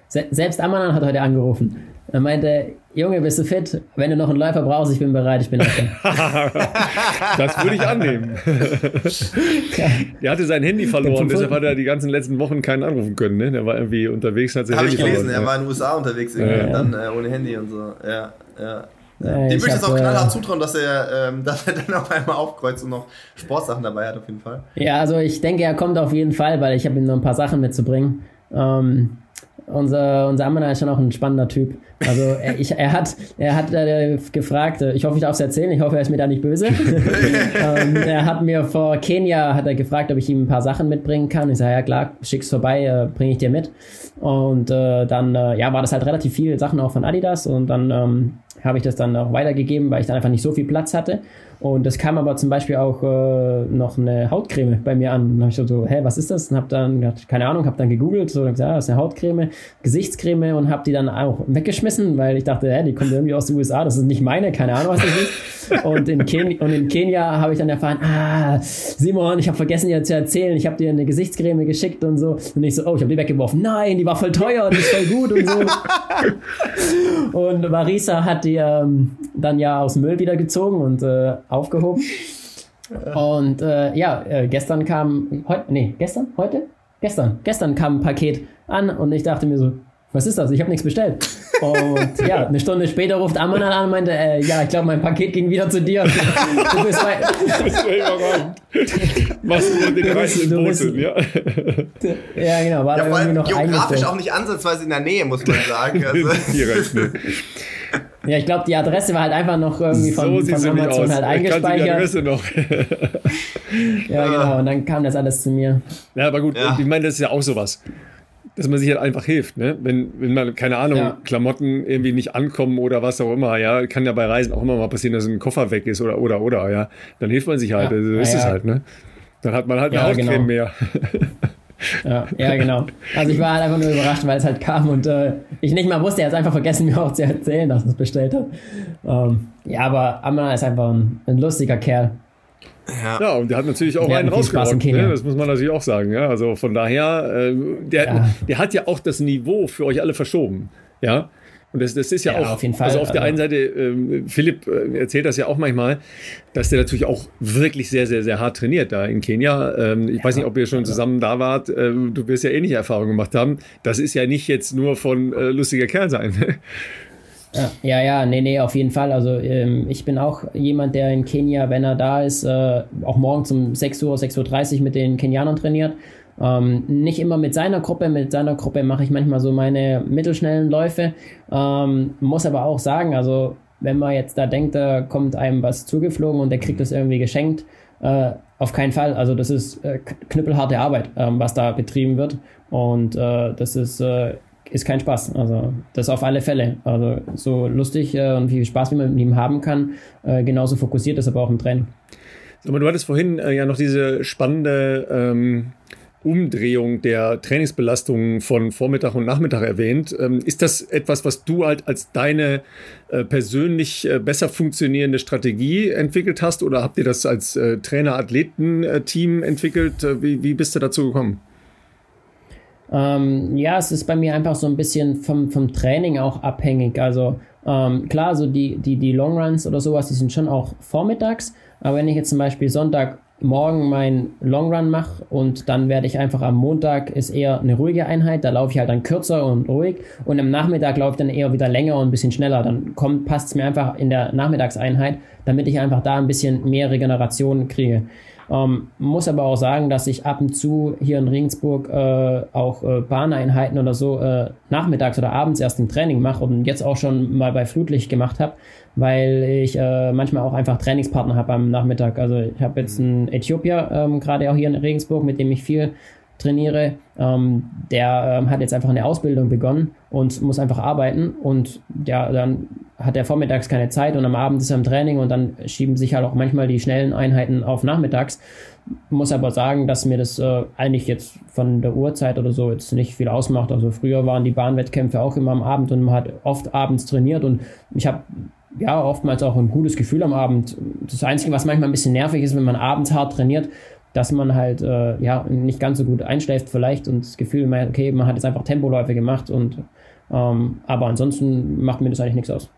Selbst Amanan hat heute angerufen. Er meinte, Junge, bist du fit? Wenn du noch einen Läufer brauchst, ich bin bereit, ich bin offen. [LAUGHS] das würde ich annehmen. [LAUGHS] er hatte sein Handy verloren, deshalb hat er die ganzen letzten Wochen keinen anrufen können. Ne? Der war irgendwie unterwegs hat sein Hab Handy ich gelesen, verloren. er war in den USA unterwegs ja. und dann äh, ohne Handy und so. Ja, ja. Ja, Dem würde ich jetzt auch knallhart äh, zutrauen, dass er, ähm, [LAUGHS] dass er dann auf einmal aufkreuzt und noch Sportsachen dabei hat, auf jeden Fall. Ja, also ich denke, er kommt auf jeden Fall, weil ich habe ihm noch ein paar Sachen mitzubringen. Ähm, unser, unser Ammann ist schon auch ein spannender Typ. Also er, ich, er hat, er hat äh, gefragt, äh, ich hoffe, ich darf es erzählen, ich hoffe, er ist mir da nicht böse. [LAUGHS] ähm, er hat mir vor Kenia hat er gefragt, ob ich ihm ein paar Sachen mitbringen kann. Ich sage, ja klar, schick's vorbei, äh, bringe ich dir mit. Und äh, dann äh, ja, war das halt relativ viele Sachen auch von Adidas und dann ähm, habe ich das dann auch weitergegeben, weil ich dann einfach nicht so viel Platz hatte. Und es kam aber zum Beispiel auch äh, noch eine Hautcreme bei mir an. Und dann habe ich so, so, hä, was ist das? Und habe dann, gedacht, keine Ahnung, habe dann gegoogelt, so, gesagt, ja, das ist eine Hautcreme, Gesichtscreme und habe die dann auch weggeschmissen, weil ich dachte, hä, die kommt irgendwie aus den USA, das ist nicht meine, keine Ahnung, was das ist. Und in, Ken und in Kenia habe ich dann erfahren, ah, Simon, ich habe vergessen dir zu erzählen, ich habe dir eine Gesichtscreme geschickt und so. Und ich so, oh, ich habe die weggeworfen. Nein, die war voll teuer, die ist voll gut und so. [LAUGHS] und Marisa hat die ähm, dann ja aus dem Müll wieder gezogen und äh, aufgehoben. Und äh, ja, äh, gestern kam, heute, nee, gestern, heute? Gestern, gestern kam ein Paket an und ich dachte mir so, was ist das? Ich habe nichts bestellt. Und ja, eine Stunde später ruft Ammann an und meinte, äh, ja, ich glaube, mein Paket ging wieder zu dir. Du bist überragend. [LAUGHS] Machst du den reichen Boten, ja. Ja, genau. War ja, da vor allem irgendwie noch geografisch auch nicht ansatzweise in der Nähe, muss man sagen. [LAUGHS] Also. Ja, ich glaube, die Adresse war halt einfach noch irgendwie von, so von Amazon halt eingespeichert. Die Adresse noch. [LAUGHS] ja, genau. Und dann kam das alles zu mir. Ja, aber gut. Ja. Ich meine, das ist ja auch sowas dass man sich halt einfach hilft, ne? Wenn, wenn man, keine Ahnung, ja. Klamotten irgendwie nicht ankommen oder was auch immer, ja, kann ja bei Reisen auch immer mal passieren, dass ein Koffer weg ist oder, oder, oder, ja. Dann hilft man sich halt, ja. so ist ja, es halt, ne? Dann hat man halt eine Hautcreme genau. mehr. [LAUGHS] Ja, ja, genau. Also ich war halt einfach nur überrascht, weil es halt kam und äh, ich nicht mal wusste, er hat es einfach vergessen, mir auch zu erzählen, dass er es bestellt hat. Ähm, ja, aber Amna ist einfach ein, ein lustiger Kerl. Ja. ja, und der hat natürlich auch einen rausgerockt, ne? das muss man natürlich auch sagen. Ja? Also von daher, äh, der, ja. der hat ja auch das Niveau für euch alle verschoben. Ja, und das, das ist ja, ja auch, auf jeden Fall. also auf der einen Seite, äh, Philipp äh, erzählt das ja auch manchmal, dass der natürlich auch wirklich sehr, sehr, sehr hart trainiert da in Kenia. Ähm, ich ja, weiß nicht, ob ihr schon zusammen da wart. Ähm, du wirst ja ähnliche Erfahrungen gemacht haben. Das ist ja nicht jetzt nur von äh, lustiger Kerl sein. Ja, ja, ja, nee, nee, auf jeden Fall. Also ähm, ich bin auch jemand, der in Kenia, wenn er da ist, äh, auch morgens um 6 Uhr, 6.30 Uhr mit den Kenianern trainiert. Ähm, nicht immer mit seiner Gruppe, mit seiner Gruppe mache ich manchmal so meine mittelschnellen Läufe. Ähm, muss aber auch sagen, also wenn man jetzt da denkt, da kommt einem was zugeflogen und der kriegt das irgendwie geschenkt, äh, auf keinen Fall. Also das ist äh, knüppelharte Arbeit, ähm, was da betrieben wird. Und äh, das ist äh, ist kein Spaß. Also das auf alle Fälle. Also so lustig äh, und viel Spaß wie man mit ihm haben kann, äh, genauso fokussiert ist aber auch im Training. Aber du hattest vorhin ja noch diese spannende ähm, Umdrehung der Trainingsbelastung von Vormittag und Nachmittag erwähnt. Ähm, ist das etwas, was du halt als deine äh, persönlich äh, besser funktionierende Strategie entwickelt hast oder habt ihr das als äh, Trainer-Athleten-Team entwickelt? Wie, wie bist du dazu gekommen? Ähm, ja, es ist bei mir einfach so ein bisschen vom, vom Training auch abhängig. Also ähm, klar, so die, die, die Longruns oder sowas, die sind schon auch vormittags. Aber wenn ich jetzt zum Beispiel Sonntagmorgen meinen Longrun mache und dann werde ich einfach am Montag ist eher eine ruhige Einheit, da laufe ich halt dann kürzer und ruhig und am Nachmittag laufe ich dann eher wieder länger und ein bisschen schneller. Dann kommt, passt es mir einfach in der Nachmittagseinheit, damit ich einfach da ein bisschen mehr Regeneration kriege. Ähm, muss aber auch sagen, dass ich ab und zu hier in Regensburg äh, auch äh, Bahneinheiten oder so äh, nachmittags oder abends erst im Training mache und jetzt auch schon mal bei Flutlicht gemacht habe, weil ich äh, manchmal auch einfach Trainingspartner habe am Nachmittag. Also ich habe jetzt einen Äthiopier ähm, gerade auch hier in Regensburg, mit dem ich viel trainiere, ähm, der ähm, hat jetzt einfach eine Ausbildung begonnen und muss einfach arbeiten und der, dann hat er vormittags keine Zeit und am Abend ist er im Training und dann schieben sich halt auch manchmal die schnellen Einheiten auf nachmittags. Muss aber sagen, dass mir das äh, eigentlich jetzt von der Uhrzeit oder so jetzt nicht viel ausmacht. Also früher waren die Bahnwettkämpfe auch immer am Abend und man hat oft abends trainiert und ich habe ja oftmals auch ein gutes Gefühl am Abend. Das Einzige, was manchmal ein bisschen nervig ist, wenn man abends hart trainiert, dass man halt äh, ja nicht ganz so gut einschläft vielleicht und das Gefühl, okay, man hat jetzt einfach Tempoläufe gemacht und ähm, aber ansonsten macht mir das eigentlich nichts aus.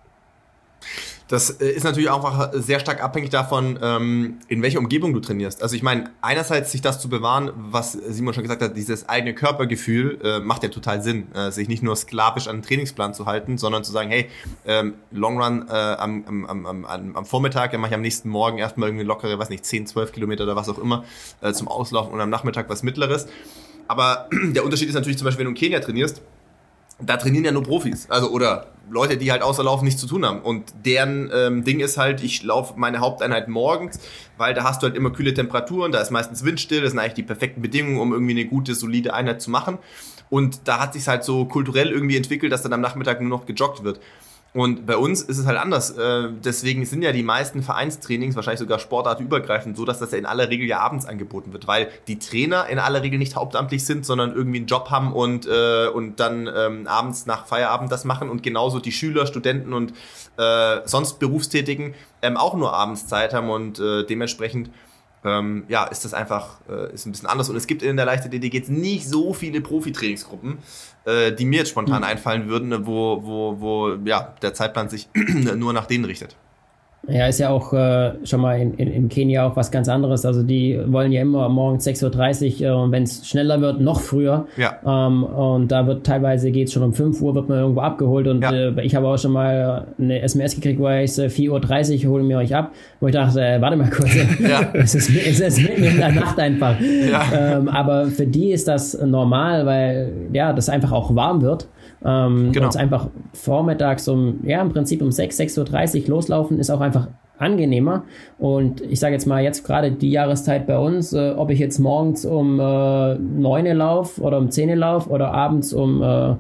Das äh, ist natürlich auch sehr stark abhängig davon, ähm, in welcher Umgebung du trainierst. Also ich meine, einerseits sich das zu bewahren, was Simon schon gesagt hat, dieses eigene Körpergefühl äh, macht ja total Sinn, äh, sich nicht nur sklavisch an den Trainingsplan zu halten, sondern zu sagen, hey, ähm, Long Run äh, am, am, am, am, Vormittag, dann mache ich am nächsten Morgen erstmal irgendwie lockere, weiß nicht, 10, 12 Kilometer oder was auch immer äh, zum Auslaufen und am Nachmittag was Mittleres. Aber [CLEARS THROAT] der Unterschied ist natürlich zum Beispiel, wenn du in Kenia trainierst, da trainieren ja nur Profis. Also, oder Leute, die halt außer Laufen nichts zu tun haben. Und deren ähm, Ding ist halt, ich laufe meine Haupteinheit morgens, weil da hast du halt immer kühle Temperaturen, da ist meistens windstill, das sind eigentlich die perfekten Bedingungen, um irgendwie eine gute, solide Einheit zu machen. Und da hat sich halt so kulturell irgendwie entwickelt, dass dann am Nachmittag nur noch gejoggt wird. Und bei uns ist es halt anders. Äh, deswegen sind ja die meisten Vereinstrainings, wahrscheinlich sogar sportartübergreifend, so, dass das ja in aller Regel ja abends angeboten wird, weil die Trainer in aller Regel nicht hauptamtlich sind, sondern irgendwie einen Job haben und, äh, und dann ähm, abends nach Feierabend das machen und genauso die Schüler, Studenten und äh, sonst Berufstätigen ähm, auch nur abends Zeit haben und äh, dementsprechend ähm, ja, ist das einfach äh, ist ein bisschen anders. Und es gibt in der Leichtathletik jetzt nicht so viele Profitrainingsgruppen, äh, die mir jetzt spontan mhm. einfallen würden, wo, wo, wo ja, der Zeitplan sich [CLEARS THROAT] nur nach denen richtet. Ja, ist ja auch äh, schon mal in, in, in Kenia auch was ganz anderes. Also die wollen ja immer morgens 6.30 Uhr und äh, wenn es schneller wird, noch früher. Ja. Ähm, und da wird teilweise geht es schon um 5 Uhr, wird man irgendwo abgeholt. Und ja. äh, ich habe auch schon mal eine SMS gekriegt, wo heißt äh, 4.30 Uhr, holen wir euch ab. Wo ich dachte, äh, warte mal kurz, [LAUGHS] ja. [LAUGHS] es, ist, es ist mitten in der Nacht einfach. Ja. Ähm, aber für die ist das normal, weil ja, das einfach auch warm wird. Ähm, genau. Und einfach vormittags um, ja, im Prinzip um 6, 6.30 Uhr loslaufen ist auch einfach angenehmer. Und ich sage jetzt mal, jetzt gerade die Jahreszeit bei uns, äh, ob ich jetzt morgens um äh, 9 laufe oder um 10 laufe oder abends um, äh,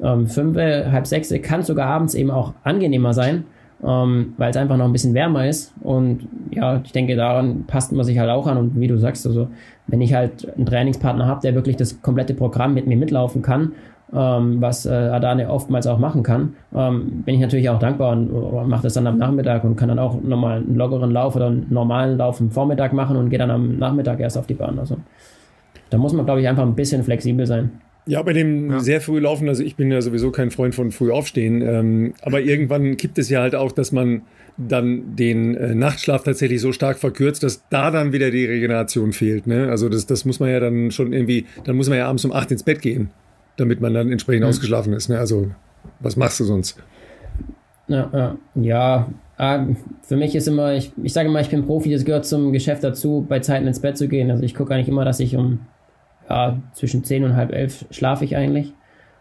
um 5, halb 6, kann sogar abends eben auch angenehmer sein. Ähm, weil es einfach noch ein bisschen wärmer ist. Und ja, ich denke, daran passt man sich halt auch an. Und wie du sagst, also wenn ich halt einen Trainingspartner habe, der wirklich das komplette Programm mit mir mitlaufen kann ähm, was äh, Adane oftmals auch machen kann, ähm, bin ich natürlich auch dankbar und, und mache das dann am Nachmittag und kann dann auch nochmal einen lockeren Lauf oder einen normalen Lauf am Vormittag machen und gehe dann am Nachmittag erst auf die Bahn. Also da muss man, glaube ich, einfach ein bisschen flexibel sein. Ja, bei dem ja. sehr früh laufen, also ich bin ja sowieso kein Freund von früh aufstehen, ähm, aber irgendwann gibt es ja halt auch, dass man dann den äh, Nachtschlaf tatsächlich so stark verkürzt, dass da dann wieder die Regeneration fehlt. Ne? Also das, das muss man ja dann schon irgendwie, dann muss man ja abends um acht ins Bett gehen damit man dann entsprechend mhm. ausgeschlafen ist. Ne? Also, was machst du sonst? Ja, ja. ja ah, für mich ist immer, ich, ich sage immer, ich bin Profi, das gehört zum Geschäft dazu, bei Zeiten ins Bett zu gehen. Also ich gucke eigentlich immer, dass ich um ja, zwischen 10 und halb elf schlafe ich eigentlich.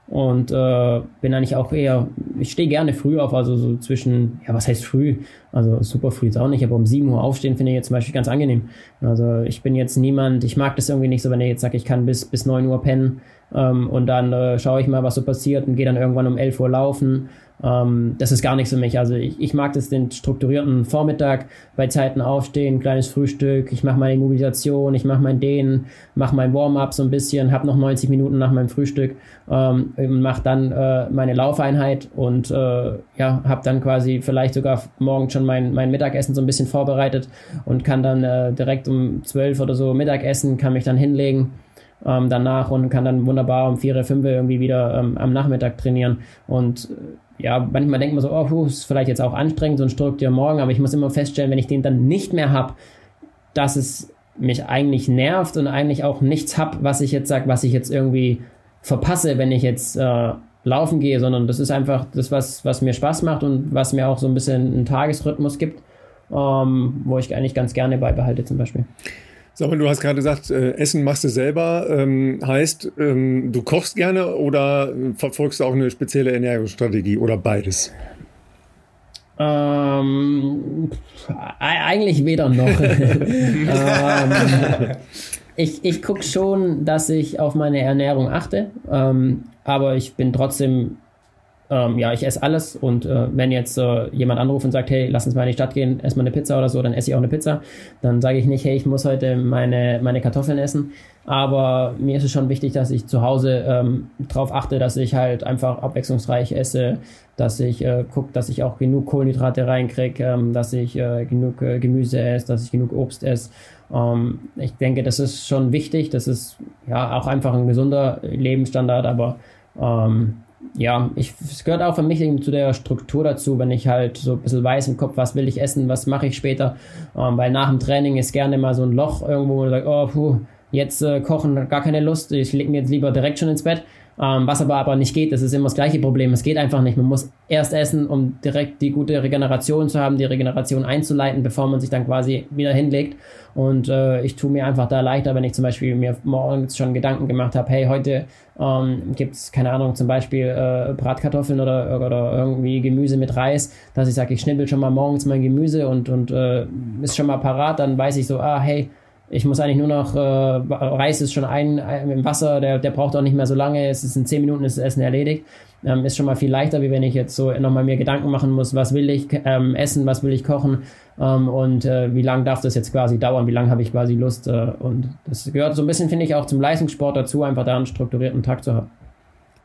Und äh, bin eigentlich auch eher, ich stehe gerne früh auf, also so zwischen, ja, was heißt früh? Also super früh ist auch nicht, aber um 7 Uhr aufstehen finde ich jetzt zum Beispiel ganz angenehm. Also ich bin jetzt niemand, ich mag das irgendwie nicht so, wenn er jetzt sagt, ich kann bis, bis 9 Uhr pennen ähm, und dann äh, schaue ich mal, was so passiert und gehe dann irgendwann um 11 Uhr laufen. Ähm, das ist gar nichts für mich. Also ich, ich mag das den strukturierten Vormittag, bei Zeiten aufstehen, kleines Frühstück, ich mache meine Mobilisation, ich mache mein Dehnen, mache mein Warm-up so ein bisschen, habe noch 90 Minuten nach meinem Frühstück ähm, mache dann äh, meine Laufeinheit und äh, ja, habe dann quasi vielleicht sogar morgen schon mein, mein Mittagessen so ein bisschen vorbereitet und kann dann äh, direkt um 12 oder so Mittagessen, kann mich dann hinlegen ähm, danach und kann dann wunderbar um 4, 5 irgendwie wieder ähm, am Nachmittag trainieren. Und äh, ja, manchmal denkt man so, oh, puh, ist vielleicht jetzt auch anstrengend, so ein Struktur morgen, aber ich muss immer feststellen, wenn ich den dann nicht mehr habe, dass es mich eigentlich nervt und eigentlich auch nichts hab, was ich jetzt sage, was ich jetzt irgendwie verpasse, wenn ich jetzt äh, laufen gehe, sondern das ist einfach das, was, was mir Spaß macht und was mir auch so ein bisschen einen Tagesrhythmus gibt, ähm, wo ich eigentlich ganz gerne beibehalte zum Beispiel. Sag mal, du hast gerade gesagt, äh, Essen machst du selber. Ähm, heißt, ähm, du kochst gerne oder verfolgst du auch eine spezielle Ernährungsstrategie oder beides? Ähm, eigentlich weder noch. [LAUGHS] ähm, ich ich gucke schon, dass ich auf meine Ernährung achte, ähm, aber ich bin trotzdem ähm, ja, ich esse alles und äh, wenn jetzt äh, jemand anruft und sagt, hey, lass uns mal in die Stadt gehen, ess mal eine Pizza oder so, dann esse ich auch eine Pizza. Dann sage ich nicht, hey, ich muss heute meine, meine Kartoffeln essen. Aber mir ist es schon wichtig, dass ich zu Hause ähm, darauf achte, dass ich halt einfach abwechslungsreich esse, dass ich äh, gucke, dass ich auch genug Kohlenhydrate reinkriege, ähm, dass ich äh, genug äh, Gemüse esse, dass ich genug Obst esse. Ähm, ich denke, das ist schon wichtig. Das ist ja auch einfach ein gesunder Lebensstandard, aber ähm, ja, ich, es gehört auch für mich zu der Struktur dazu, wenn ich halt so ein bisschen weiß im Kopf, was will ich essen, was mache ich später. Ähm, weil nach dem Training ist gerne mal so ein Loch irgendwo, wo man sagt, oh, puh, jetzt äh, kochen, gar keine Lust, ich lege mir jetzt lieber direkt schon ins Bett. Ähm, was aber aber nicht geht, das ist immer das gleiche Problem. Es geht einfach nicht. Man muss erst essen, um direkt die gute Regeneration zu haben, die Regeneration einzuleiten, bevor man sich dann quasi wieder hinlegt. Und äh, ich tue mir einfach da leichter, wenn ich zum Beispiel mir morgens schon Gedanken gemacht habe, hey, heute ähm, gibt es, keine Ahnung, zum Beispiel äh, Bratkartoffeln oder, oder irgendwie Gemüse mit Reis, dass ich sage, ich schnibbel schon mal morgens mein Gemüse und, und äh, ist schon mal parat, dann weiß ich so, ah, hey, ich muss eigentlich nur noch, äh, Reis ist schon ein, ein, im Wasser, der, der braucht auch nicht mehr so lange, es ist in 10 Minuten ist das Essen erledigt. Ähm, ist schon mal viel leichter, wie wenn ich jetzt so nochmal mir Gedanken machen muss, was will ich ähm, essen, was will ich kochen ähm, und äh, wie lange darf das jetzt quasi dauern, wie lange habe ich quasi Lust. Äh, und das gehört so ein bisschen, finde ich, auch zum Leistungssport dazu, einfach da einen strukturierten Tag zu haben.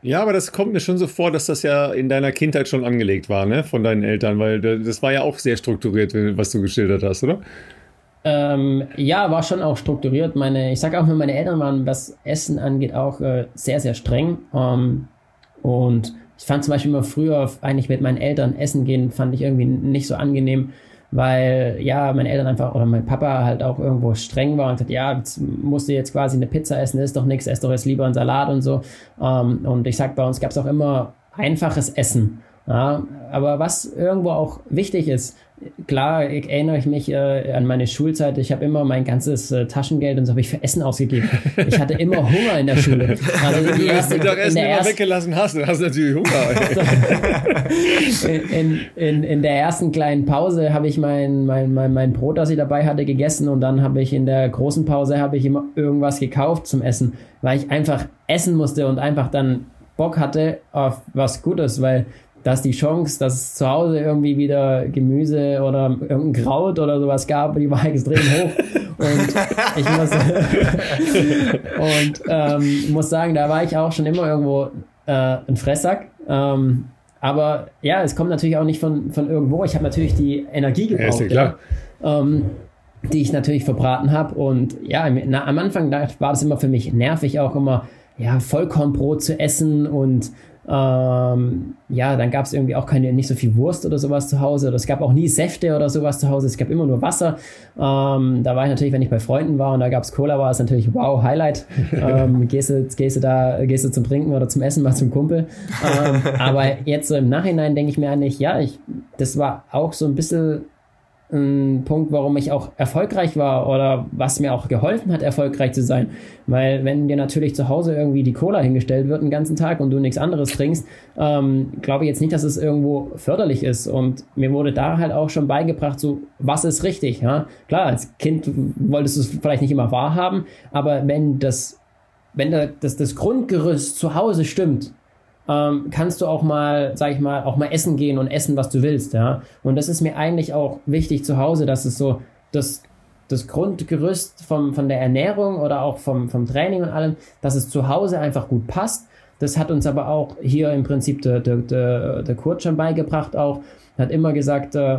Ja, aber das kommt mir schon so vor, dass das ja in deiner Kindheit schon angelegt war, ne, von deinen Eltern, weil das war ja auch sehr strukturiert, was du geschildert hast, oder? Ähm, ja, war schon auch strukturiert. Meine, ich sage auch, meine Eltern waren, was Essen angeht, auch äh, sehr, sehr streng. Ähm, und ich fand zum Beispiel immer früher eigentlich mit meinen Eltern essen gehen, fand ich irgendwie nicht so angenehm, weil ja, meine Eltern einfach oder mein Papa halt auch irgendwo streng war und sagt, ja, jetzt musst du jetzt quasi eine Pizza essen, ist doch nichts, ess doch jetzt lieber einen Salat und so. Ähm, und ich sag, bei uns gab es auch immer einfaches Essen. Ja, aber was irgendwo auch wichtig ist, klar, ich erinnere ich mich äh, an meine Schulzeit. Ich habe immer mein ganzes äh, Taschengeld und so habe ich für Essen ausgegeben. Ich hatte immer Hunger in der Schule. [LAUGHS] Also Wenn du Mittagessen immer ersten, weggelassen hast, dann hast du natürlich Hunger. [LAUGHS] in, in, in der ersten kleinen Pause habe ich mein, mein, mein, mein Brot, das ich dabei hatte, gegessen und dann habe ich in der großen Pause habe ich immer irgendwas gekauft zum Essen, weil ich einfach essen musste und einfach dann Bock hatte auf was Gutes, weil dass die Chance, dass es zu Hause irgendwie wieder Gemüse oder irgendein Kraut oder sowas gab, die war [LAUGHS] extrem hoch. Und ich muss, [LAUGHS] und, ähm, muss sagen, da war ich auch schon immer irgendwo äh, ein Fressack. Ähm, aber ja, es kommt natürlich auch nicht von, von irgendwo. Ich habe natürlich die Energie gebraucht. Ja. Ja, ähm, die ich natürlich verbraten habe. Und ja, na, am Anfang war das immer für mich nervig, auch immer ja, Vollkornbrot zu essen und ähm, ja, dann gab es irgendwie auch keine, nicht so viel Wurst oder sowas zu Hause. Oder es gab auch nie Säfte oder sowas zu Hause. Es gab immer nur Wasser. Ähm, da war ich natürlich, wenn ich bei Freunden war und da gab es Cola, war es natürlich wow, Highlight. [LAUGHS] ähm, gehst, du, gehst du da, gehst du zum Trinken oder zum Essen mal zum Kumpel. Ähm, [LAUGHS] aber jetzt so im Nachhinein denke ich mir eigentlich, ja, ich, das war auch so ein bisschen ein Punkt, warum ich auch erfolgreich war oder was mir auch geholfen hat, erfolgreich zu sein. Weil wenn dir natürlich zu Hause irgendwie die Cola hingestellt wird den ganzen Tag und du nichts anderes trinkst, ähm, glaube ich jetzt nicht, dass es irgendwo förderlich ist. Und mir wurde da halt auch schon beigebracht, so was ist richtig. Ja? Klar, als Kind wolltest du es vielleicht nicht immer wahrhaben, aber wenn das, wenn das, das Grundgerüst zu Hause stimmt, ähm, kannst du auch mal, sag ich mal, auch mal essen gehen und essen, was du willst, ja. Und das ist mir eigentlich auch wichtig zu Hause, dass es so das, das Grundgerüst vom, von der Ernährung oder auch vom, vom Training und allem, dass es zu Hause einfach gut passt. Das hat uns aber auch hier im Prinzip der, der, der, der Kurt schon beigebracht auch. Hat immer gesagt, äh,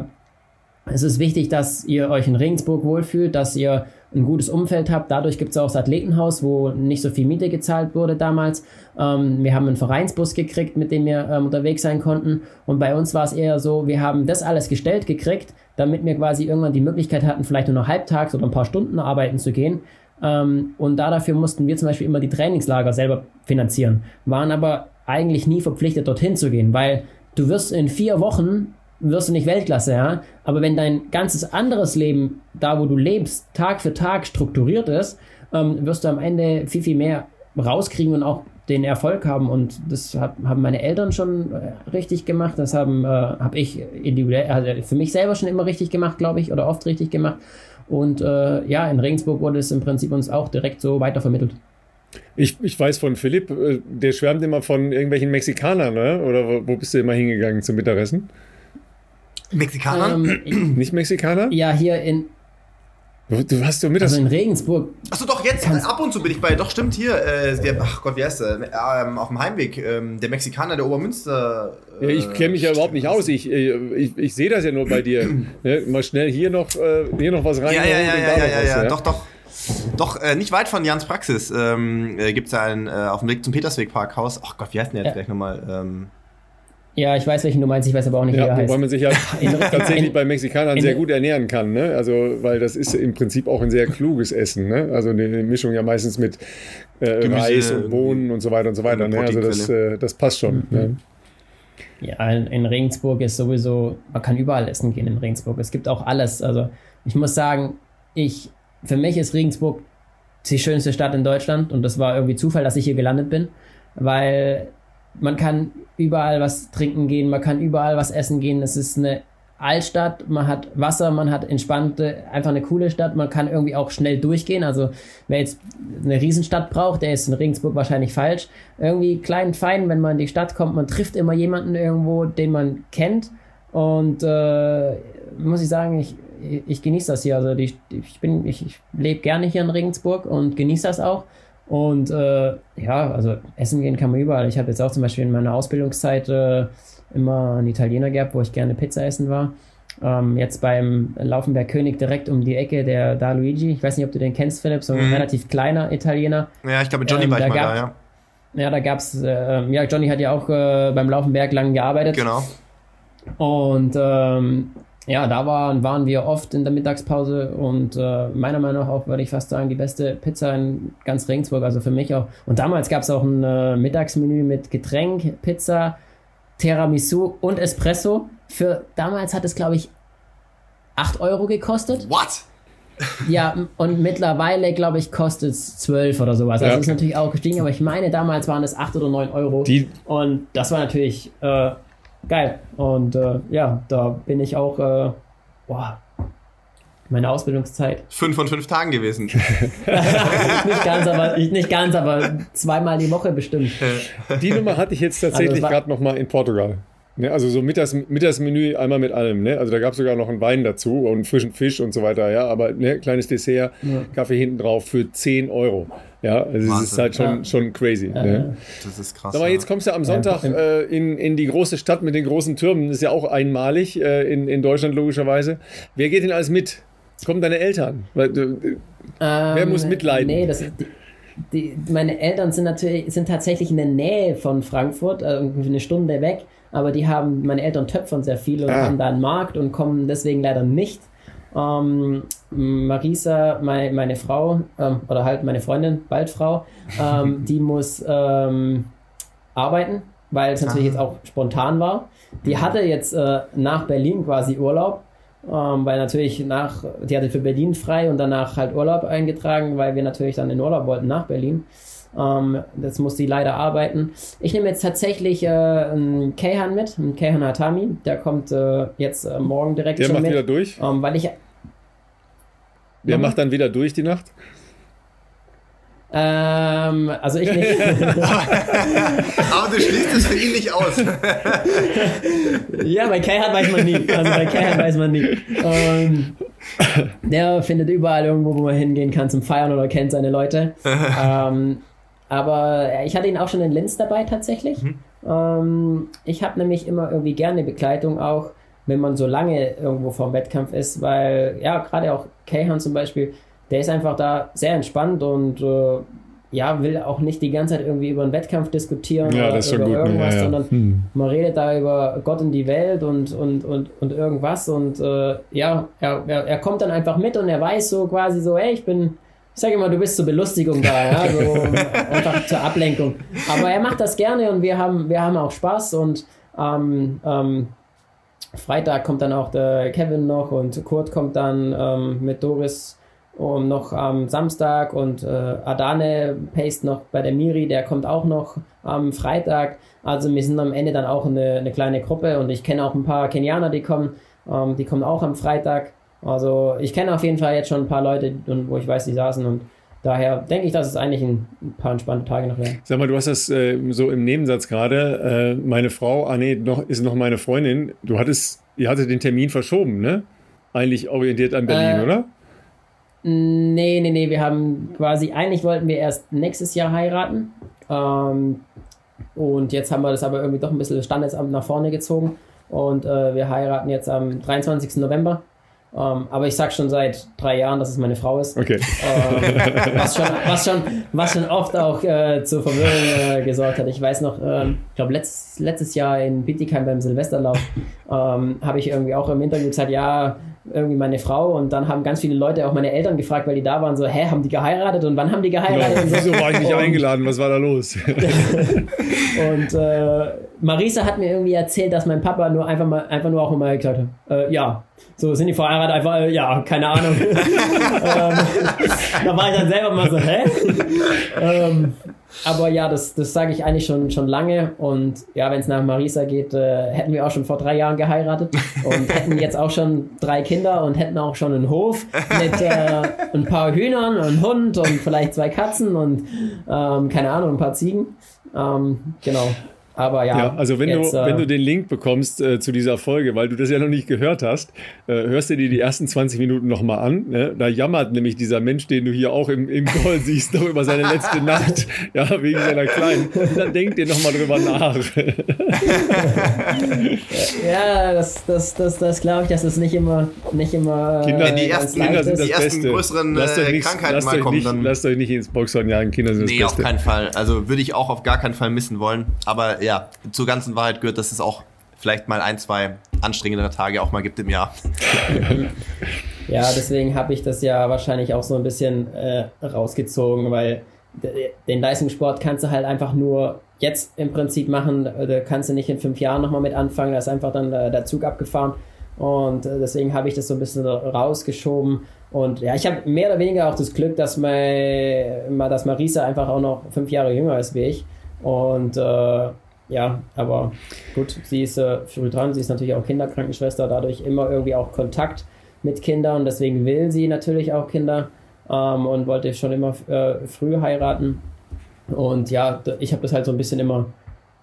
es ist wichtig, dass ihr euch in Regensburg wohlfühlt, dass ihr ein gutes Umfeld habt. Dadurch gibt es auch das Athletenhaus, wo nicht so viel Miete gezahlt wurde damals. Ähm, wir haben einen Vereinsbus gekriegt, mit dem wir ähm, unterwegs sein konnten. Und bei uns war es eher so, wir haben das alles gestellt gekriegt, damit wir quasi irgendwann die Möglichkeit hatten, vielleicht nur noch halbtags oder ein paar Stunden arbeiten zu gehen. Ähm, und da dafür mussten wir zum Beispiel immer die Trainingslager selber finanzieren, waren aber eigentlich nie verpflichtet, dorthin zu gehen, weil du wirst in vier Wochen wirst du nicht Weltklasse, ja. Aber wenn dein ganzes anderes Leben, da wo du lebst, Tag für Tag strukturiert ist, ähm, wirst du am Ende viel, viel mehr rauskriegen und auch den Erfolg haben. Und das hat, haben meine Eltern schon äh, richtig gemacht. Das haben äh, habe ich individuell, also für mich selber schon immer richtig gemacht, glaube ich, oder oft richtig gemacht. Und äh, ja, in Regensburg wurde es im Prinzip uns auch direkt so weitervermittelt. Ich, ich weiß von Philipp, äh, der schwärmt immer von irgendwelchen Mexikanern, ne? oder wo, wo bist du immer hingegangen zum Mittagessen? Mexikanern? Ähm, [CLEARS THROAT] Nicht Mexikaner? Ja, hier in. Du hast du mit also in Regensburg. Achso, doch, jetzt, ab und zu bin ich bei, doch, stimmt, hier, äh, der, ach Gott, wie heißt der? Ähm, auf dem Heimweg, ähm, der Mexikaner der Obermünster. Äh, ja, ich kenne mich ja überhaupt nicht aus, ich, äh, ich, ich sehe das ja nur bei dir. [CLEARS THROAT] ne? Mal schnell hier noch, äh, hier noch was rein. Ja, ja, ja, ja, ja, ja, ja, doch, doch. Doch, äh, nicht weit von Jans Praxis ähm, äh, gibt es ja einen, äh, auf dem Weg zum Petersweg Parkhaus. Ach Gott, wie heißt denn der jetzt ja. gleich nochmal? Ähm, ja, ich weiß, welchen du meinst, ich weiß aber auch nicht, ja, wie er heißt. Wobei man sich ja [LAUGHS] tatsächlich bei Mexikanern in, sehr gut ernähren kann, ne? Also, weil das ist im Prinzip auch ein sehr kluges Essen, ne? Also eine Mischung ja meistens mit äh, Reis und Bohnen und so weiter und so weiter. Ne? Also das, äh, das passt schon. Mhm. Ne? Ja, in, in, Regensburg ist sowieso, man kann überall essen gehen in Regensburg. Es gibt auch alles. Also ich muss sagen, ich, für mich ist Regensburg die schönste Stadt in Deutschland und das war irgendwie Zufall, dass ich hier gelandet bin, weil man kann überall was trinken gehen, man kann überall was essen gehen. Es ist eine Altstadt, man hat Wasser, man hat entspannte, einfach eine coole Stadt, man kann irgendwie auch schnell durchgehen. Also wer jetzt eine Riesenstadt braucht, der ist in Regensburg wahrscheinlich falsch. Irgendwie klein, fein, wenn man in die Stadt kommt, man trifft immer jemanden irgendwo, den man kennt. Und äh, muss ich sagen, ich, ich genieße das hier. Also die, ich bin, ich, ich lebe gerne hier in Regensburg und genieße das auch. Und äh, ja, also essen gehen kann man überall. Ich habe jetzt auch zum Beispiel in meiner Ausbildungszeit äh, immer einen Italiener gehabt, wo ich gerne Pizza essen war. Ähm, jetzt beim Laufenberg König direkt um die Ecke, der Da Luigi. Ich weiß nicht, ob du den kennst, Philipp, so ein mhm. relativ kleiner Italiener. Ja, ich glaube, Johnny ähm, war ich mal da, ja. Ja, da gab's, äh, ja, Johnny hat ja auch äh, beim Laufenberg lang gearbeitet. Genau. Und ähm, ja, da waren, waren wir oft in der Mittagspause und äh, meiner Meinung nach auch, würde ich fast sagen, die beste Pizza in ganz Regensburg, also für mich auch. Und damals gab es auch ein äh, Mittagsmenü mit Getränk, Pizza, Tiramisu und Espresso. Für damals hat es, glaube ich, 8 Euro gekostet. What? Ja, und mittlerweile, glaube ich, kostet es 12 oder sowas. Also Ja. ist natürlich auch gestiegen, aber ich meine, damals waren es 8 oder 9 Euro. Die- und das war natürlich äh, geil. Und äh, ja, da bin ich auch, äh, boah, meine Ausbildungszeit. Fünf von fünf Tagen gewesen. [LAUGHS] nicht ganz, aber nicht ganz, aber zweimal die Woche bestimmt. Die Nummer hatte ich jetzt tatsächlich Also es war- gerade noch mal in Portugal. Ne, also so Mittags, Mittagsmenü einmal mit allem. Ne? Also da gab es sogar noch einen Wein dazu und frischen Fisch und so weiter. Ja, aber ne, kleines Dessert, Kaffee hinten drauf für 10 Euro. Ja, also es ist halt schon, Ja. schon crazy. Ne? Das ist krass. Sag mal, ja. jetzt kommst du am Sonntag äh, in, in die große Stadt mit den großen Türmen. Das ist ja auch einmalig äh, in, in Deutschland logischerweise. Wer geht denn alles mit? Kommen deine Eltern? Weil, äh, Wer muss mitleiden? Nee, das ist, die, die, meine Eltern sind natürlich sind tatsächlich in der Nähe von Frankfurt, äh, irgendwie eine Stunde weg, aber die haben, meine Eltern töpfern sehr viel und Ah. haben da einen Markt und kommen deswegen leider nicht. Ähm, Marisa, meine, meine Frau, ähm, oder halt meine Freundin, bald Frau, ähm, [LAUGHS] die muss ähm, arbeiten, weil es natürlich jetzt auch spontan war. Die hatte jetzt äh, nach Berlin quasi Urlaub, ähm, weil natürlich nach, die hatte für Berlin frei und danach halt Urlaub eingetragen, weil wir natürlich dann in Urlaub wollten nach Berlin. Ähm, das muss sie leider arbeiten. Ich nehme jetzt tatsächlich äh, einen Keihan mit, einen Keihan Hatami. Der kommt äh, jetzt äh, morgen direkt der schon macht mit. wieder durch. Ähm, weil ich Der Nochmal? macht dann wieder durch die Nacht. ähm, also ich nicht. [LAUGHS] Aber du schließt es für ihn nicht aus. [LAUGHS] Ja, bei Keihan weiß man nie. Also bei Keihan weiß man nie. Ähm, der findet überall irgendwo, wo man hingehen kann zum Feiern oder kennt seine Leute. [LAUGHS] ähm, aber ich hatte ihn auch schon in Linz dabei tatsächlich. Ähm, ich habe nämlich immer irgendwie gerne Begleitung auch, wenn man so lange irgendwo vorm Wettkampf ist, weil ja, gerade auch Keihan zum Beispiel, der ist einfach da sehr entspannt und äh, ja, will auch nicht die ganze Zeit irgendwie über einen Wettkampf diskutieren Ja, oder das ist schon über gut, ne? irgendwas, Ja, ja. sondern Hm. man redet da über Gott und die Welt und, und, und, und irgendwas und äh, ja, er, er, er kommt dann einfach mit und er weiß so quasi so, hey, ich bin, ich sage immer, du bist zur Belustigung da, ja, so [LAUGHS] einfach zur Ablenkung. Aber er macht das gerne und wir haben, wir haben auch Spaß und ähm, ähm, Freitag kommt dann auch der Kevin noch und Kurt kommt dann ähm, mit Doris um, noch am Samstag und äh, Adane Paste noch bei der Miri, der kommt auch noch am Freitag. Also wir sind am Ende dann auch eine, eine kleine Gruppe und ich kenne auch ein paar Kenianer, die kommen, ähm, die kommen auch am Freitag. Also ich kenne auf jeden Fall jetzt schon ein paar Leute, und wo ich weiß, die saßen und daher denke ich, dass es eigentlich ein, paar entspannte Tage noch werden. Sag mal, du hast das äh, so im Nebensatz gerade. Äh, meine Frau, ah nee, noch, ist noch meine Freundin. Du hattest, ihr hattet den Termin verschoben, ne? Eigentlich orientiert an Berlin, Äh, oder? Nee, nee, nee, wir haben quasi, eigentlich wollten wir erst nächstes Jahr heiraten. Ähm, und jetzt haben wir das aber irgendwie doch ein bisschen Standesamt nach vorne gezogen. Und äh, wir heiraten jetzt am 23. November. Ähm, aber ich sag schon seit drei Jahren, dass es meine Frau ist. Okay. Ähm, was, schon, was, schon, was schon oft auch äh, zur Verwirrung äh, gesorgt hat. Ich weiß noch, ähm, ich glaube letztes, letztes Jahr in Bietigheim beim Silvesterlauf ähm, habe ich irgendwie auch im Interview gesagt, ja, irgendwie meine Frau und dann haben ganz viele Leute auch meine Eltern gefragt, weil die da waren, so, hä, haben die geheiratet und wann haben die geheiratet? Und so. Wieso war ich nicht [LAUGHS] Und- eingeladen? Was war da los? [LAUGHS] Und äh, Marisa hat mir irgendwie erzählt, dass mein Papa nur einfach mal einfach nur auch mal gesagt hat, äh, ja, so sind die verheiratet, einfach, äh, ja, keine Ahnung. [LAUGHS] ähm, da war ich dann selber mal so, hä? ähm, aber ja, das, das sage ich eigentlich schon, schon lange. Und ja, wenn es nach Marisa geht, äh, hätten wir auch schon vor drei Jahren geheiratet und hätten jetzt auch schon drei Kinder und hätten auch schon einen Hof mit äh, ein paar Hühnern, einen Hund und vielleicht zwei Katzen und ähm, keine Ahnung, ein paar Ziegen. Ähm, genau. Aber ja, Ja, also wenn jetzt, du, äh, wenn du den Link bekommst äh, zu dieser Folge, weil du das ja noch nicht gehört hast, äh, hörst du dir die ersten 20 Minuten nochmal an. Ne? Da jammert nämlich dieser Mensch, den du hier auch im, im Call [LAUGHS] siehst, noch über seine letzte [LAUGHS] Nacht, ja, wegen seiner Kleinen. Und dann denkt ihr nochmal drüber nach. [LAUGHS] Ja, das, das, das, das glaube ich, dass es nicht immer, nicht immer. Kinder, Wenn die ersten- Kinder sind ist. das Die ersten Beste. größeren, lasst euch äh, nicht, Krankheiten lasst mal euch kommen, nicht, dann- lasst euch nicht ins Boxhorn jagen. Kinder sind das Nee, auf Beste. keinen Fall. Also würde ich auch auf gar keinen Fall missen wollen. Aber ja, zur ganzen Wahrheit gehört, dass es auch vielleicht mal ein, zwei anstrengendere Tage auch mal gibt im Jahr. [LAUGHS] ja, deswegen habe ich das ja wahrscheinlich auch so ein bisschen äh, rausgezogen, weil den Leistungssport kannst du halt einfach nur jetzt im Prinzip machen, da kannst du nicht in fünf Jahren nochmal mit anfangen, da ist einfach dann der Zug abgefahren. Und äh, deswegen habe ich das so ein bisschen rausgeschoben. Und ja, ich habe mehr oder weniger auch das Glück, dass, mein, dass Marisa einfach auch noch fünf Jahre jünger ist wie ich. Und äh, ja, aber gut, sie ist äh, früh dran, sie ist natürlich auch Kinderkrankenschwester, dadurch immer irgendwie auch Kontakt mit Kindern und deswegen will sie natürlich auch Kinder ähm, und wollte schon immer äh, früh heiraten. Und ja, ich habe das halt so ein bisschen immer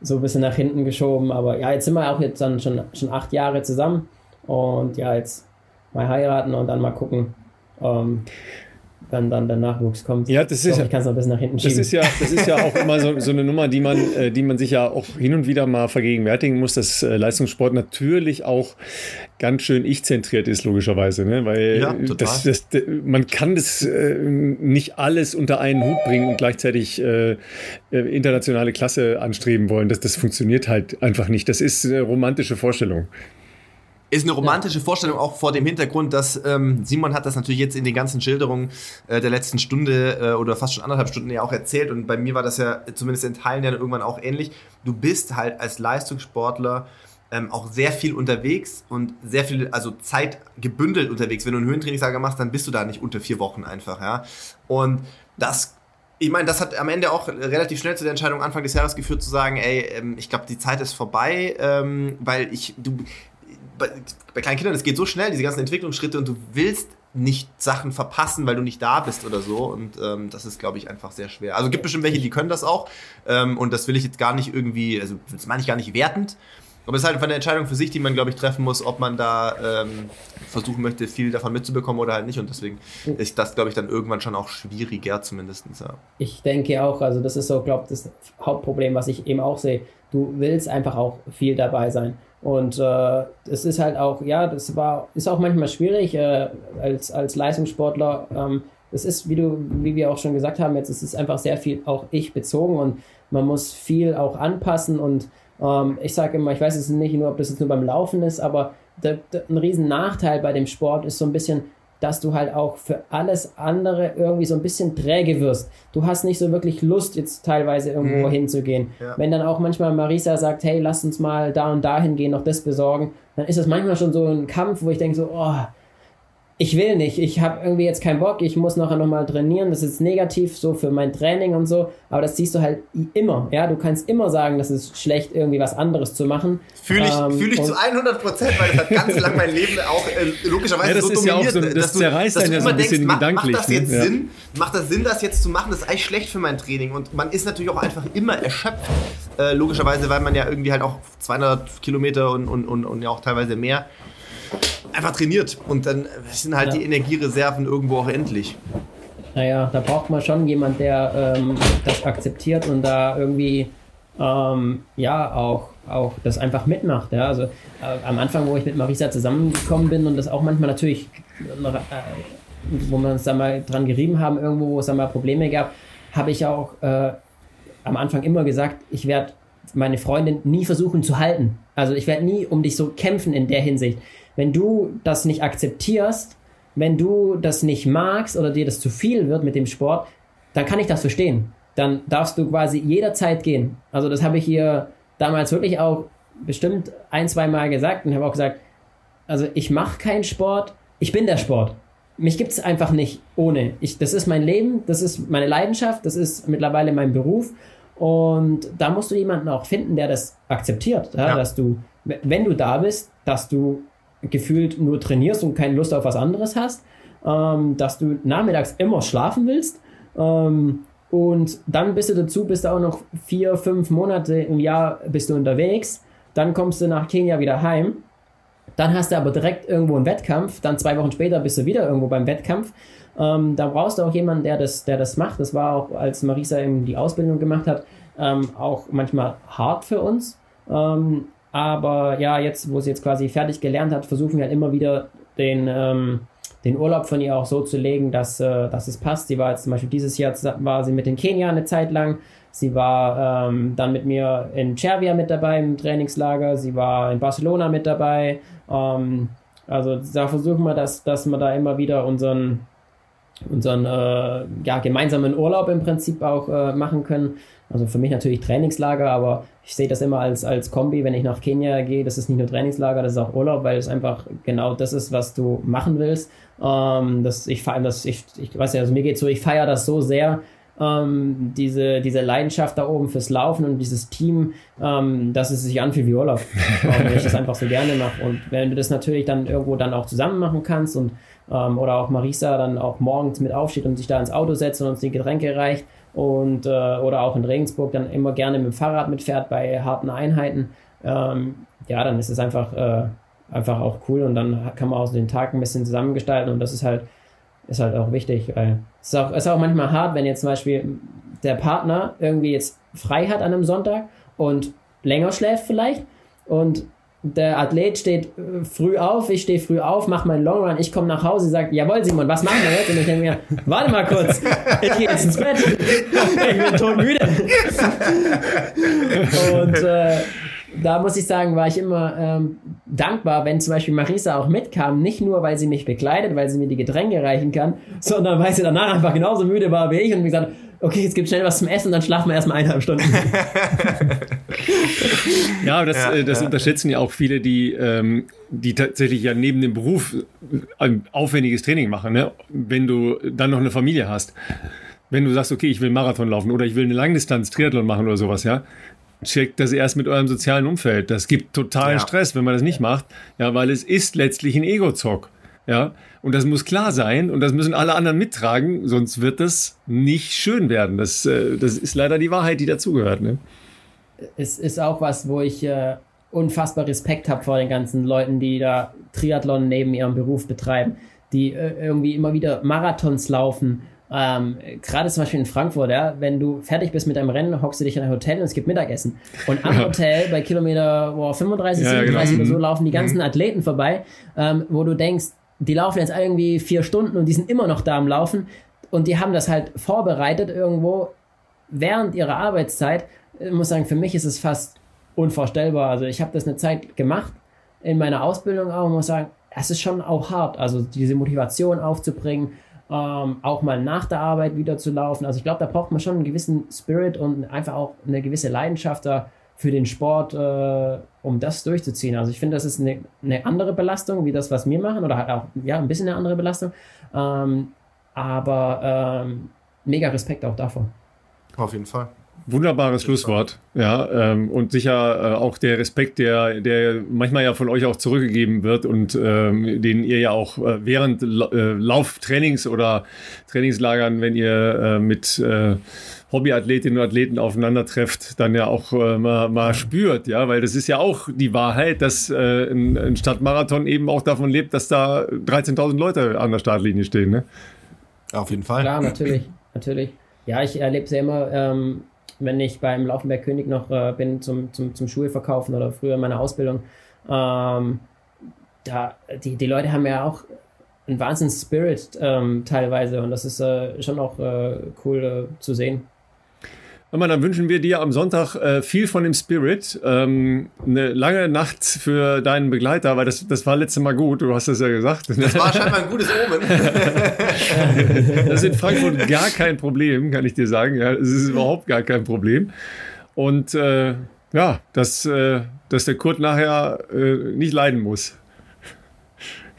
so ein bisschen nach hinten geschoben. Aber ja, jetzt sind wir auch jetzt dann schon, schon acht Jahre zusammen. Und ja, jetzt mal heiraten und dann mal gucken, ähm, wann dann der Nachwuchs kommt. Ja, das ist ja, ich kann es noch ein bisschen nach hinten schieben. Das ist ja, das ist ja auch immer so, so eine Nummer, die man, äh, die man sich ja auch hin und wieder mal vergegenwärtigen muss, dass äh, Leistungssport natürlich auch ganz schön ich-zentriert ist, logischerweise. Ne? Weil ja, das, das, man kann das äh, nicht alles unter einen Hut bringen und gleichzeitig äh, äh, internationale Klasse anstreben wollen. Das, das funktioniert halt einfach nicht. Das ist eine romantische Vorstellung. Ist eine romantische ja. Vorstellung auch vor dem Hintergrund, dass ähm, Simon hat das natürlich jetzt in den ganzen Schilderungen äh, der letzten Stunde äh, oder fast schon anderthalb Stunden ja auch erzählt und bei mir war das ja zumindest in Teilen ja irgendwann auch ähnlich. Du bist halt als Leistungssportler ähm, auch sehr viel unterwegs und sehr viel, also Zeit gebündelt unterwegs. Wenn du einen Höhentrainingslager machst, dann bist du da nicht unter vier Wochen einfach, ja. Und das ich meine, das hat am Ende auch relativ schnell zu der Entscheidung Anfang des Jahres geführt, zu sagen, ey, ähm, ich glaube, die Zeit ist vorbei, ähm, weil ich, du, bei, bei kleinen Kindern, es geht so schnell, diese ganzen Entwicklungsschritte und du willst nicht Sachen verpassen, weil du nicht da bist oder so. Und ähm, das ist, glaube ich, einfach sehr schwer. Also gibt bestimmt welche, die können das auch. Ähm, und das will ich jetzt gar nicht irgendwie, also das meine ich gar nicht wertend. Aber es ist halt eine Entscheidung für sich, die man, glaube ich, treffen muss, ob man da ähm, versuchen möchte, viel davon mitzubekommen oder halt nicht. Und deswegen ist das, glaube ich, dann irgendwann schon auch schwieriger zumindest. Ja. Ich denke auch, also das ist so, glaube ich, das Hauptproblem, was ich eben auch sehe. Du willst einfach auch viel dabei sein. Und äh, es ist halt auch, ja, das war, ist auch manchmal schwierig äh, als, als Leistungssportler. Ähm, es ist, wie du, wie wir auch schon gesagt haben, jetzt es ist einfach sehr viel auch ich bezogen und man muss viel auch anpassen und ähm, ich sage immer, ich weiß es nicht nur, ob das jetzt nur beim Laufen ist, aber der, der, ein riesen Nachteil bei dem Sport ist so ein bisschen, dass du halt auch für alles andere irgendwie so ein bisschen träge wirst. Du hast nicht so wirklich Lust, jetzt teilweise irgendwo mhm. hinzugehen. Ja. Wenn dann auch manchmal Marisa sagt, hey, lass uns mal da und dahin gehen, noch das besorgen, dann ist das manchmal schon so ein Kampf, wo ich denke so, oh, ich will nicht, ich habe irgendwie jetzt keinen Bock, ich muss nachher nochmal trainieren, das ist negativ so für mein Training und so, aber das siehst du halt immer, ja, du kannst immer sagen, das ist schlecht, irgendwie was anderes zu machen. Fühle ich, ähm, fühl ich zu 100 Prozent, weil das hat ganz lang mein Leben auch äh, logischerweise ja, das so ist dominiert, ja auch so, das zerreißt einen ja so ein bisschen denkst, gedanklich. Macht das jetzt ne? Sinn? Ja. Macht das Sinn, das jetzt zu machen? Das ist eigentlich schlecht für mein Training und man ist natürlich auch einfach immer erschöpft, äh, logischerweise, weil man ja irgendwie halt auch 200 Kilometer und, und, und, und ja auch teilweise mehr einfach trainiert und dann sind halt ja. die Energiereserven irgendwo auch endlich. Naja, da braucht man schon jemand, der ähm, das akzeptiert und da irgendwie ähm, ja auch, auch das einfach mitmacht. Ja? Also äh, am Anfang, wo ich mit Marisa zusammengekommen bin und das auch manchmal natürlich, äh, wo wir uns da mal dran gerieben haben, irgendwo, wo es da mal Probleme gab, habe ich auch äh, am Anfang immer gesagt, ich werde meine Freundin nie versuchen zu halten. Also ich werde nie um dich so kämpfen in der Hinsicht. Wenn du das nicht akzeptierst, wenn du das nicht magst oder dir das zu viel wird mit dem Sport, dann kann ich das verstehen. Dann darfst du quasi jederzeit gehen. Also das habe ich hier damals wirklich auch bestimmt ein, zwei Mal gesagt und habe auch gesagt, also ich mache keinen Sport, ich bin der Sport. Mich gibt es einfach nicht ohne. Ich, das ist mein Leben, das ist meine Leidenschaft, das ist mittlerweile mein Beruf. Und da musst du jemanden auch finden, der das akzeptiert, ja, ja. dass du, wenn du da bist, dass du gefühlt nur trainierst und keine Lust auf was anderes hast, ähm, dass du nachmittags immer schlafen willst ähm, und dann bist du dazu, bist du auch noch vier, fünf Monate im Jahr bist du unterwegs, dann kommst du nach Kenia wieder heim, dann hast du aber direkt irgendwo einen Wettkampf, dann zwei Wochen später bist du wieder irgendwo beim Wettkampf. Ähm, da brauchst du auch jemanden, der das, der das macht. Das war auch, als Marisa eben die Ausbildung gemacht hat, ähm, auch manchmal hart für uns. Ähm, aber ja, jetzt, wo sie jetzt quasi fertig gelernt hat, versuchen wir halt immer wieder den, ähm, den Urlaub von ihr auch so zu legen, dass, äh, dass es passt. Sie war jetzt zum Beispiel dieses Jahr war sie mit in Kenia eine Zeit lang. Sie war ähm, dann mit mir in Cervia mit dabei im Trainingslager. Sie war in Barcelona mit dabei. Ähm, also da versuchen wir, dass, dass wir da immer wieder unseren, unseren äh, ja, gemeinsamen Urlaub im Prinzip auch äh, machen können. Also für mich natürlich Trainingslager, aber ich sehe das immer als, als Kombi, wenn ich nach Kenia gehe, das ist nicht nur Trainingslager, das ist auch Urlaub, weil es einfach genau das ist, was du machen willst. Ähm, das, ich, das, ich, ich weiß ja, also mir geht so, ich feiere das so sehr, ähm, diese, diese Leidenschaft da oben fürs Laufen und dieses Team, ähm, dass es sich anfühlt wie Urlaub, weil ich das einfach so gerne mache. Und wenn du das natürlich dann irgendwo dann auch zusammen machen kannst und ähm, oder auch Marisa dann auch morgens mit aufsteht und sich da ins Auto setzt und uns die Getränke reicht und äh, oder auch in Regensburg dann immer gerne mit dem Fahrrad mitfährt bei harten Einheiten, ähm, ja, dann ist es einfach, äh, einfach auch cool und dann kann man auch den Tag ein bisschen zusammengestalten und das ist halt, ist halt auch wichtig, weil es ist auch, ist auch manchmal hart, wenn jetzt zum Beispiel der Partner irgendwie jetzt frei hat an einem Sonntag und länger schläft vielleicht und der Athlet steht äh, früh auf, ich stehe früh auf, mache meinen Long Run, ich komme nach Hause, sage, jawohl Simon, was machen wir jetzt? Und ich denke mir, warte mal kurz, ich gehe jetzt ins Bett, [LAUGHS] ich bin todmüde. Und äh, da muss ich sagen, war ich immer ähm, dankbar, wenn zum Beispiel Marisa auch mitkam, nicht nur, weil sie mich begleitet, weil sie mir die Getränke reichen kann, sondern weil sie danach einfach genauso müde war wie ich und mir gesagt okay, es gibt schnell was zum Essen, dann schlafen wir erstmal eineinhalb Stunden. [LAUGHS] ja, das, ja, äh, das ja. unterschätzen ja auch viele, die, ähm, die tatsächlich ja neben dem Beruf ein aufwendiges Training machen, ne? wenn du dann noch eine Familie hast. Wenn du sagst, okay, ich will Marathon laufen oder ich will eine Langdistanz Triathlon machen oder sowas, ja, checkt das erst mit eurem sozialen Umfeld. Das gibt totalen ja. Stress, wenn man das nicht macht, ja, weil es ist letztlich ein Ego-Zock. Ja, und das muss klar sein und das müssen alle anderen mittragen, sonst wird das nicht schön werden. Das, äh, das ist leider die Wahrheit, die dazugehört. Ne? Es ist auch was, wo ich äh, unfassbar Respekt habe vor den ganzen Leuten, die da Triathlon neben ihrem Beruf betreiben, die äh, irgendwie immer wieder Marathons laufen. Ähm, Gerade zum Beispiel in Frankfurt, ja, wenn du fertig bist mit deinem Rennen, hockst du dich in ein Hotel und es gibt Mittagessen. Und am Hotel bei Kilometer boah, 35, ja, 37 genau. oder so mhm. laufen die ganzen mhm. Athleten vorbei, ähm, wo du denkst, die laufen jetzt irgendwie vier Stunden und die sind immer noch da am Laufen und die haben das halt vorbereitet irgendwo während ihrer Arbeitszeit. Ich muss sagen, für mich ist es fast unvorstellbar. Also ich habe das eine Zeit gemacht in meiner Ausbildung auch und muss sagen, es ist schon auch hart, also diese Motivation aufzubringen, ähm, auch mal nach der Arbeit wieder zu laufen. Also ich glaube, da braucht man schon einen gewissen Spirit und einfach auch eine gewisse Leidenschaft da für den Sport, äh, um das durchzuziehen. Also ich finde, das ist eine, eine, andere Belastung, wie das, was wir machen, oder halt auch ja, ein bisschen eine andere Belastung. Ähm, aber ähm, mega Respekt auch davor. Auf jeden Fall. Wunderbares Schlusswort, ja. Ähm, und sicher äh, auch der Respekt, der, der manchmal ja von euch auch zurückgegeben wird und ähm, den ihr ja auch äh, während äh, Lauftrainings oder Trainingslagern, wenn ihr äh, mit äh, Hobbyathletinnen und Athleten aufeinander trefft, dann ja auch äh, mal, mal, spürt, ja, weil das ist ja auch die Wahrheit, dass äh, ein, ein Stadtmarathon eben auch davon lebt, dass da 13.000 Leute an der Startlinie stehen, ne? Auf jeden Fall. Klar, natürlich, natürlich. Ja, ich erlebe es ja immer, ähm, wenn ich beim Laufenberg König noch äh, bin zum, zum, zum Schulverkaufen oder früher in meiner Ausbildung, ähm, da, die, die Leute haben ja auch einen Wahnsinns-Spirit ähm, teilweise und das ist äh, schon auch äh, cool äh, zu sehen. Dann wünschen wir dir am Sonntag äh, viel von dem Spirit. Ähm, eine lange Nacht für deinen Begleiter, weil das, das war letztes Mal gut, du hast es ja gesagt. Das war scheinbar ein gutes Omen. [LAUGHS] das ist in Frankfurt gar kein Problem, kann ich dir sagen. Ja, es ist überhaupt gar kein Problem. Und äh, ja, dass, äh, dass der Kurt nachher äh, nicht leiden muss.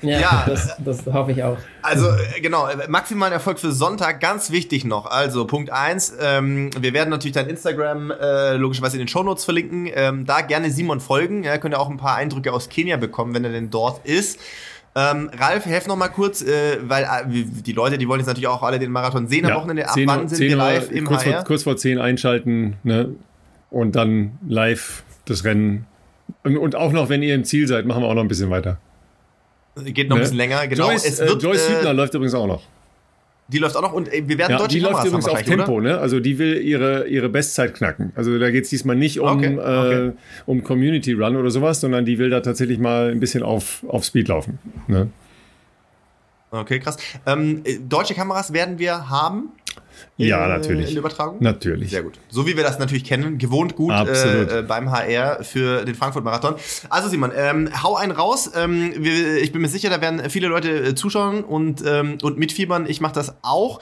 Ja, ja, Das, das hoffe ich auch. Also äh, genau, maximalen Erfolg für Sonntag, ganz wichtig noch. Also Punkt eins, ähm, wir werden natürlich dein Instagram äh, logischerweise in den Shownotes verlinken. Ähm, da gerne Simon folgen. Ja, könnt ihr auch ein paar Eindrücke aus Kenia bekommen, wenn er denn dort ist. Ähm, Ralf, helf noch mal kurz, äh, weil äh, die Leute, die wollen jetzt natürlich auch alle den Marathon sehen am Wochenende. Ab 10, wann sind wir live im kurz HR? Vor, kurz vor 10 einschalten ne? und dann live das Rennen. Und, und auch noch, wenn ihr im Ziel seid, machen wir auch noch ein bisschen weiter. Geht noch ne? ein bisschen länger, genau. Joyce, es wird, äh, Joyce Hübner äh, läuft übrigens auch noch. Die läuft auch noch und äh, wir werden ja, deutsche Die läuft übrigens auf Tempo, oder? ne? Also die will ihre, ihre Bestzeit knacken. Also da geht es diesmal nicht um, okay, okay. Äh, um Community Run oder sowas, sondern die will da tatsächlich mal ein bisschen auf, auf Speed laufen. Ne? Okay, krass. Ähm, äh, deutsche Kameras werden wir haben? Ja, natürlich. In Übertragung? Natürlich. Sehr gut. So wie wir das natürlich kennen, gewohnt gut äh, beim HR für den Frankfurt-Marathon. Also Simon, ähm, hau einen raus. Ähm, wir, ich bin mir sicher, da werden viele Leute äh, zuschauen und, ähm, und mitfiebern. Ich mache das auch.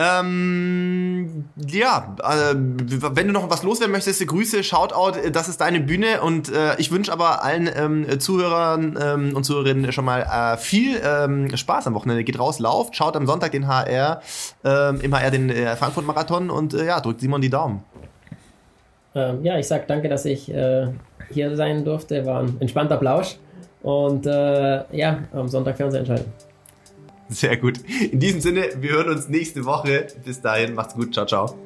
Ähm, ja, äh, wenn du noch was loswerden möchtest, Grüße, Shoutout, äh, das ist deine Bühne und äh, ich wünsche aber allen ähm, Zuhörern ähm, und Zuhörerinnen schon mal äh, viel ähm, Spaß am Wochenende. Geht raus, lauft, schaut am Sonntag den HR, ähm, im HR den äh, Frankfurt-Marathon und äh, ja, drückt Simon die Daumen. Ähm, ja, ich sag danke, dass ich äh, hier sein durfte. War ein entspannter Plausch und äh, ja, am Sonntag Fernsehen entscheiden. Sehr gut. In diesem Sinne, wir hören uns nächste Woche. Bis dahin, macht's gut. Ciao, ciao.